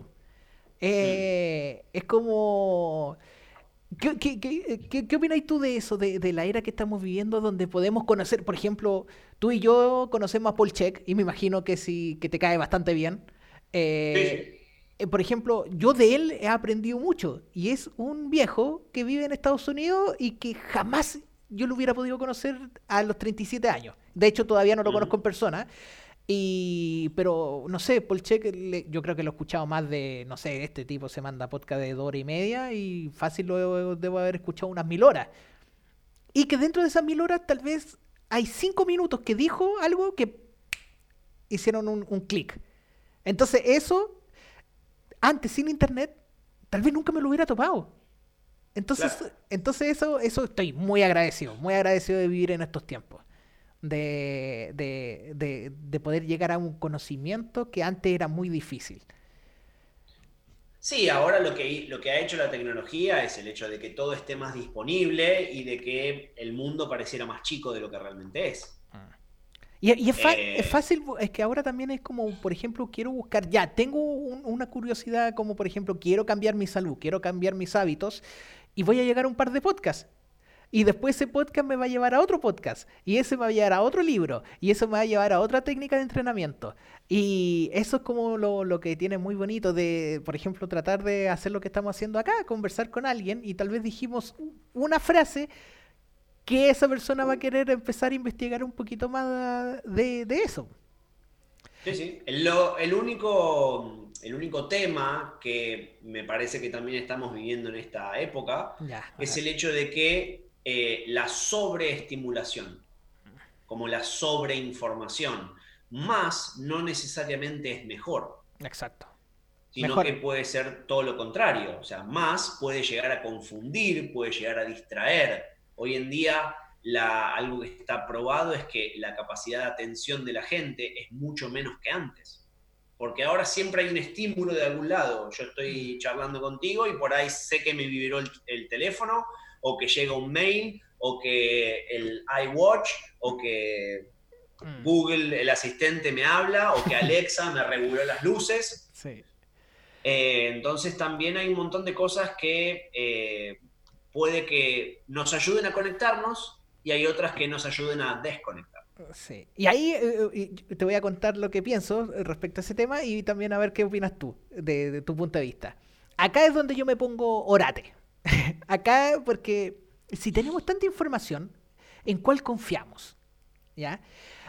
Mm. Es como ¿Qué, qué, qué, qué opináis tú de eso, de, la era que estamos viviendo, donde podemos conocer, por ejemplo, tú y yo conocemos a Paul Check, y me imagino que sí, que te cae bastante bien. Eh, eh, por ejemplo, yo de él he aprendido mucho, y es un viejo que vive en Estados Unidos y que jamás yo lo hubiera podido conocer a los 37 años. De hecho, todavía no lo conozco en persona. Y, pero no sé, Polchek, yo creo que lo he escuchado más de, no sé, este tipo se manda podcast de dos horas y media y fácil lo debo haber escuchado unas mil horas. Y que dentro de esas mil horas tal vez hay cinco minutos que dijo algo que hicieron un, un clic. Entonces eso, antes sin internet, tal vez nunca me lo hubiera topado. Entonces, entonces eso, eso estoy muy agradecido, muy agradecido de vivir en estos tiempos. De, de, de, de poder llegar a un conocimiento que antes era muy difícil. Sí, ahora lo que, lo que ha hecho la tecnología es el hecho de que todo esté más disponible y de que el mundo pareciera más chico de lo que realmente es. Y, es, eh, es, fácil, es que ahora también es como, por ejemplo, quiero buscar, ya, tengo una curiosidad como, por ejemplo, quiero cambiar mi salud, quiero cambiar mis hábitos y voy a llegar a un par de podcasts. Y después ese podcast me va a llevar a otro podcast. Y ese me va a llevar a otro libro. Y eso me va a llevar a otra técnica de entrenamiento. Y eso es como lo, que tiene muy bonito de, por ejemplo, tratar de hacer lo que estamos haciendo acá, conversar con alguien y tal vez dijimos una frase que esa persona va a querer empezar a investigar un poquito más de, eso. Sí, sí. El, único, el único tema que me parece que también estamos viviendo en esta época es el hecho de que eh, la sobreestimulación, como la sobreinformación. Más no necesariamente es mejor. Exacto. Sino que puede ser todo lo contrario. O sea, más puede llegar a confundir, puede llegar a distraer. Hoy en día, la, algo que está probado es que la capacidad de atención de la gente es mucho menos que antes porque ahora siempre hay un estímulo de algún lado. Yo estoy charlando contigo y por ahí sé que me vibró el teléfono o que llega un mail, o que el iWatch, o que mm. Google, el asistente, me habla, o que Alexa me reguló las luces. Eh, entonces también hay un montón de cosas que eh, puede que nos ayuden a conectarnos y hay otras que nos ayuden a desconectar. Sí. Y ahí eh, te voy a contar lo que pienso respecto a ese tema y también a ver qué opinas tú, de, de tu punto de vista. Acá es donde yo me pongo orate. Acá, porque si tenemos tanta información, ¿en cuál confiamos? ¿Ya?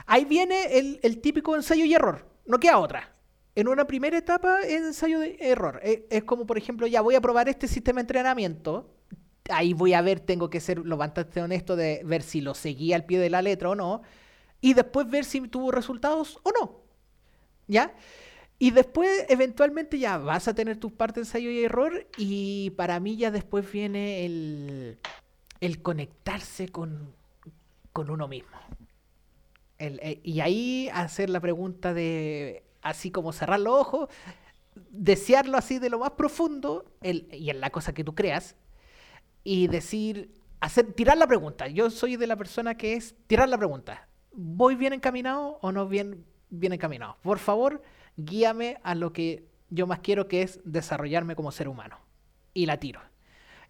Ahí viene el, típico ensayo y error, no queda otra. En una primera etapa ensayo de error. E, es, como, por ejemplo, ya voy a probar este sistema de entrenamiento. Ahí voy a ver, tengo que ser lo bastante honesto de ver si lo seguí al pie de la letra o no. Y después ver si tuvo resultados o no. ¿Ya? Y después, eventualmente, ya vas a tener tus partes de ensayo y error. Y para mí, ya después viene el, el conectarse con, uno mismo. Eh, y ahí hacer la pregunta de, así como cerrar los ojos, desearlo así de lo más profundo, y en la cosa que tú creas, y decir, hacer, tirar la pregunta. Yo soy de la persona que es tirar la pregunta. ¿Voy bien encaminado o no bien, bien encaminado? Por favor, guíame a lo que yo más quiero, que es desarrollarme como ser humano. Y la tiro.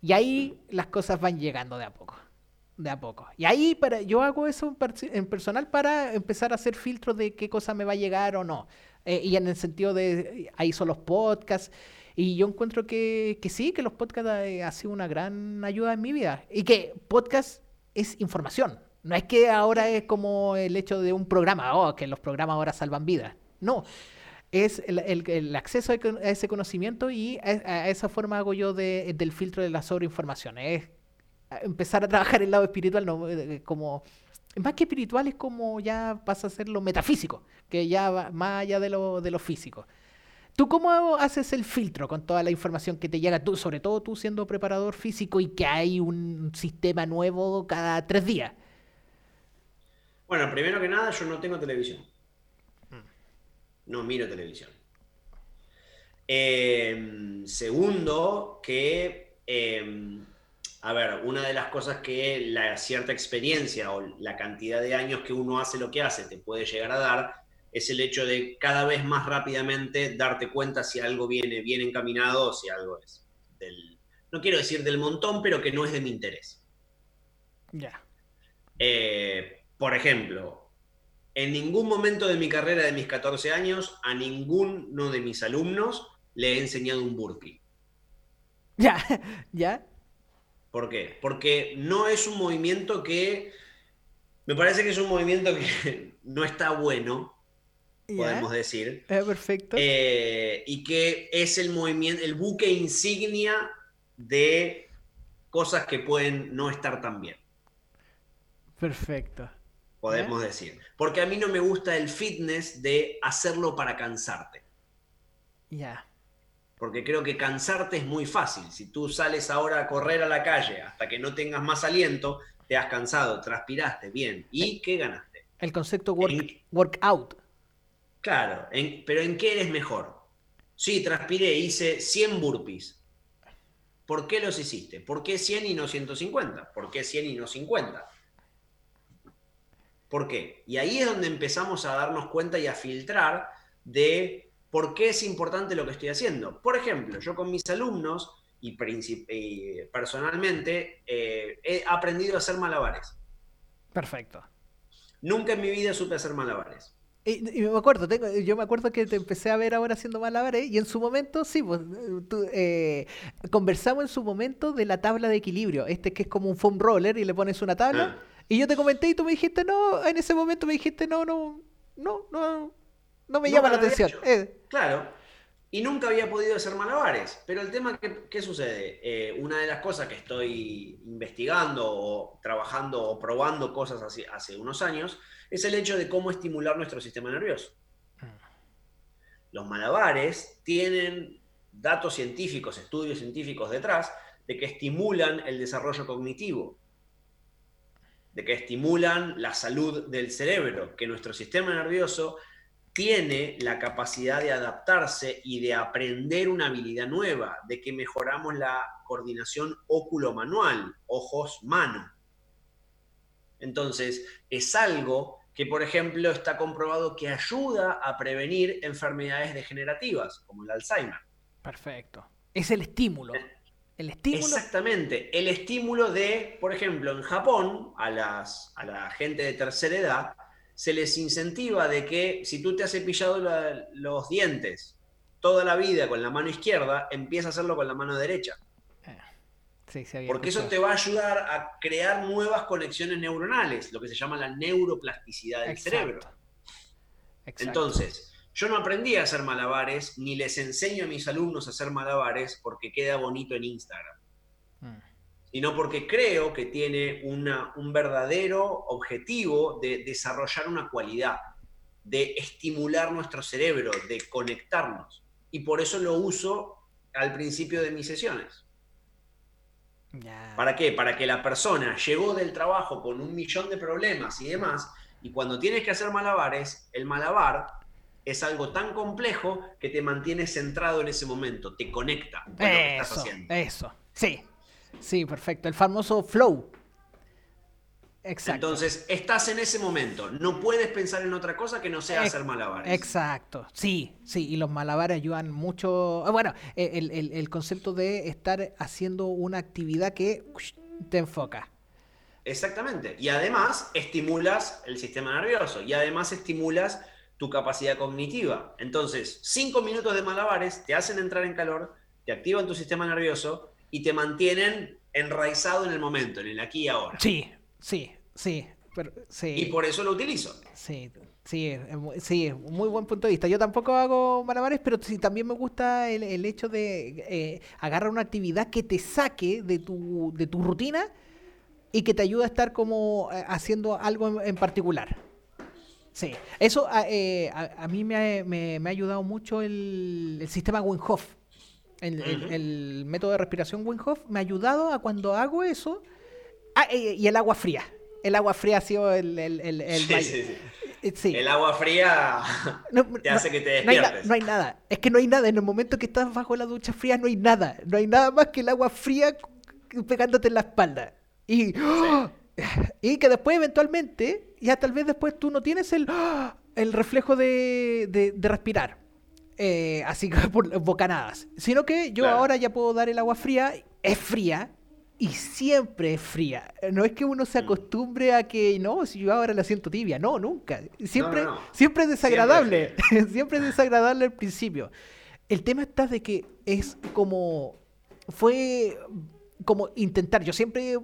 Y ahí las cosas van llegando de a poco. De a poco. Y ahí para, yo hago eso en personal para empezar a hacer filtros de qué cosa me va a llegar o no. Eh, y en el sentido de, ahí son los podcasts. Y yo encuentro que, que sí, que los podcasts eh, han sido una gran ayuda en mi vida. Y que podcast es información. No es que ahora es como el hecho de un programa, oh, que los programas ahora salvan vidas. No, es el, acceso a ese conocimiento y a, esa forma hago yo del filtro de la sobreinformación. Es empezar a trabajar el lado espiritual, no, eh, como más que espiritual es como ya pasa a ser lo metafísico, que ya va más allá de lo, de lo físico. ¿Tú cómo haces el filtro con toda la información que te llega, tú, sobre todo tú siendo preparador físico y que hay un sistema nuevo cada tres días? Bueno, primero que nada, yo no tengo televisión no miro televisión. Em, segundo, que, em, a ver, una de las cosas que la cierta experiencia o la cantidad de años que uno hace lo que hace te puede llegar a dar, es el hecho de cada vez más rápidamente darte cuenta si algo viene bien encaminado o si algo es del, no quiero decir del montón, pero que no es de mi interés. Ya. Eh, por ejemplo, en ningún momento de mi carrera de mis 14 años a ninguno de mis alumnos le he enseñado un burpee. Ya, ya. ¿Por qué? Porque no es un movimiento que... Me parece que es un movimiento que no está bueno, podemos decir. Eh, perfecto. Eh, y que es el movimiento, el buque insignia de cosas que pueden no estar tan bien. Perfecto podemos decir. Porque a mí no me gusta el fitness de hacerlo para cansarte. Ya. porque creo que cansarte es muy fácil. Si tú sales ahora a correr a la calle hasta que no tengas más aliento, te has cansado, transpiraste, bien. ¿Y qué ganaste? El concepto workout. Claro, pero ¿en qué eres mejor? Sí, transpiré, hice 100 burpees. ¿Por qué los hiciste? ¿Por qué 100 y no 150? ¿Por qué 100 y no 50? ¿Por qué? Y ahí es donde empezamos a darnos cuenta y a filtrar de por qué es importante lo que estoy haciendo. Por ejemplo, yo con mis alumnos y, personalmente eh, he aprendido a hacer malabares. Perfecto. Nunca en mi vida supe hacer malabares. Y, me acuerdo, yo me acuerdo que te empecé a ver ahora haciendo malabares y en su momento, sí, pues, eh, conversamos en su momento de la tabla de equilibrio, este que es como un foam roller y le pones una tabla. Ah. Y yo te comenté y tú me dijiste, no, en ese momento me dijiste, no, no, no, no, no me llama la atención. Eh. Claro. Y nunca había podido hacer malabares. Pero el tema, ¿qué, qué sucede? Eh, una de las cosas que estoy investigando o trabajando o probando cosas hace, hace unos años es el hecho de cómo estimular nuestro sistema nervioso. Los malabares tienen datos científicos, estudios científicos detrás, de que estimulan el desarrollo cognitivo, de que estimulan la salud del cerebro, que nuestro sistema nervioso tiene la capacidad de adaptarse y de aprender una habilidad nueva, de que mejoramos la coordinación óculo-manual, ojos-mano. Entonces, es algo que, por ejemplo, está comprobado que ayuda a prevenir enfermedades degenerativas, como el Alzheimer. Perfecto. Es el estímulo. El estímulo. Exactamente. El estímulo de, por ejemplo, en Japón, a, las, a la gente de tercera edad, se les incentiva de que si tú te has cepillado los dientes toda la vida con la mano izquierda, empieza a hacerlo con la mano derecha. Porque eso te va a ayudar a crear nuevas conexiones neuronales, lo que se llama la neuroplasticidad del cerebro. Entonces, yo no aprendí a hacer malabares, ni les enseño a mis alumnos a hacer malabares porque queda bonito en Instagram, mm. sino porque creo que tiene un verdadero objetivo de desarrollar una cualidad, de estimular nuestro cerebro, de conectarnos. Y por eso lo uso al principio de mis sesiones. ¿Para qué? Para que la persona llegó del trabajo con un millón de problemas y demás, y cuando tienes que hacer malabares, el malabar es algo tan complejo que te mantiene centrado en ese momento, te conecta con eso, lo que estás haciendo. Eso, sí, sí, perfecto. El famoso flow. Entonces, estás en ese momento. No puedes pensar en otra cosa que no sea hacer malabares. Exacto. Sí, sí. Y los malabares ayudan mucho. Ah, bueno, e, el, concepto de estar haciendo una actividad que te enfoca. Exactamente. Y además estimulas el sistema nervioso. Y además estimulas tu capacidad cognitiva. Entonces, cinco minutos de malabares te hacen entrar en calor, te activan tu sistema nervioso y te mantienen enraizado en el momento, en el aquí y ahora. Sí, sí, Sí, pero, sí. Y por eso lo utilizo. Sí, sí, sí, muy buen punto de vista. Yo tampoco hago malabares, pero sí, también me gusta el, hecho de eh, agarrar una actividad que te saque de tu, de tu rutina y que te ayude a estar como eh, haciendo algo en, particular. Sí, eso a, eh, mí me ha, ayudado mucho el, sistema Wim Hof. El, el, método de respiración Wim Hof me ha ayudado a cuando hago eso. Ah, y el agua fría el agua fría ha sido el, el, el, eh, sí, El agua fría te hace que te despiertes. No hay, nada. Es que no hay nada. En el momento que estás bajo la ducha fría no hay nada. No hay nada más que el agua fría pegándote en la espalda. Y, y que después eventualmente, ya tal vez después tú no tienes el, el reflejo de, de, respirar. Eh, así que por bocanadas. Sino que yo ahora ya puedo dar el agua fría. Es fría, y siempre es fría. No es que uno se mm. acostumbre a que, no, si yo ahora la siento tibia. No, nunca. Siempre, siempre es desagradable. Siempre, es desagradable al principio. El tema está de que es como. Fue como intentar. Yo siempre,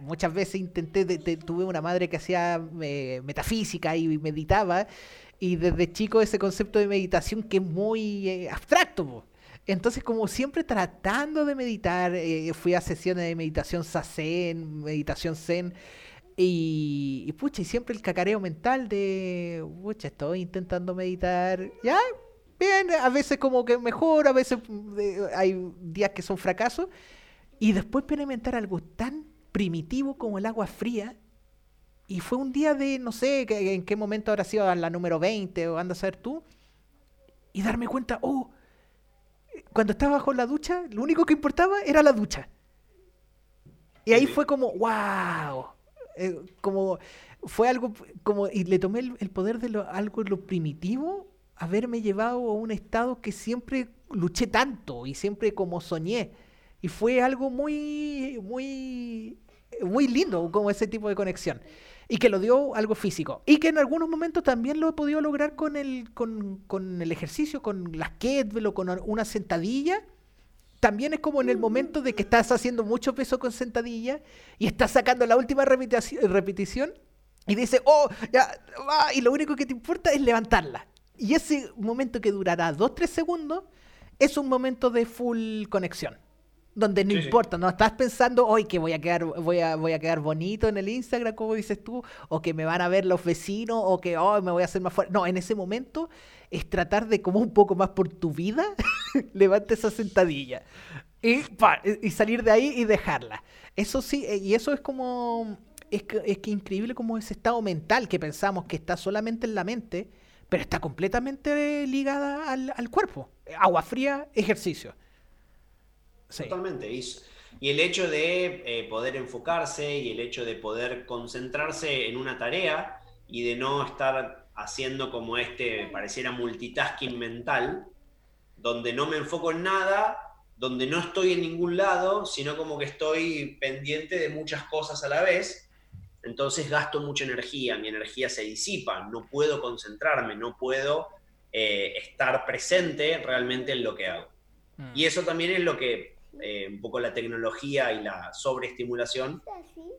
muchas veces intenté. tuve una madre que hacía eh, metafísica y meditaba. Y desde chico ese concepto de meditación que es muy eh, abstracto. Entonces, como siempre tratando de meditar, eh, fui a sesiones de meditación sazen, meditación zen, y, pucha, y siempre el cacareo mental de, pucha, estoy intentando meditar, ya, bien, a veces como que mejor, a veces eh, hay días que son fracasos. Y después experimentar algo tan primitivo como el agua fría. Y fue un día de, no sé en qué momento habrá sido la número 20 o anda a ser tú. Y darme cuenta, oh, cuando estaba bajo la ducha, lo único que importaba era la ducha. Y ahí fue como, wow. Eh, como fue algo como y le tomé el, poder de lo, algo lo primitivo haberme llevado a un estado que siempre luché tanto y siempre como soñé y fue algo muy muy muy lindo como ese tipo de conexión y que lo dio algo físico y que en algunos momentos también lo he podido lograr con el con, con el ejercicio con las kettlebell o con una sentadilla también es como en el momento de que estás haciendo mucho peso con sentadilla y estás sacando la última repetición y dice, oh, ya, va, y lo único que te importa es levantarla. Y ese momento que durará 2-3 segundos es un momento de full conexión. Donde no importa, no estás pensando, hoy que voy a quedar, voy a, voy a quedar bonito en el Instagram, como dices tú, o que me van a ver los vecinos, o que hoy me voy a hacer más fuerte. No, en ese momento es tratar de como un poco más por tu vida, levante esa sentadilla. Y, y salir de ahí y dejarla. Eso sí, eh, y eso es como es que, es que increíble como ese estado mental que pensamos que está solamente en la mente, pero está completamente ligada al, cuerpo. Agua fría, ejercicio. Totalmente. Y, el hecho de eh, poder enfocarse y el hecho de poder concentrarse en una tarea y de no estar haciendo como este, pareciera multitasking mental, donde no me enfoco en nada, donde no estoy en ningún lado, sino como que estoy pendiente de muchas cosas a la vez entonces gasto mucha energía, mi energía se disipa, no puedo concentrarme, no puedo eh, estar presente realmente en lo que hago. Mm. Y eso también es lo que eh, un poco la tecnología y la sobreestimulación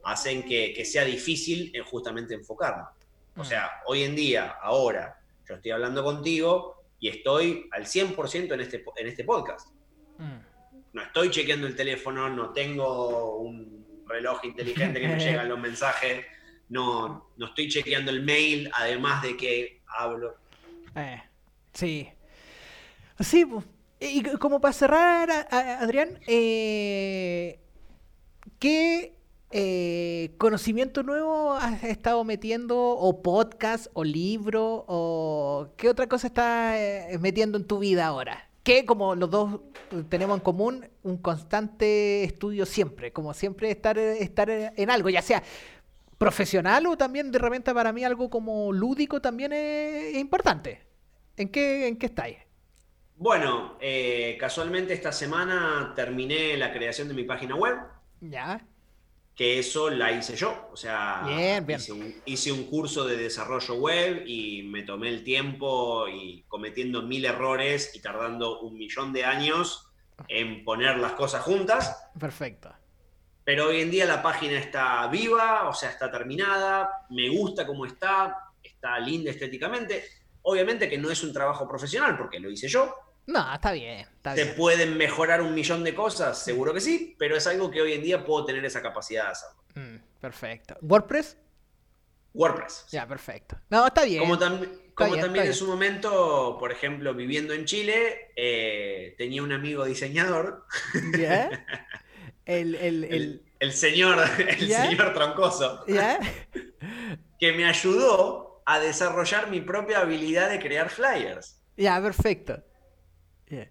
hacen que, sea difícil en justamente enfocarme. O mm. sea, hoy en día, ahora, yo estoy hablando contigo y estoy al 100% en este, en este podcast. Mm. No estoy chequeando el teléfono, no tengo un reloj inteligente que me llegan los mensajes, no, no estoy chequeando el mail, además de que hablo. Eh, sí. Sí, y como para cerrar, Adrián, eh, ¿qué eh, conocimiento nuevo has estado metiendo, o podcast, o libro, o qué otra cosa estás metiendo en tu vida ahora? que como los dos tenemos en común un constante estudio siempre, como siempre estar, estar en algo, ya sea profesional o también de repente para mí algo como lúdico también es, importante. ¿En qué, en qué estáis? Bueno, eh, casualmente esta semana terminé la creación de mi página web. Ya que eso la hice yo. O sea, Hice, un, curso de desarrollo web y me tomé el tiempo y cometiendo mil errores y tardando un millón de años en poner las cosas juntas. Perfecto. Pero hoy en día la página está viva, o sea, está terminada, me gusta cómo está, está linda estéticamente. Obviamente que no es un trabajo profesional porque lo hice yo, no, está bien. ¿Se pueden mejorar un millón de cosas? Seguro que sí, pero es algo que hoy en día puedo tener esa capacidad de hacerlo. Mm, perfecto. ¿WordPress? WordPress. Ya, perfecto. No, está bien. Como, también en su momento, por ejemplo, viviendo en Chile, eh, tenía un amigo diseñador. ¿Ya? El, señor, el señor troncoso. ¿Ya? que me ayudó a desarrollar mi propia habilidad de crear flyers. Ya, perfecto.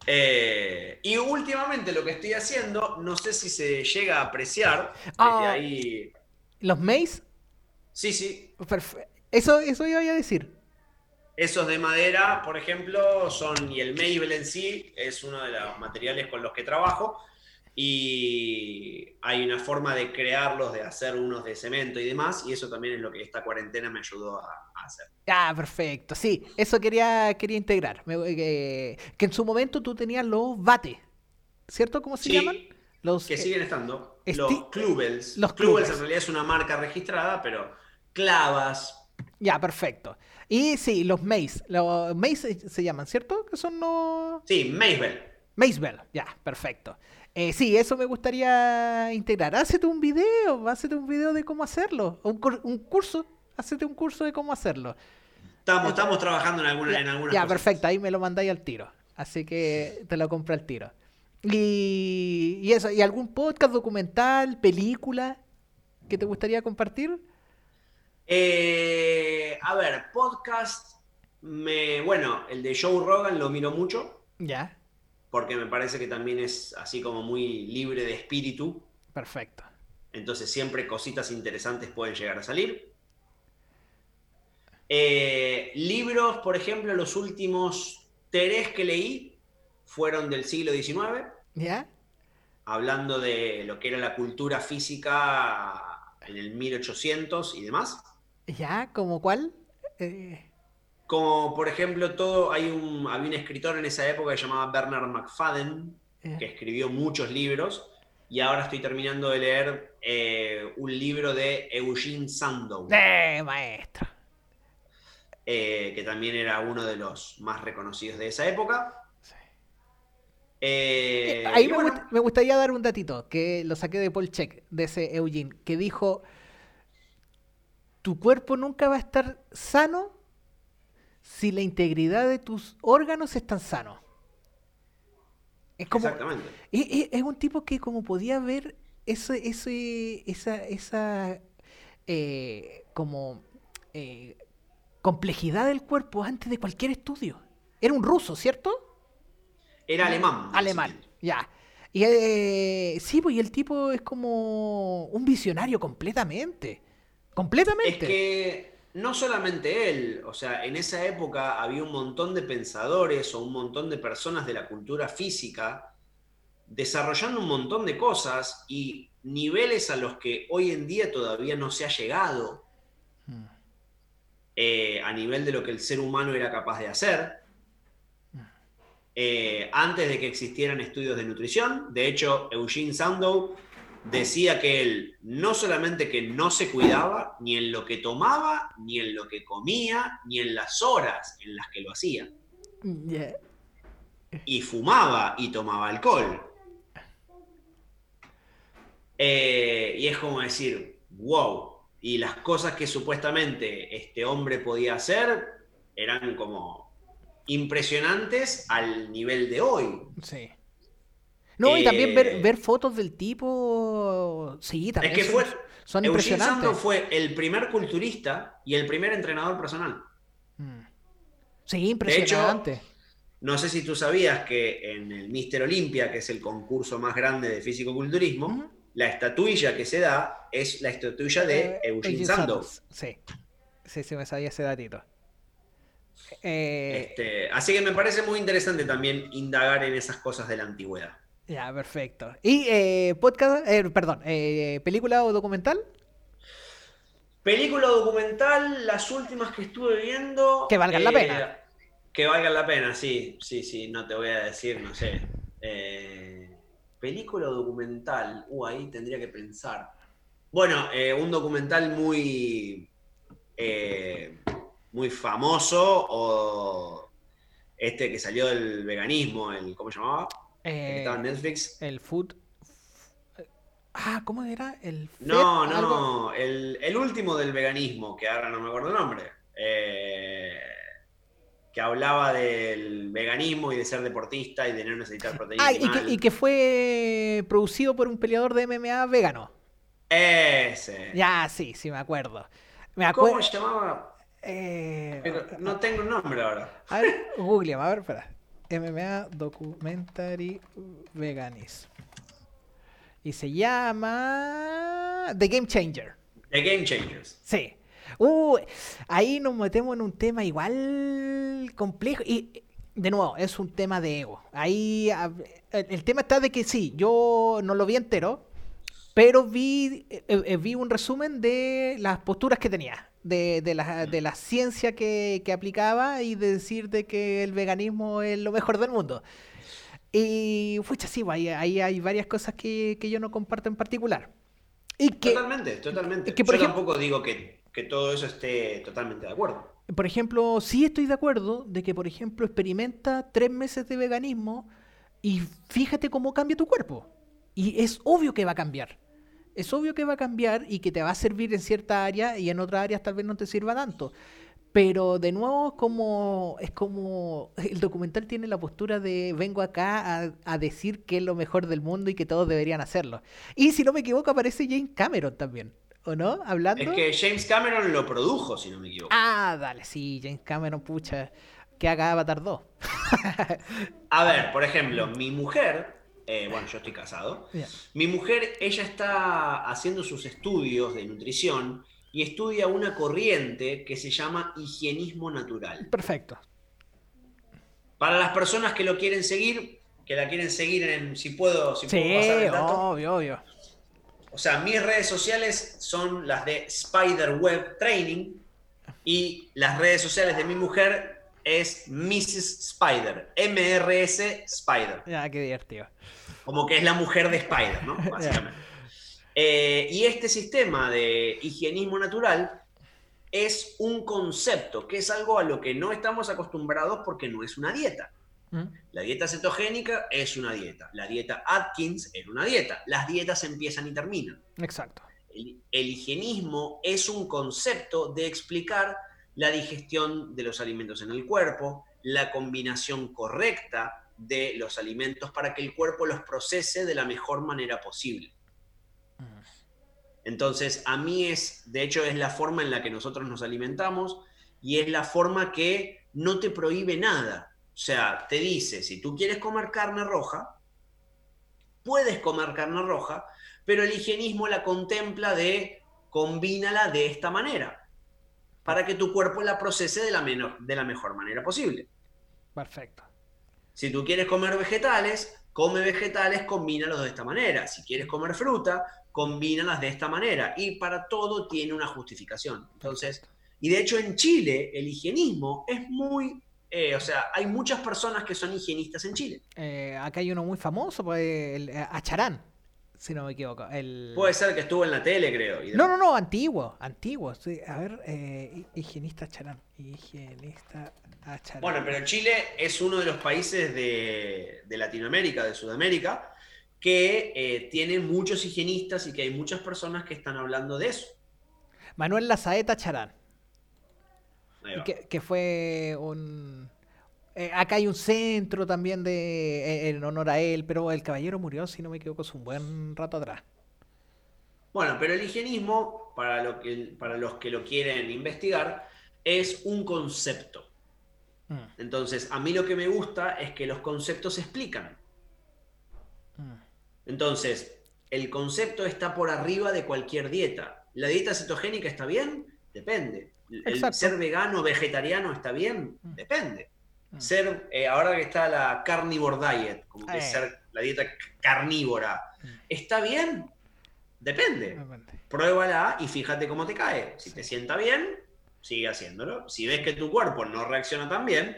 Eh, y últimamente lo que estoy haciendo, no sé si se llega a apreciar ah, ahí. ¿Los maze? Sí, sí. Eso, eso iba a decir. Esos de madera, por ejemplo, son, y el Mabel en sí es uno de los materiales con los que trabajo, y hay una forma de crearlos, de hacer unos de cemento y demás, y eso también es lo que esta cuarentena me ayudó a, hacer. Ah, perfecto, sí, eso quería, quería integrar, eh, que en su momento tú tenías los bates, ¿cierto? ¿Cómo se llaman? Los, que siguen estando. los Clubels. Los Clubels en realidad es una marca registrada, pero clavas. Ya, perfecto. Y sí, los Maze. Los Maze se llaman, ¿cierto? Que son los. Sí, Mazebell. Mazebell, ya, perfecto. Eh, sí, eso me gustaría integrar. Hácete un video, hácete un video de cómo hacerlo. Un, un curso, hácete un curso de cómo hacerlo. Estamos, estamos trabajando en, alguna, en algunas Ya, cosas. perfecto, ahí me lo mandáis al tiro. Así que te lo compro al tiro. Y, y eso, ¿y algún podcast, documental, película que te gustaría compartir? Eh, a ver, podcast. Me, bueno, el de Joe Rogan lo miro mucho Ya, porque me parece que también es así como muy libre de espíritu. perfecto. Entonces siempre cositas interesantes pueden llegar a salir. Eh, libros, por ejemplo, los últimos tres que leí fueron del siglo XIX, ¿Ya? hablando de lo que era la cultura física en el 1800 y demás. ¿Ya? ¿Como cuál? Eh, Como por ejemplo, todo, hay un, había un escritor en esa época que se llamaba Bernard McFadden, eh, que escribió muchos libros, y ahora estoy terminando de leer eh, un libro de Eugene Sandow, ¡Eh, maestro! eh, que también era uno de los más reconocidos de esa época. Sí. Eh, Ahí me, bueno, gust- me gustaría dar un datito que lo saqué de Paul Check, de ese Eugene, que dijo: Tu cuerpo nunca va a estar sano si la integridad de tus órganos están sanos. Es como. Exactamente. Es, un tipo que, como podía ver ese, ese, esa, esa eh, como eh, complejidad del cuerpo antes de cualquier estudio. Era un ruso, ¿cierto? Era alemán. Alemán, ya. Y eh, sí, pues y el tipo es como un visionario completamente. Completamente. Es que no solamente él, o sea, en esa época había un montón de pensadores o un montón de personas de la cultura física desarrollando un montón de cosas y niveles a los que hoy en día todavía no se ha llegado Mm. eh, a nivel de lo que el ser humano era capaz de hacer. eh, antes de que existieran estudios de nutrición. De hecho, Eugene Sandow decía que él no solamente que no se cuidaba ni en lo que tomaba, ni en lo que comía, ni en las horas en las que lo hacía. Ya. Y fumaba y tomaba alcohol. Eh, y es como decir, wow. Y las cosas que supuestamente este hombre podía hacer eran como impresionantes al nivel de hoy. Sí. No, y también ver, Eh, ver fotos del tipo. Sí, también. Es que son, fue, son impresionantes. Sandow fue el primer culturista y el primer entrenador personal. Mm. Sí, impresionante. No sé si tú sabías que en el Mister Olympia, que es el concurso más grande de físico-culturismo, la estatuilla que se da es la estatuilla de Eh, Eugene. Sí. Sí, sí, me sabía ese datito. Eh, Este, así que me parece muy interesante también indagar en esas cosas de la antigüedad. Ya, perfecto. ¿Y eh, podcast, eh, perdón, eh, película o documental? Película documental, las últimas que estuve viendo. Que valgan la pena. Que valgan la pena, sí, sí, sí, no te voy a decir, no sé. Película o documental, uh, ahí tendría que pensar. Bueno, un documental muy, muy famoso, o este que salió del veganismo, el, ¿cómo se llamaba? El que Eh, estaba en Netflix. el food. Ah, ¿cómo era? El No, Fed, algo- no, el, el último del veganismo, que ahora no me acuerdo el nombre, eh, que hablaba del veganismo y de ser deportista y de no necesitar proteína Ah, y que, y que fue producido por un peleador de MMA vegano. Ese. Ya, sí, sí, me acuerdo. Me ¿Cómo se llamaba? Pero no tengo el nombre ahora. A ver, Google, a ver, espera. MMA Documentary Veganism. Y se llama The Game Changer. The Game Changers. Sí. Uh, ahí nos metemos en un tema igual complejo. Y de nuevo, es un tema de ego. Ahí ah, el, el tema está de que sí, yo no lo vi entero, pero vi, eh, eh, vi un resumen de las posturas que tenía, de, de la, de la ciencia que, que aplicaba y de decir de que el veganismo es lo mejor del mundo. Y fucha, sí, pues, ahí, ahí hay varias cosas que, que yo no comparto en particular. Y que, Totalmente, totalmente. que, por Yo ejemplo- tampoco digo que, que todo eso esté totalmente de acuerdo. Por ejemplo, sí estoy de acuerdo de que, por ejemplo, experimenta tres meses de veganismo y fíjate cómo cambia tu cuerpo. Y es obvio que va a cambiar. Es obvio que va a cambiar y que te va a servir en cierta área y en otras áreas tal vez no te sirva tanto. Pero de nuevo como es como el documental tiene la postura de vengo acá a, a, decir que es lo mejor del mundo y que todos deberían hacerlo. Y si no me equivoco aparece James Cameron también, ¿o no? Hablando. Es que James Cameron lo produjo, si no me equivoco. Ah, dale, sí, James Cameron, pucha, que haga Avatar 2. a ver, por ejemplo, mi mujer, eh, bueno, yo estoy casado, mi mujer, ella está haciendo sus estudios de nutrición y estudia una corriente que se llama higienismo natural. Perfecto. Para las personas que lo quieren seguir, que la quieren seguir en, si puedo, si Sí, puedo pasar el dato. obvio, obvio. O sea, mis redes sociales son las de Spider Web Training y las redes sociales de mi mujer es Mrs. Spider, MRS Spider, Ya, qué divertido. Como que es la mujer de Spider, ¿no? Básicamente. Eh, y este sistema de higienismo natural es un concepto, que es algo a lo que no estamos acostumbrados porque no es una dieta. ¿Mm? La dieta cetogénica es una dieta. La dieta Atkins era una dieta. Las dietas empiezan y terminan. Exacto. El, el higienismo es un concepto de explicar la digestión de los alimentos en el cuerpo, la combinación correcta de los alimentos para que el cuerpo los procese de la mejor manera posible. Entonces, a mí es, de hecho, es la forma en la que nosotros nos alimentamos y es la forma que no te prohíbe nada. O sea, te dice, si tú quieres comer carne roja, puedes comer carne roja, pero el higienismo la contempla de combínala de esta manera, para que tu cuerpo la procese de la, de la mejor manera posible. Perfecto. Si tú quieres comer vegetales, come vegetales, combínalos de esta manera. Si quieres comer fruta, combínalas de esta manera. Y para todo tiene una justificación. Entonces, y de hecho en Chile el higienismo es muy, eh, o sea, hay muchas personas que son higienistas en Chile. Eh, acá hay uno muy famoso, pues, el, eh, Acharán, si no me equivoco. El... Puede ser que estuvo en la tele, creo. y No, no, no, antiguo, antiguo. sí. A ver, eh, hi- higienista Acharán. Higienista Acharán. Bueno, pero Chile es uno de los países de, de Latinoamérica, de Sudamérica, que eh, tiene muchos higienistas y que hay muchas personas que están hablando de eso. Manuel Lazaeta. Que, que fue un... eh, acá hay un centro también de eh, en honor a él, pero el caballero murió, si no me equivoco, hace un buen rato atrás. Bueno, pero el higienismo, para, lo que, para los que lo quieren investigar, es un concepto. Mm, Entonces, a mí lo que me gusta es que los conceptos se explican. mm. Entonces, el concepto está por arriba de cualquier dieta. ¿La dieta cetogénica está bien? Depende. ¿El Exacto. ser vegano o vegetariano está bien? Mm. Depende. Mm. Ser, eh, ahora que está la carnivore diet, como que Eh. ser la dieta carnívora, Mm. ¿está bien? Depende. Depende. Pruébala y fíjate cómo te cae. Si te sienta bien, sigue haciéndolo. Si ves que tu cuerpo no reacciona tan bien,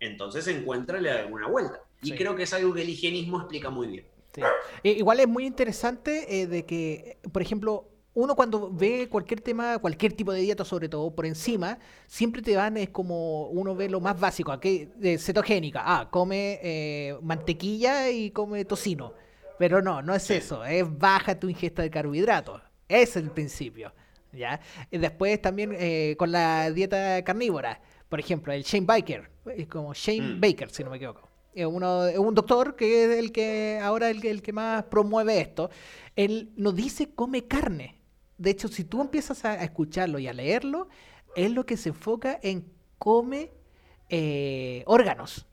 entonces encuéntrale alguna vuelta. Y Sí. creo que es algo que el higienismo explica muy bien. Sí. Igual es muy interesante eh, de que, por ejemplo, uno cuando ve cualquier tema, cualquier tipo de dieta, sobre todo por encima, siempre te van, es como uno ve lo más básico, aquí, de cetogénica, ah, come eh, mantequilla y come tocino. Pero no, no es Sí. eso, es baja tu ingesta de carbohidratos. Es el principio. ¿ya? Y después también eh, con la dieta carnívora, por ejemplo, el Shane Baker, es como Shane Mm. Baker, si no me equivoco. Es, uno, un doctor que es el que ahora el que, el que más promueve esto. Él no dice come carne. De hecho, si tú empiezas a, a escucharlo y a leerlo, es lo que se enfoca en come eh, órganos.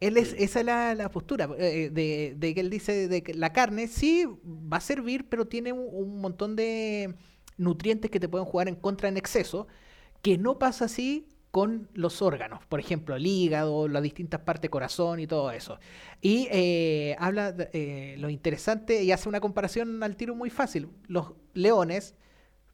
Él es, esa es la, la postura eh, de, de que él dice de que la carne sí va a servir, pero tiene un, un montón de nutrientes que te pueden jugar en contra en exceso, que no pasa así con los órganos, por ejemplo, el hígado, las distintas partes, corazón y todo eso. Y eh, habla de, eh, lo interesante y hace una comparación al tiro muy fácil. Los leones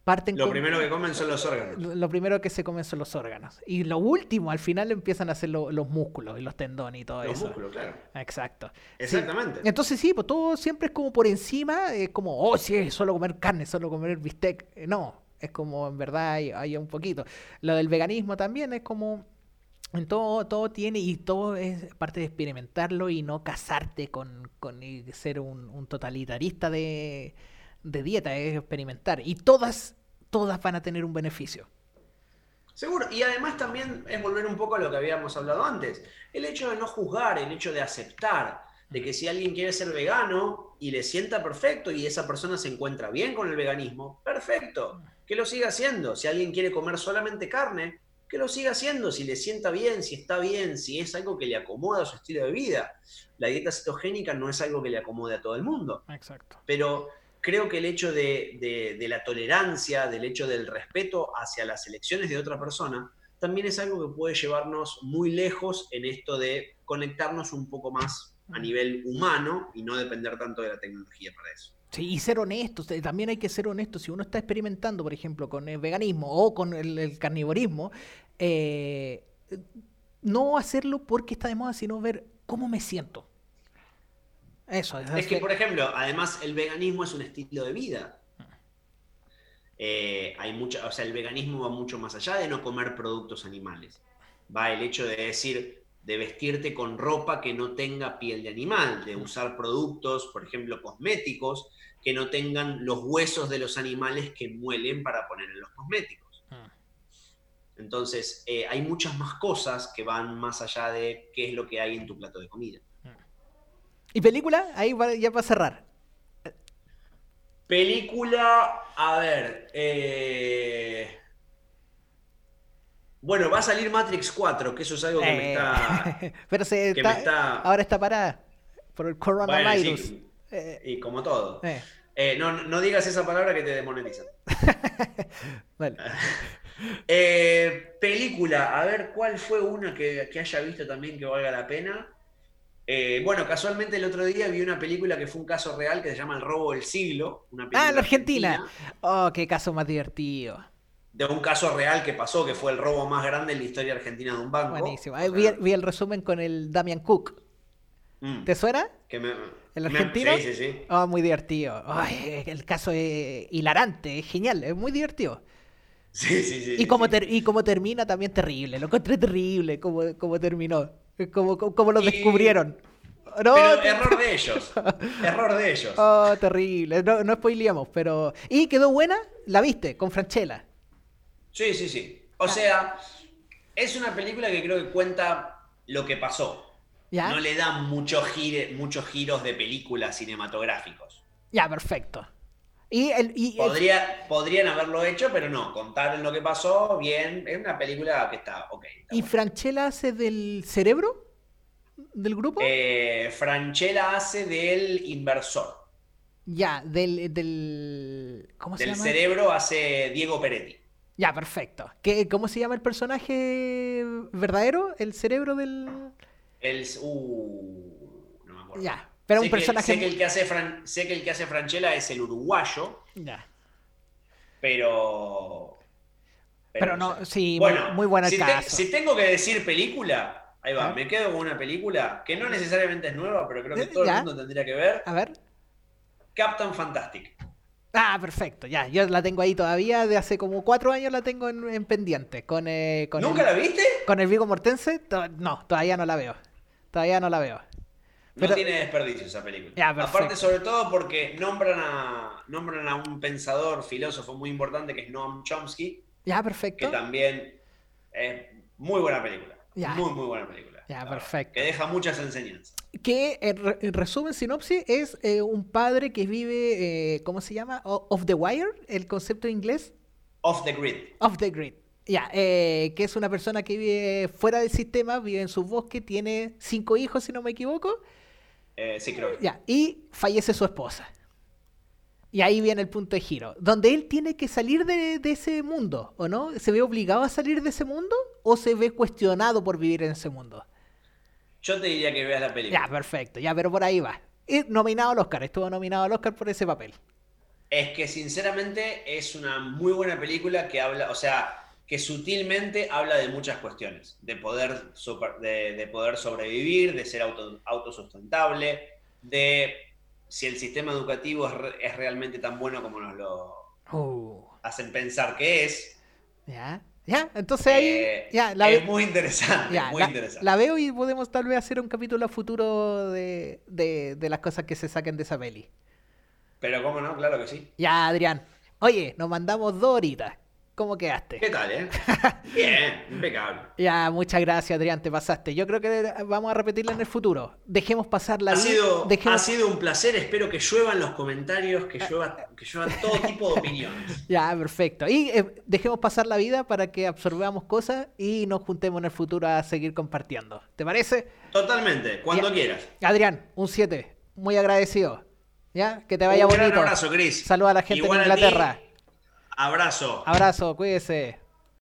parten Lo con- primero que comen son los órganos. lo lo primero que se comen son los órganos. Y lo último, al final empiezan a ser lo- los músculos y los tendones y todo Los eso. músculos, claro. Exacto. Sí. Exactamente. Entonces sí, pues todo siempre es como por encima, es como, oh, sí, solo comer carne, solo comer bistec. Eh, No, es como en verdad hay, un poquito. Lo del veganismo también es como, todo, todo tiene y todo es parte de experimentarlo y no casarte con, con ser un, un totalitarista de, de dieta, es experimentar. Y todas, todas van a tener un beneficio. Seguro, y además también es volver un poco a lo que habíamos hablado antes, el hecho de no juzgar, el hecho de aceptar, de que si alguien quiere ser vegano y le sienta perfecto y esa persona se encuentra bien con el veganismo, perfecto, que lo siga haciendo. Si alguien quiere comer solamente carne, que lo siga haciendo, si le sienta bien, si está bien, si es algo que le acomoda a su estilo de vida. La dieta cetogénica no es algo que le acomode a todo el mundo. Exacto. Pero creo que el hecho de, de, la tolerancia, del hecho del respeto hacia las elecciones de otra persona, también es algo que puede llevarnos muy lejos en esto de conectarnos un poco más a nivel humano y no depender tanto de la tecnología para eso. Sí, y ser honestos, eh, también hay que ser honestos. Si uno está experimentando, por ejemplo, con el veganismo o con el, carnivorismo, eh, no hacerlo porque está de moda, sino ver cómo me siento. Eso. Es, es que, por ejemplo, además el veganismo es un estilo de vida. Eh, hay mucha, o sea, el veganismo va mucho más allá de no comer productos animales. Va el hecho de decir, de vestirte con ropa que no tenga piel de animal, de usar productos, por ejemplo, cosméticos, que no tengan los huesos de los animales que muelen para poner en los cosméticos. Entonces, eh, hay muchas más cosas que van más allá de qué es lo que hay en tu plato de comida. ¿Y película? Ahí ya para cerrar. Película, a ver. Eh, bueno, va a salir Matrix 4, que eso es algo que me eh, está. Pero se está, ahora está parada por el coronavirus. Eh, y como todo. no, no, digas esa palabra que te demonetizan. vale. película, a ver cuál fue una que, que haya visto también que valga la pena. Eh, bueno, casualmente el otro día vi una película que fue un caso real que se llama El robo del siglo. ah, la Argentina. Oh, qué caso más divertido. De un caso real que pasó, que fue el robo más grande en la historia argentina de un banco. Buenísimo. vi, el resumen con el Damian Cook. Mm. ¿Te suena? ¿El argentino? sí, sí, sí. Oh, muy divertido. el caso es hilarante, es genial, es muy divertido. Sí, sí, sí. Y como, y como termina también terrible, lo encontré terrible como, como terminó. Como, como lo descubrieron. No, pero error de ellos. error de ellos. Oh, terrible. No, no spoileamos, pero. ¿Y quedó buena? ¿La viste? Con Franchella. Sí, sí, sí. O sea, es una película que creo que cuenta lo que pasó. ¿Ya? No le da muchos giros de películas cinematográficos. Ya, perfecto. Y, el, y Podría, Podrían haberlo hecho, pero no, contar lo que pasó, bien, es una película que está ok. ¿Y Franchella hace del cerebro del grupo? Eh, Franchella hace del inversor. Ya, del, del ¿cómo se del cerebro hace Diego Peretti. Ya, perfecto. ¿Qué, ¿Cómo se llama el personaje verdadero? ¿El cerebro del...? El... Uh, no me acuerdo. Ya, pero sé un personaje. Que, sé, que el que hace sé que el que hace Franchella es el uruguayo. Ya. Pero. Pero, no, sí, bueno, muy, buena si, si tengo que decir película, ahí va, me quedo con una película que no necesariamente es nueva, pero creo que todo el mundo tendría que ver. A ver. Captain Fantastic. Ah, perfecto, ya, yo la tengo ahí todavía, de hace como cuatro años la tengo en, pendiente. Con, eh, con ¿Nunca la viste? Con el Vigo Mortense, no, todavía no la veo. Todavía no la veo. No tiene desperdicio esa película. Aparte, sobre todo porque nombran a, nombran a un pensador, filósofo muy importante que es Noam Chomsky. Ya, perfecto. Que también es muy buena película. Muy, muy buena película. Ya, perfecto. Que deja muchas enseñanzas. Que, en, resumen, sinopsis, es eh, un padre que vive, eh, ¿cómo se llama? Off the wire, el concepto inglés. Off the grid. Off the grid. Ya, eh, que es una persona que vive fuera del sistema, vive en su bosque, tiene cinco hijos, si no me equivoco eh, sí, creo. Ya, y fallece su esposa. Y ahí viene el punto de giro, donde él tiene que salir de, ese mundo, ¿o no? ¿Se ve obligado a salir de ese mundo o se ve cuestionado por vivir en ese mundo? Yo te diría que veas la película. Ya, perfecto, ya, pero por ahí va. Y nominado al Oscar, estuvo nominado al Oscar por ese papel. Es que sinceramente es una muy buena película que habla, o sea, que sutilmente habla de muchas cuestiones, de poder, de, poder sobrevivir, de ser auto, autosustentable, de si el sistema educativo es, realmente tan bueno como nos lo uh. hacen pensar que es. Ya, ya, entonces ahí... Eh, ya, la es muy interesante, muy la, interesante. La veo y podemos tal vez hacer un capítulo futuro de, de las cosas que se saquen de esa peli. Pero cómo no, claro que sí. Ya, Adrián. Oye, nos mandamos dos horitas. ¿Cómo quedaste? ¿Qué tal, eh? Bien, impecable. Ya, muchas gracias, Adrián, te pasaste. Yo creo que vamos a repetirla en el futuro. Dejemos pasar la Ha vida- sido, dejemos- ha sido un placer, espero que lluevan los comentarios, que lluevan, que lluevan todo tipo de opiniones. Ya, perfecto. Y eh, dejemos pasar la vida para que absorbamos cosas y nos juntemos en el futuro a seguir compartiendo. ¿Te parece? Totalmente, cuando Ya. quieras. Adrián, un 7. Muy agradecido. ¿Ya? Que te vaya Un bonito. abrazo, Chris. Saluda a la gente Igual en a ti. Abrazo. Abrazo, cuídese.